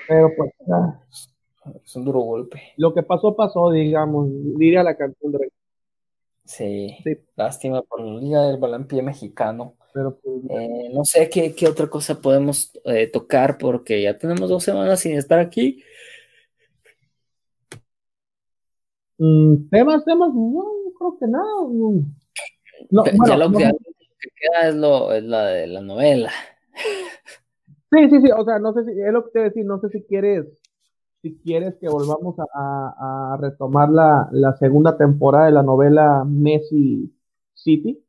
Pero pues, es un duro golpe. Lo que pasó, pasó, digamos, diría la canción de Sí, lástima por la Liga del Balompié Mexicano. Pero pues, eh, no sé qué, otra cosa podemos eh, tocar porque ya tenemos dos semanas sin estar aquí. Mm, temas, temas, no, creo que nada. No, ya lo que, queda es, lo, es la de la novela. Sí, sí, sí, o sea, no sé si, es lo que te decir, no sé si quieres si quieres que volvamos a, retomar la, segunda temporada de la novela Messi City.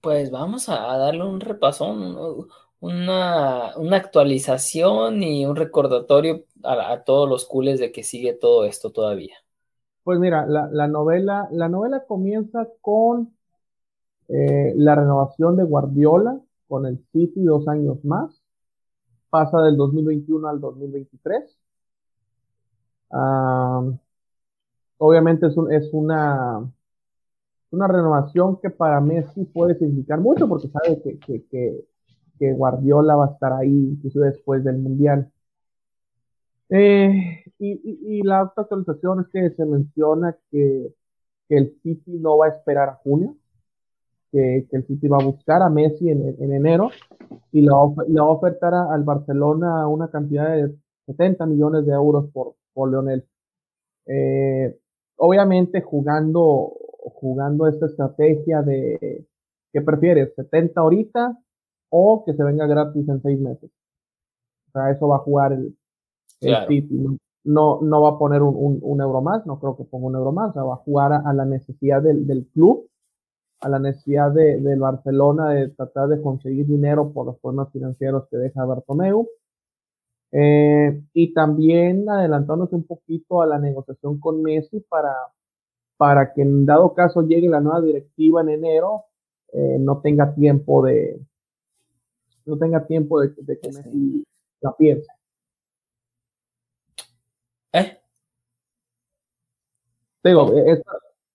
Pues vamos a darle un repasón, una, actualización y un recordatorio a, todos los cules de que sigue todo esto todavía. Pues mira, la, novela, la novela comienza con eh, la renovación de Guardiola con el City dos años más pasa del 2021 al 2023. obviamente es, una, renovación que para Messi puede significar mucho porque sabe que, Guardiola va a estar ahí incluso después del Mundial. Eh, y, la otra actualización es que se menciona que, el City no va a esperar a junio, que, el City va a buscar a Messi en, en enero y la, la ofertará al Barcelona una cantidad de 70 millones de euros por, por Leonel. Eh, obviamente jugando, jugando esta estrategia de ¿qué prefieres? ¿70 ahorita o que se venga gratis en seis meses? O sea, eso va a jugar el, el City. No, no va a poner un, un, euro más, no creo que ponga un euro más, o sea, va a jugar a, la necesidad del, del club a la necesidad de, Barcelona de tratar de conseguir dinero por los problemas financieros que deja Bartomeu. Eh, y también adelantándose un poquito a la negociación con Messi para, para que en dado caso llegue la nueva directiva en enero, eh, no tenga tiempo de no tenga tiempo de, que Messi la piense. ¿Eh? Digo, esta,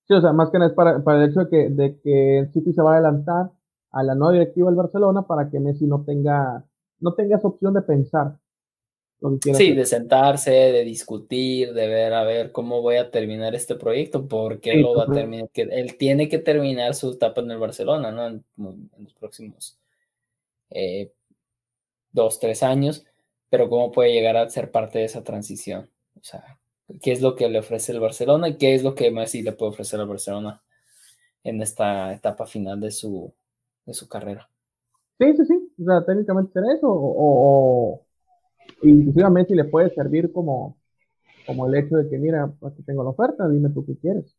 Sí, o sea, más que nada es para, el hecho de que, de que el City se va a adelantar a la nueva directiva del Barcelona para que Messi no tenga, no tenga esa opción de pensar. Sí, de sentarse, de discutir, de ver a ver cómo voy a terminar este proyecto, porque lo va a terminar, que él tiene que terminar su etapa en el Barcelona, ¿no? En, los próximos eh, dos, tres años, pero cómo puede llegar a ser parte de esa transición. O sea, qué es lo que le ofrece el Barcelona y qué es lo que Messi le puede ofrecer al Barcelona en esta etapa final de su, de su carrera. Sí, sí, sí. O sea, técnicamente será eso. O, inclusive a Messi le puede servir como, como el hecho de que, mira, aquí tengo la oferta, dime tú qué quieres.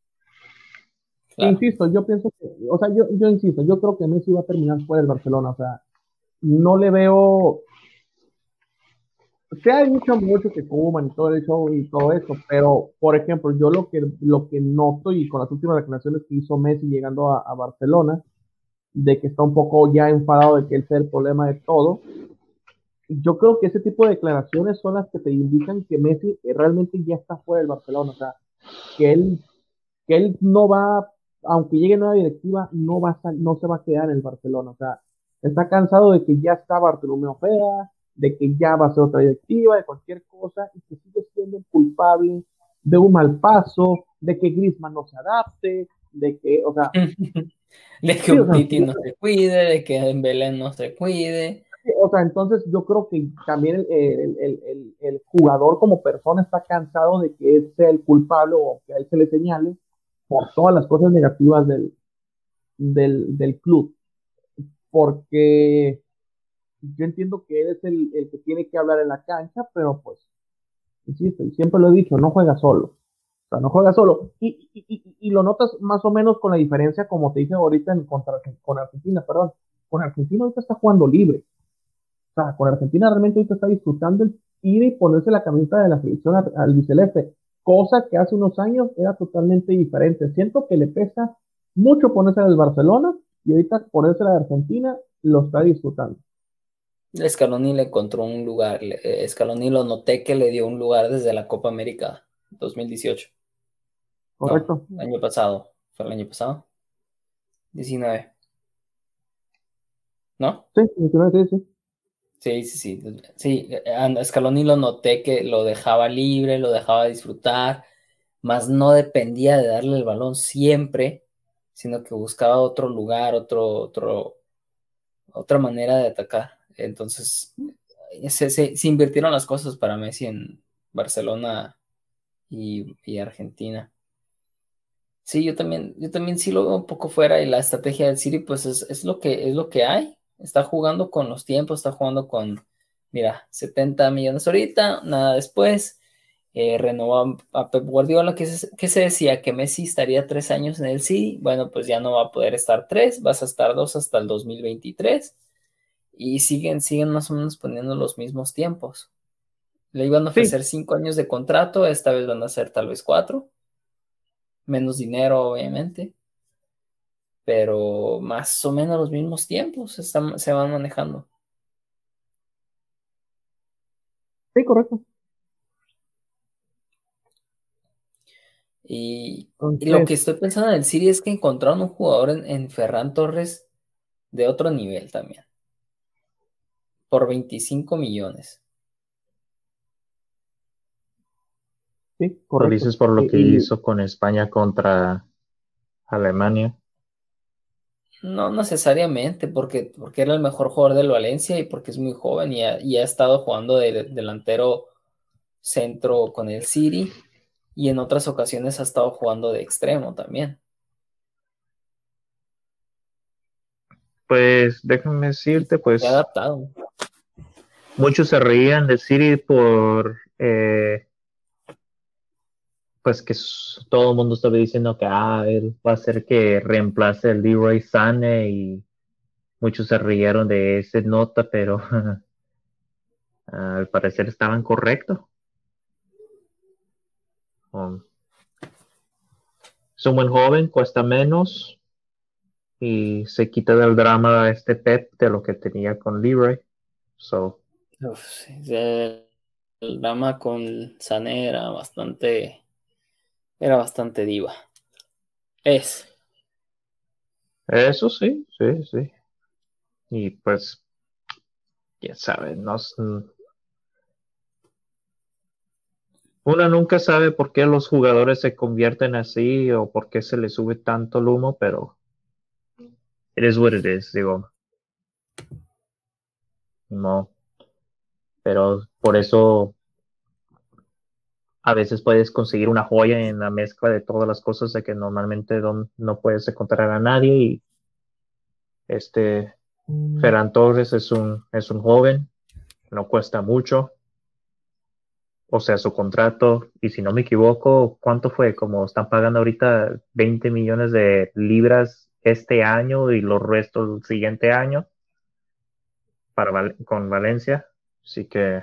Insisto, yo pienso que, o sea, yo, yo insisto, yo creo que Messi va a terminar fuera del Barcelona. O sea, no le veo. Se ha dicho mucho que Kuman y todo el show y todo eso, pero por ejemplo, yo lo que, lo que noto y con las últimas declaraciones que hizo Messi llegando a, Barcelona, de que está un poco ya enfadado de que él sea el problema de todo, yo creo que ese tipo de declaraciones son las que te indican que Messi realmente ya está fuera del Barcelona, o sea, que él, que él no va, aunque llegue nueva directiva, no va a, no se va a quedar en el Barcelona, o sea, Está cansado de que ya está Bartolomé Ojeda, de que ya va a ser otra directiva, de cualquier cosa, y que sigue siendo culpable de un mal paso, de que Griezmann no se adapte, de que, o sea... de que un Titi no se cuide, de que Belén no se cuide. O sea, entonces yo creo que también el, el, el, el, jugador como persona está cansado de que él sea el culpable o que a él se le señale por todas las cosas negativas del, del, del club porque yo entiendo que él es el, que tiene que hablar en la cancha, pero pues, insisto, y siempre lo he dicho, no juega solo. O sea, no juega solo. Y, y, lo notas más o menos con la diferencia, como te dije ahorita en contra, con Argentina, perdón. Con Argentina ahorita está jugando libre. O sea, con Argentina realmente ahorita está disfrutando el ir y ponerse la camiseta de la selección al, al cosa que hace unos años era totalmente diferente. Siento que le pesa mucho ponerse en el Barcelona y ahorita ponerse la de Argentina lo está disfrutando. Scaloni le encontró un lugar, eh, Scaloni lo noté que le dio un lugar desde la Copa América 2018. Correcto. el año pasado, ¿fue el año pasado? 19. ¿No? Sí, 19, sí, sí. Sí, sí, sí. Sí, Scaloni lo noté que lo dejaba libre, lo dejaba disfrutar, más no dependía de darle el balón siempre sino que buscaba otro lugar, otro, otro, otra manera de atacar. Entonces, se, invirtieron las cosas para Messi en Barcelona y, Argentina. Sí, yo también, yo también sí lo veo un poco fuera y la estrategia del City, pues es, es, lo que, es lo que hay. Está jugando con los tiempos, está jugando con, mira, 70 millones ahorita, nada después eh, renovó a Pep Guardiola, que se, que se decía que Messi estaría tres años en el City, bueno, pues ya no va a poder estar tres, vas a estar dos hasta el 2023 y siguen, siguen más o menos poniendo los mismos tiempos. Le iban a ofrecer cinco años de contrato, esta vez van a ser tal vez cuatro, menos dinero obviamente, pero más o menos los mismos tiempos están, se van manejando. Sí, correcto. Y, lo que estoy pensando en el City es que encontraron un jugador en, Ferran Torres de otro nivel también. Por 25 millones. Sí, Lo dices por lo que hizo con España contra Alemania. No necesariamente, porque, porque era el mejor jugador del Valencia y porque es muy joven y ha, y ha estado jugando de delantero centro con el City y en otras ocasiones ha estado jugando de extremo también. Pues déjame decirte, pues. Se ha adaptado. Muchos se reían de Siri por. Eh, pues que todo el mundo estaba diciendo que ah, él va a ser que reemplace el Leroy Sane y muchos se rieron de esa nota, pero al parecer estaban correctos. Um, es un buen joven, cuesta menos y se quita del drama este Pep de lo que tenía con Leroy. So. El, drama con Sané era bastante, era bastante diva. Es. Eso sí, sí, sí. Y pues, quién sabe, no, Uno nunca sabe por qué los jugadores se convierten así o por qué se les sube tanto el humo, pero it is what it is, digo. No. Pero por eso a veces puedes conseguir una joya en la mezcla de todas las cosas de que normalmente no puedes encontrar a nadie y este mm. Ferran Torres es un, es un joven, no cuesta mucho. O sea, su contrato, y si no me equivoco, ¿cuánto fue? Como están pagando ahorita 20 millones de libras este año y los restos del siguiente año para con Valencia. Así que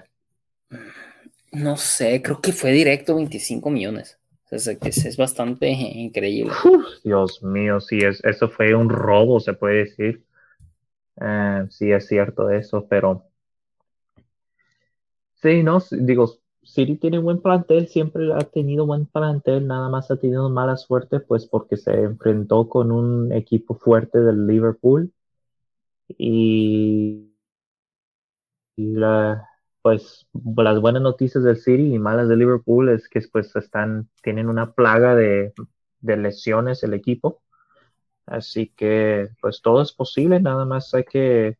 no sé, creo que fue directo 25 millones. es, es bastante increíble. Dios mío, sí, es, eso fue un robo, se puede decir. Eh, sí, es cierto eso, pero. Sí, no, digo, City tiene buen plantel, siempre ha tenido buen plantel, nada más ha tenido mala suerte, pues porque se enfrentó con un equipo fuerte del Liverpool. Y la, pues las buenas noticias del City y malas de Liverpool es que pues están, tienen una plaga de, lesiones el equipo. Así que pues todo es posible, nada más hay que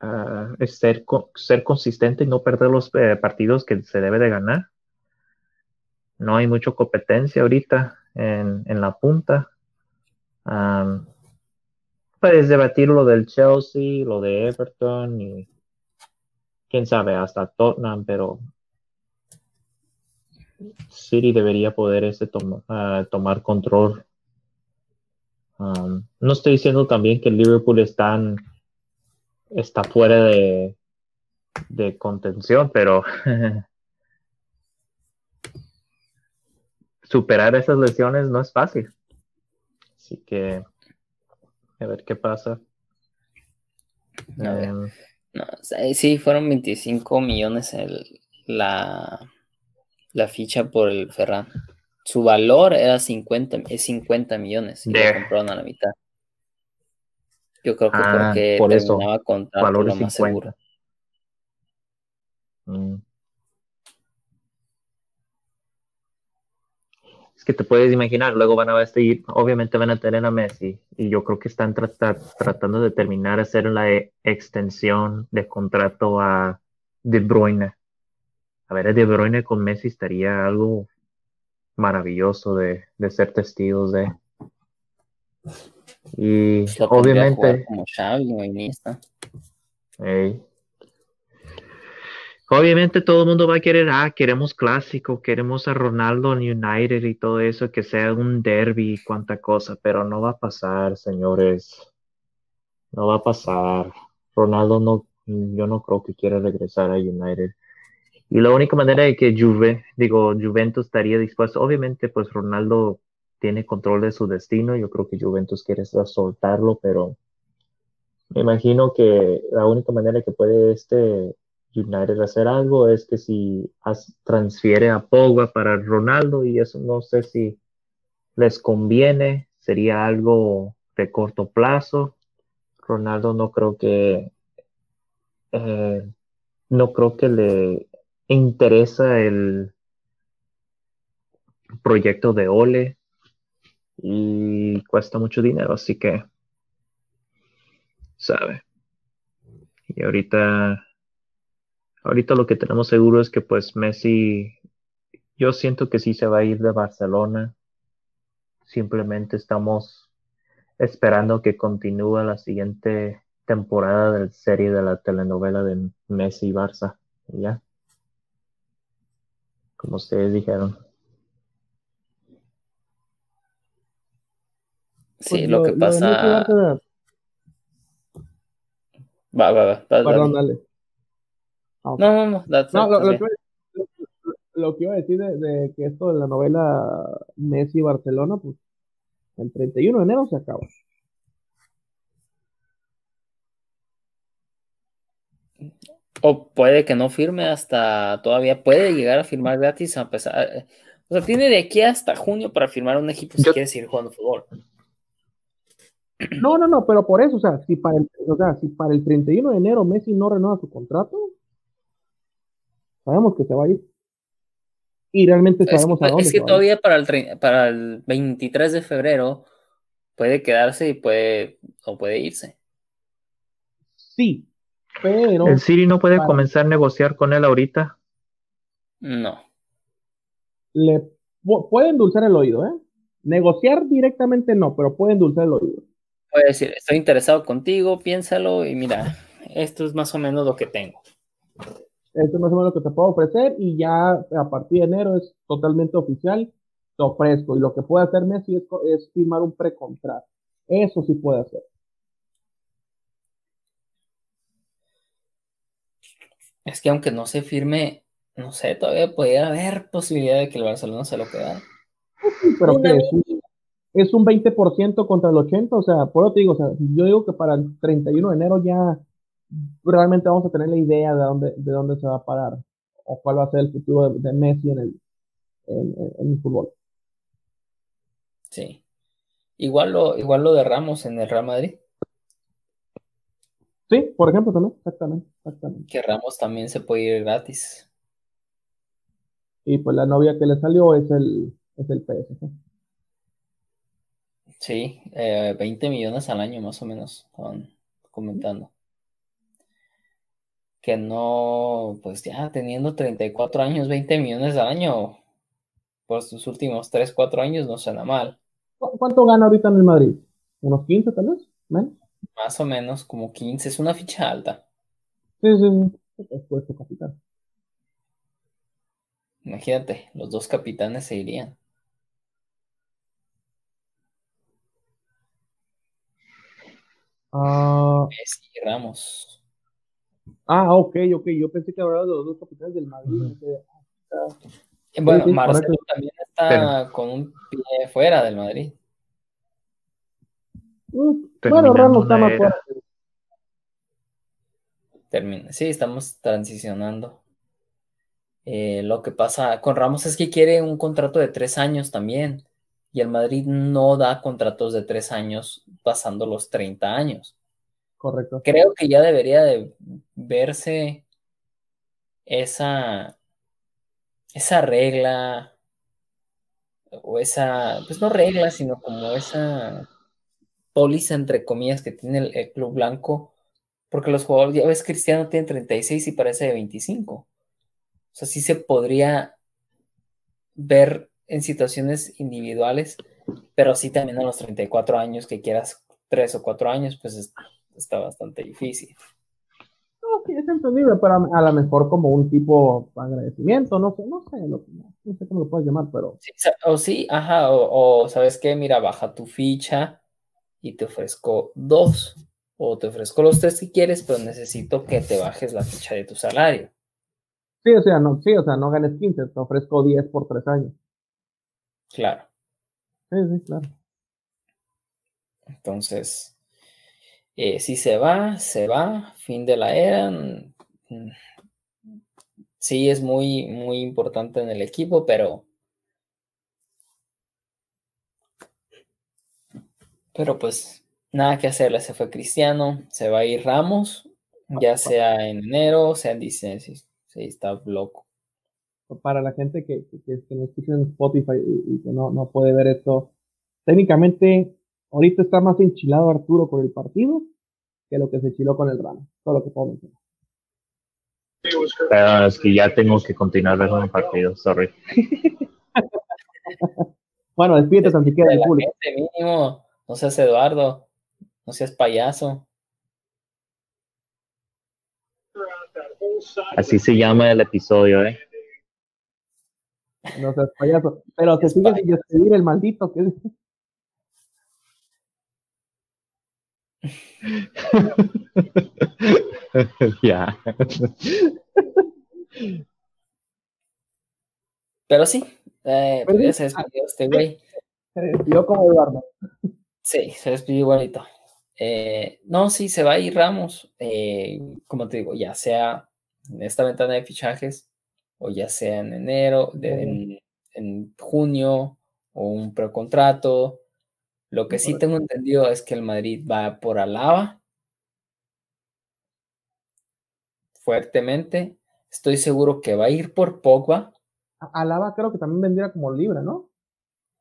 ah, ser, ser consistente y no perder los eh, partidos que se debe de ganar. No hay mucha competencia ahorita en, la punta. Puedes debatir lo del Chelsea, lo de Everton y quién sabe, hasta Tottenham, pero City debería poder ese ah, tomar control. Um, no estoy diciendo también que Liverpool está, está fuera de, de contención, pero superar esas lesiones no es fácil. Así que a ver qué pasa. Em, no, sí, fueron 25 millones el, la, la ficha por el Ferran. Su valor era 50, es 50 millones y lo compraron a la mitad. Yo creo que ah, porque por terminaba eso, contrato lo más seguro. Mm. Que te puedes imaginar, luego van a seguir, obviamente van a tener a Messi, y yo creo que están tratando de terminar hacer la e, extensión de contrato a De Bruyne. A ver, De Bruyne con Messi estaría algo maravilloso de, ser testigos de. Y obviamente. Como Xavi o Iniesta. Obviamente todo el mundo va a querer, ah, queremos clásico, queremos a Ronaldo en United y todo eso, que sea un derby y cuánta cosa, pero no va a pasar, señores. No va a pasar. Ronaldo no, yo no creo que quiera regresar a United. Y la única manera de que Juve, digo, Juventus estaría dispuesto, obviamente pues Ronaldo tiene control de su destino, yo creo que Juventus quiere soltarlo, pero me imagino que la única manera que puede este United hacer algo es que si transfiere a Pogba para Ronaldo y eso no sé si les conviene, sería algo de corto plazo. Ronaldo no creo que eh, no creo que le interesa el proyecto de Ole y cuesta mucho dinero, así que sabe. Y ahorita Ahorita lo que tenemos seguro es que pues Messi, yo siento que sí se va a ir de Barcelona. Simplemente estamos esperando que continúe la siguiente temporada de la serie de la telenovela de Messi y Barça. ya. Como ustedes dijeron. Sí, pues lo, que pasa. Va, va, va. Perdón, dale. Ah, no, no, no. lo, que, iba a decir de, que esto de la novela Messi-Barcelona, pues el 31 de enero se acaba. O puede que no firme hasta todavía, puede llegar a firmar gratis a pesar. O sea, tiene de aquí hasta junio para firmar un equipo si quiere seguir jugando fútbol. No, no, no, pero por eso, o sea, si para el, o sea, si para el 31 de enero Messi no renueva su contrato, Sabemos que se va a ir. y realmente sabemos es, a dónde. Es que todavía para el, para el 23 de febrero puede quedarse y puede, o puede irse. Sí, pero... ¿El Siri no puede comenzar a negociar con él ahorita? No. Le puede endulzar el oído, ¿eh? Negociar directamente no, pero puede endulzar el oído. Puede decir, estoy interesado contigo, piénsalo y mira, esto es más o menos lo que tengo. Esto es más o menos lo que te puedo ofrecer y ya a partir de enero es totalmente oficial, te ofrezco. Y lo que puede hacer Messi es, firmar un precontrato. Eso sí puede hacer. Es que aunque no se firme, no sé, todavía podría haber posibilidad de que el Barcelona se lo quedara. Pero que es, un, 20% contra el 80%, o sea, por eso te digo, o sea, yo digo que para el 31 de enero ya realmente vamos a tener la idea de dónde, de dónde se va a parar o cuál va a ser el futuro de, Messi en el, en, el fútbol. Sí. Igual lo, igual lo de Ramos en el Real Madrid. Sí, por ejemplo, también, exactamente, exactamente. Que Ramos también se puede ir gratis. Y pues la novia que le salió es el, es el PSG. Sí, eh, 20 millones al año más o menos, estaban comentando que no, pues ya teniendo 34 años, 20 millones al año, por sus últimos 3, 4 años no suena mal. ¿Cuánto gana ahorita en el Madrid? ¿Unos 15 tal vez? Más o menos, como 15, es una ficha alta. Sí, sí, sí. Es puesto capitán. Imagínate, los dos capitanes se irían. Ah. Messi y Ramos. Ah, ok, ok. Yo pensé que hablaba de los dos capitanes del Madrid. Eh, bueno, Marcelo también está con un pie fuera del Madrid. Mm, bueno, Ramos está más fuera. Termina. Sí, estamos transicionando. Eh, lo que pasa con Ramos es que quiere un contrato de tres años también. Y el Madrid no da contratos de tres años pasando los 30 años. Correcto. Creo que ya debería de verse esa, esa regla o esa, pues no regla, sino como esa póliza entre comillas que tiene el, club blanco, porque los jugadores, ya ves, Cristiano tiene 36 y parece de 25. O sea, sí se podría ver en situaciones individuales, pero sí también a los 34 años que quieras tres o cuatro años, pues está bastante difícil. No, sí, es entendible, pero a, lo mejor como un tipo de agradecimiento, no sé, no sé, no, sé cómo lo puedes llamar, pero... o sí, ajá, o, sabes qué, mira, baja tu ficha y te ofrezco dos, o te ofrezco los tres si quieres, pero necesito que te bajes la ficha de tu salario. Sí, o sea, no, sí, o sea, no ganes 15, te ofrezco 10 por tres años. Claro. Sí, sí, claro. Entonces, eh, si se va, se va, fin de la era. Sí, es muy, muy importante en el equipo, pero. Pero pues nada que hacerle, se fue Cristiano, se va a ir Ramos, ya sea en enero, sea en diciembre, sí, está loco. Para la gente que, que, no escucha en Spotify y, que no, no puede ver esto, técnicamente ahorita está más enchilado Arturo por el partido que lo que se chiló con el Ramo. Todo lo que puedo mencionar. Pero es que ya tengo que continuar viendo el partido, sorry. bueno, despídete tan siquiera del público. mínimo, no seas Eduardo, no seas payaso. Así se llama el episodio, ¿eh? No seas payaso. Pero se sigue sin despedir el maldito. que ya. Pero sí, eh, se despidió este güey. Se despidió como Eduardo. Sí, se despidió igualito. Eh, no, sí, se va a ir Ramos, eh, como te digo, ya sea en esta ventana de fichajes o ya sea en enero, en, en junio o un precontrato lo que sí tengo entendido es que el Madrid va por Alaba fuertemente. Estoy seguro que va a ir por Pogba. Alaba creo que también vendría como libre, ¿no?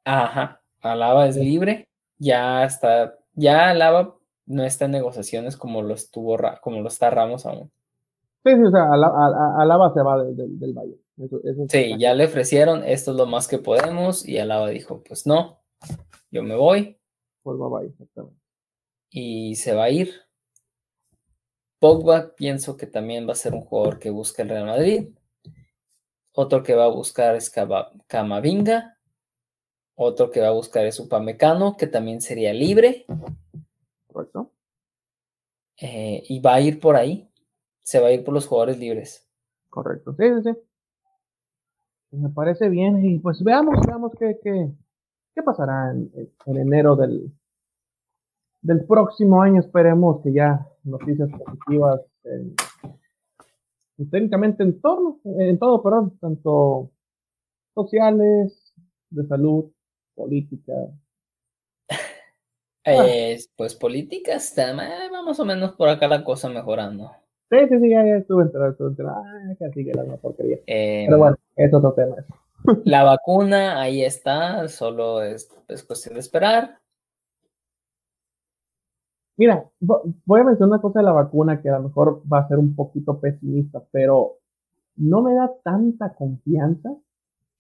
Ajá, Alaba es libre, ya está, ya Alaba no está en negociaciones como lo estuvo, como lo está Ramos aún. Sí, sí, o sea, Alaba, se va del Valle. sí, ya le ofrecieron, esto es lo más que podemos, y Alaba dijo, pues no, yo me voy. Pues va exactamente. Y se va a ir. Pogba pienso que también va a ser un jugador que busca el Real Madrid. Otro que va a buscar es Camavinga. Otro que va a buscar es Upamecano, que también sería libre. Correcto. Eh, y va a ir por ahí. Se va a ir por los jugadores libres. Correcto. Sí, sí, sí. Me parece bien. Y pues veamos, veamos qué, qué, qué pasará en, enero del, del próximo año. Esperemos que ya noticias positivas en, pues, técnicamente en todo, en todo, perdón, tanto sociales, de salud, política. pues política está, más o menos por acá la cosa mejorando. Sí, sí, sí, ya, estuve enterado, estuve enterado. Ah, casi que la porquería. Em, Pero bueno, es otro tema. La vacuna ahí está, solo es, es cuestión de esperar. Mira, voy a mencionar una cosa de la vacuna que a lo mejor va a ser un poquito pesimista, pero no me da tanta confianza.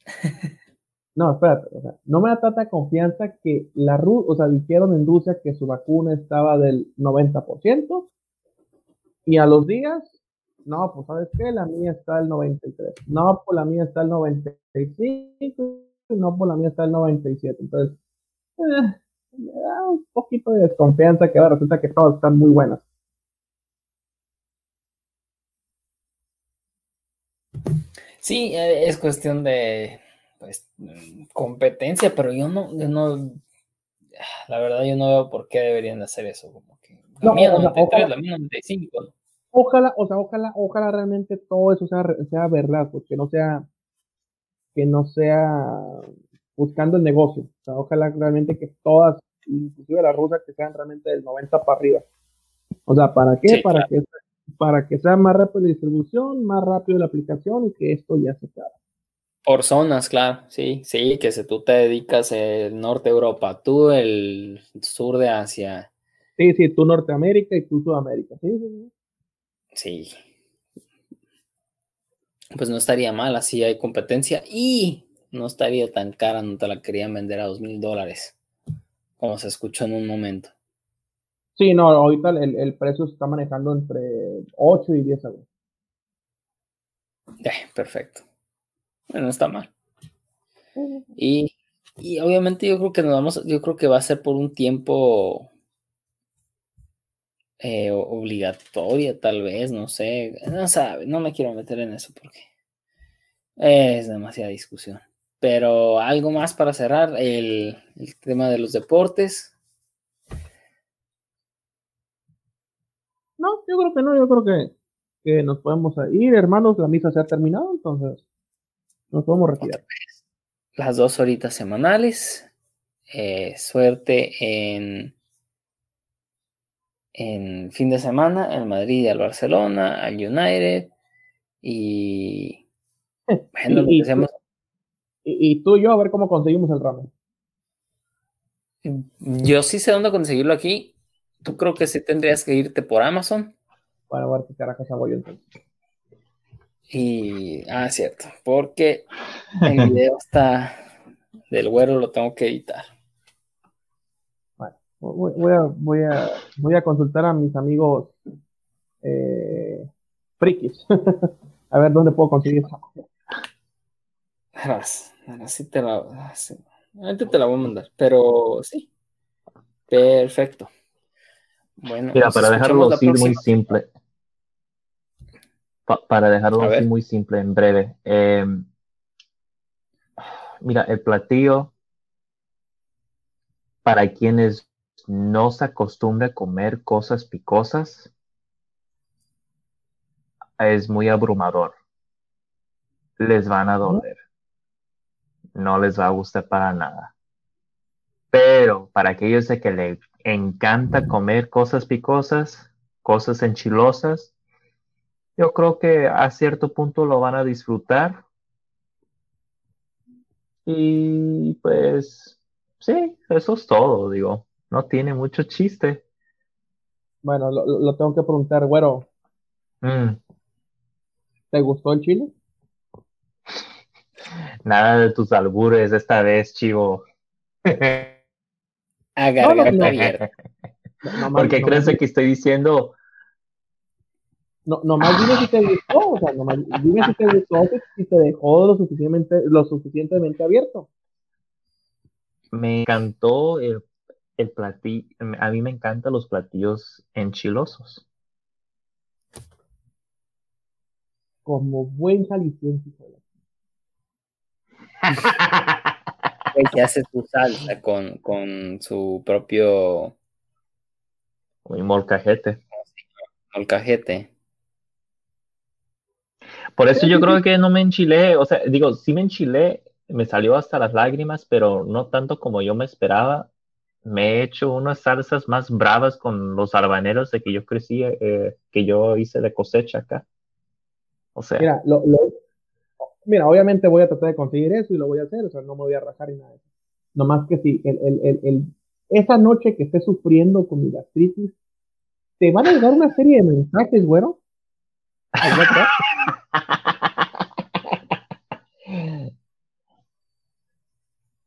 No, espérate, o sea, no me da tanta confianza que la RU, o sea, dijeron en Rusia que su vacuna estaba del 90% y a los días, no, pues sabes qué, la mía está al 93, no, pues la mía está al 95, no, pues la mía está al 97. Entonces, eh, me da un poquito de desconfianza que ahora resulta que todas están muy buenas. Sí, eh, es cuestión de pues competencia, pero yo no, yo no, la verdad yo no veo por qué deberían hacer eso, como que la mía 93, la mía 95. Ojalá, o sea, ojalá, ojalá realmente todo eso sea, sea verdad, pues que no sea, que no sea buscando el negocio. O sea, ojalá realmente que todas inclusive las rusas que sean realmente del 90 para arriba. O sea, ¿para qué? para, que, para que sea más rápido la distribución, más rápido la aplicación y que esto ya se acabe. Por zonas, claro, sí, sí, que si tú te dedicas el norte de Europa, tú el sur de Asia. Sí, sí, tú Norteamérica y tú Sudamérica, sí, sí. Sí. Pues no estaría mal, así hay competencia y no estaría tan cara, no te la querían vender a dos mil dólares como se escuchó en un momento. Sí, no, ahorita el, precio se está manejando entre 8 y 10 euros. Eh, perfecto. Bueno, está mal. Y, obviamente yo creo que nos vamos, yo creo que va a ser por un tiempo eh, obligatoria, tal vez, no sé. No sabe, no me quiero meter en eso porque es demasiada discusión. Pero algo más para cerrar el, tema de los deportes. No, yo creo que no, yo creo que, que, nos podemos ir, hermanos, la misa se ha terminado, entonces nos podemos retirar. Las dos horitas semanales. Eh, suerte en, en fin de semana, el Madrid el Barcelona, al United. Y bueno, y, y, tú y yo a ver cómo conseguimos el ramen. Yo sí sé dónde conseguirlo aquí. ¿Tú creo que sí tendrías que irte por Amazon? Para ver qué carajos hago yo entonces. Y, ah, cierto, porque el video está del güero, lo tengo que editar. Bueno, voy, a, voy, a, voy a consultar a mis amigos eh, frikis, a ver dónde puedo conseguir eso. Así te la, te la voy a mandar, pero sí. Perfecto. Bueno, Mira, para dejarlo así muy simple. para dejarlo así muy simple, en breve. Em, mira, el platillo, para quienes no se acostumbra a comer cosas picosas, es muy abrumador. Les van a doler no les va a gustar para nada. Pero para aquellos de que le encanta comer cosas picosas, cosas enchilosas, yo creo que a cierto punto lo van a disfrutar. Y pues, sí, eso es todo, digo. No tiene mucho chiste. Bueno, lo, lo tengo que preguntar, güero. Mm, ¿Te gustó el chile? Nada de tus albures esta vez, chivo. A No, no, garganta no. abierta. No, nomás- ¿Por qué nomás- crees que estoy diciendo? No, nomás dime si te gustó, o sea, nomás dime si te gustó, si- si te dejó lo suficientemente, lo suficientemente abierto. Me encantó el, el platillo. A mí me encantan los platillos enchilosos. Como buen jalisciense. hijo de la- Güey, que hace su salsa con, con su propio Muy molcajete. molcajete. Por eso yo creo que no me enchilé. O sea, digo, sí me enchilé, me salió hasta las lágrimas, pero no tanto como yo me esperaba. Me he hecho unas salsas más bravas con los habaneros de que yo crecí, eh, que yo hice de cosecha acá. O sea, Mira, lo, lo- mira, obviamente voy a tratar de conseguir eso y lo voy a hacer, o sea, no me voy a rajar ni nada de eso. Nomás que si el, el, el, esa noche que estés sufriendo con mi gastritis, te van a llegar una serie de mensajes, güero.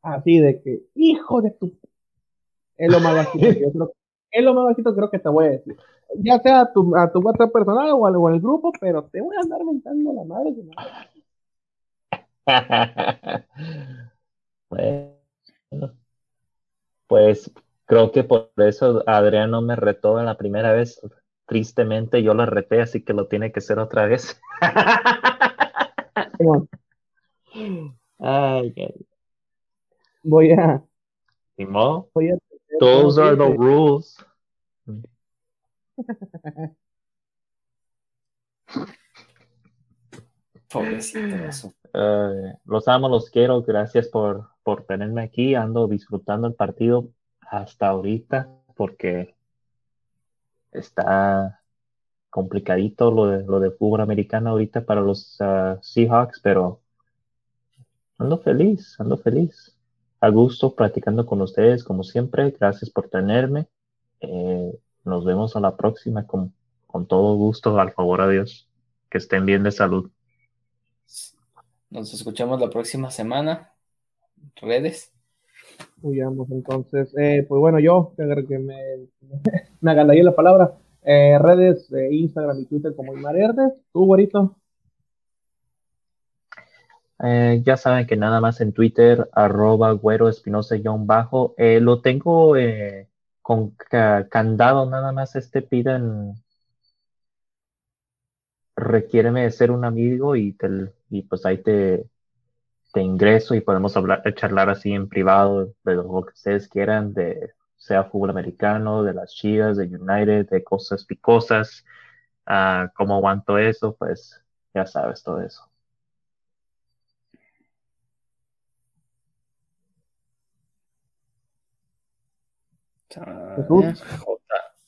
Así de que, hijo de tu. Es lo más bajito que yo creo. Es lo más bajito creo que te voy a decir. Ya sea a tu, a tu WhatsApp personal o o al grupo, pero te voy a andar mentando la madre. si no. Bueno, pues creo que por eso Adrián no me retó en la primera vez. Tristemente yo lo reté, así que lo tiene que hacer otra vez. Bueno, Ay, qué- voy a. Voy Those are the rules. Pobrecito. eso. Eh, los amo, los quiero. Gracias por, por tenerme aquí. Ando disfrutando el partido hasta ahorita porque está complicadito lo de, lo de americano ahorita para los ah, Seahawks, pero ando feliz, ando feliz. A gusto platicando con ustedes como siempre. Gracias por tenerme. Eh, nos vemos a la próxima con, con todo gusto, al favor a Dios. Que estén bien de salud. Nos escuchamos la próxima semana. Redes. Huyamos, entonces. Eh, pues bueno, yo, que, que me, me agandallé la palabra. Eh, redes, eh, Instagram y Twitter como Imar Herdes. Tú, güerito. Eh, ya saben que nada más en Twitter, arroba güero espinosa guion bajo. Eh, lo tengo eh, con ca- candado, nada más este piden, requiéreme ser un amigo y, te, y pues ahí te, te ingreso y podemos hablar, charlar así en privado de lo que ustedes quieran, de sea fútbol americano, de las Chivas, de United, de cosas picosas, uh, cómo aguanto eso, pues ya sabes todo eso.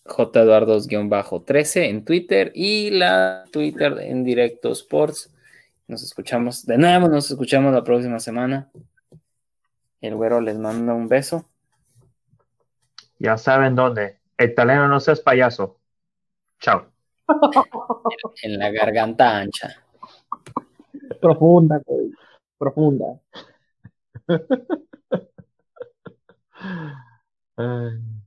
JEduardos-13 en Twitter y la Twitter en Directo Sports. Nos escuchamos de nuevo, nos escuchamos la próxima semana. El güero les manda un beso. Ya saben dónde. El talento no seas payaso. Chao. En la garganta ancha. Profunda, güey. Profunda. Ay.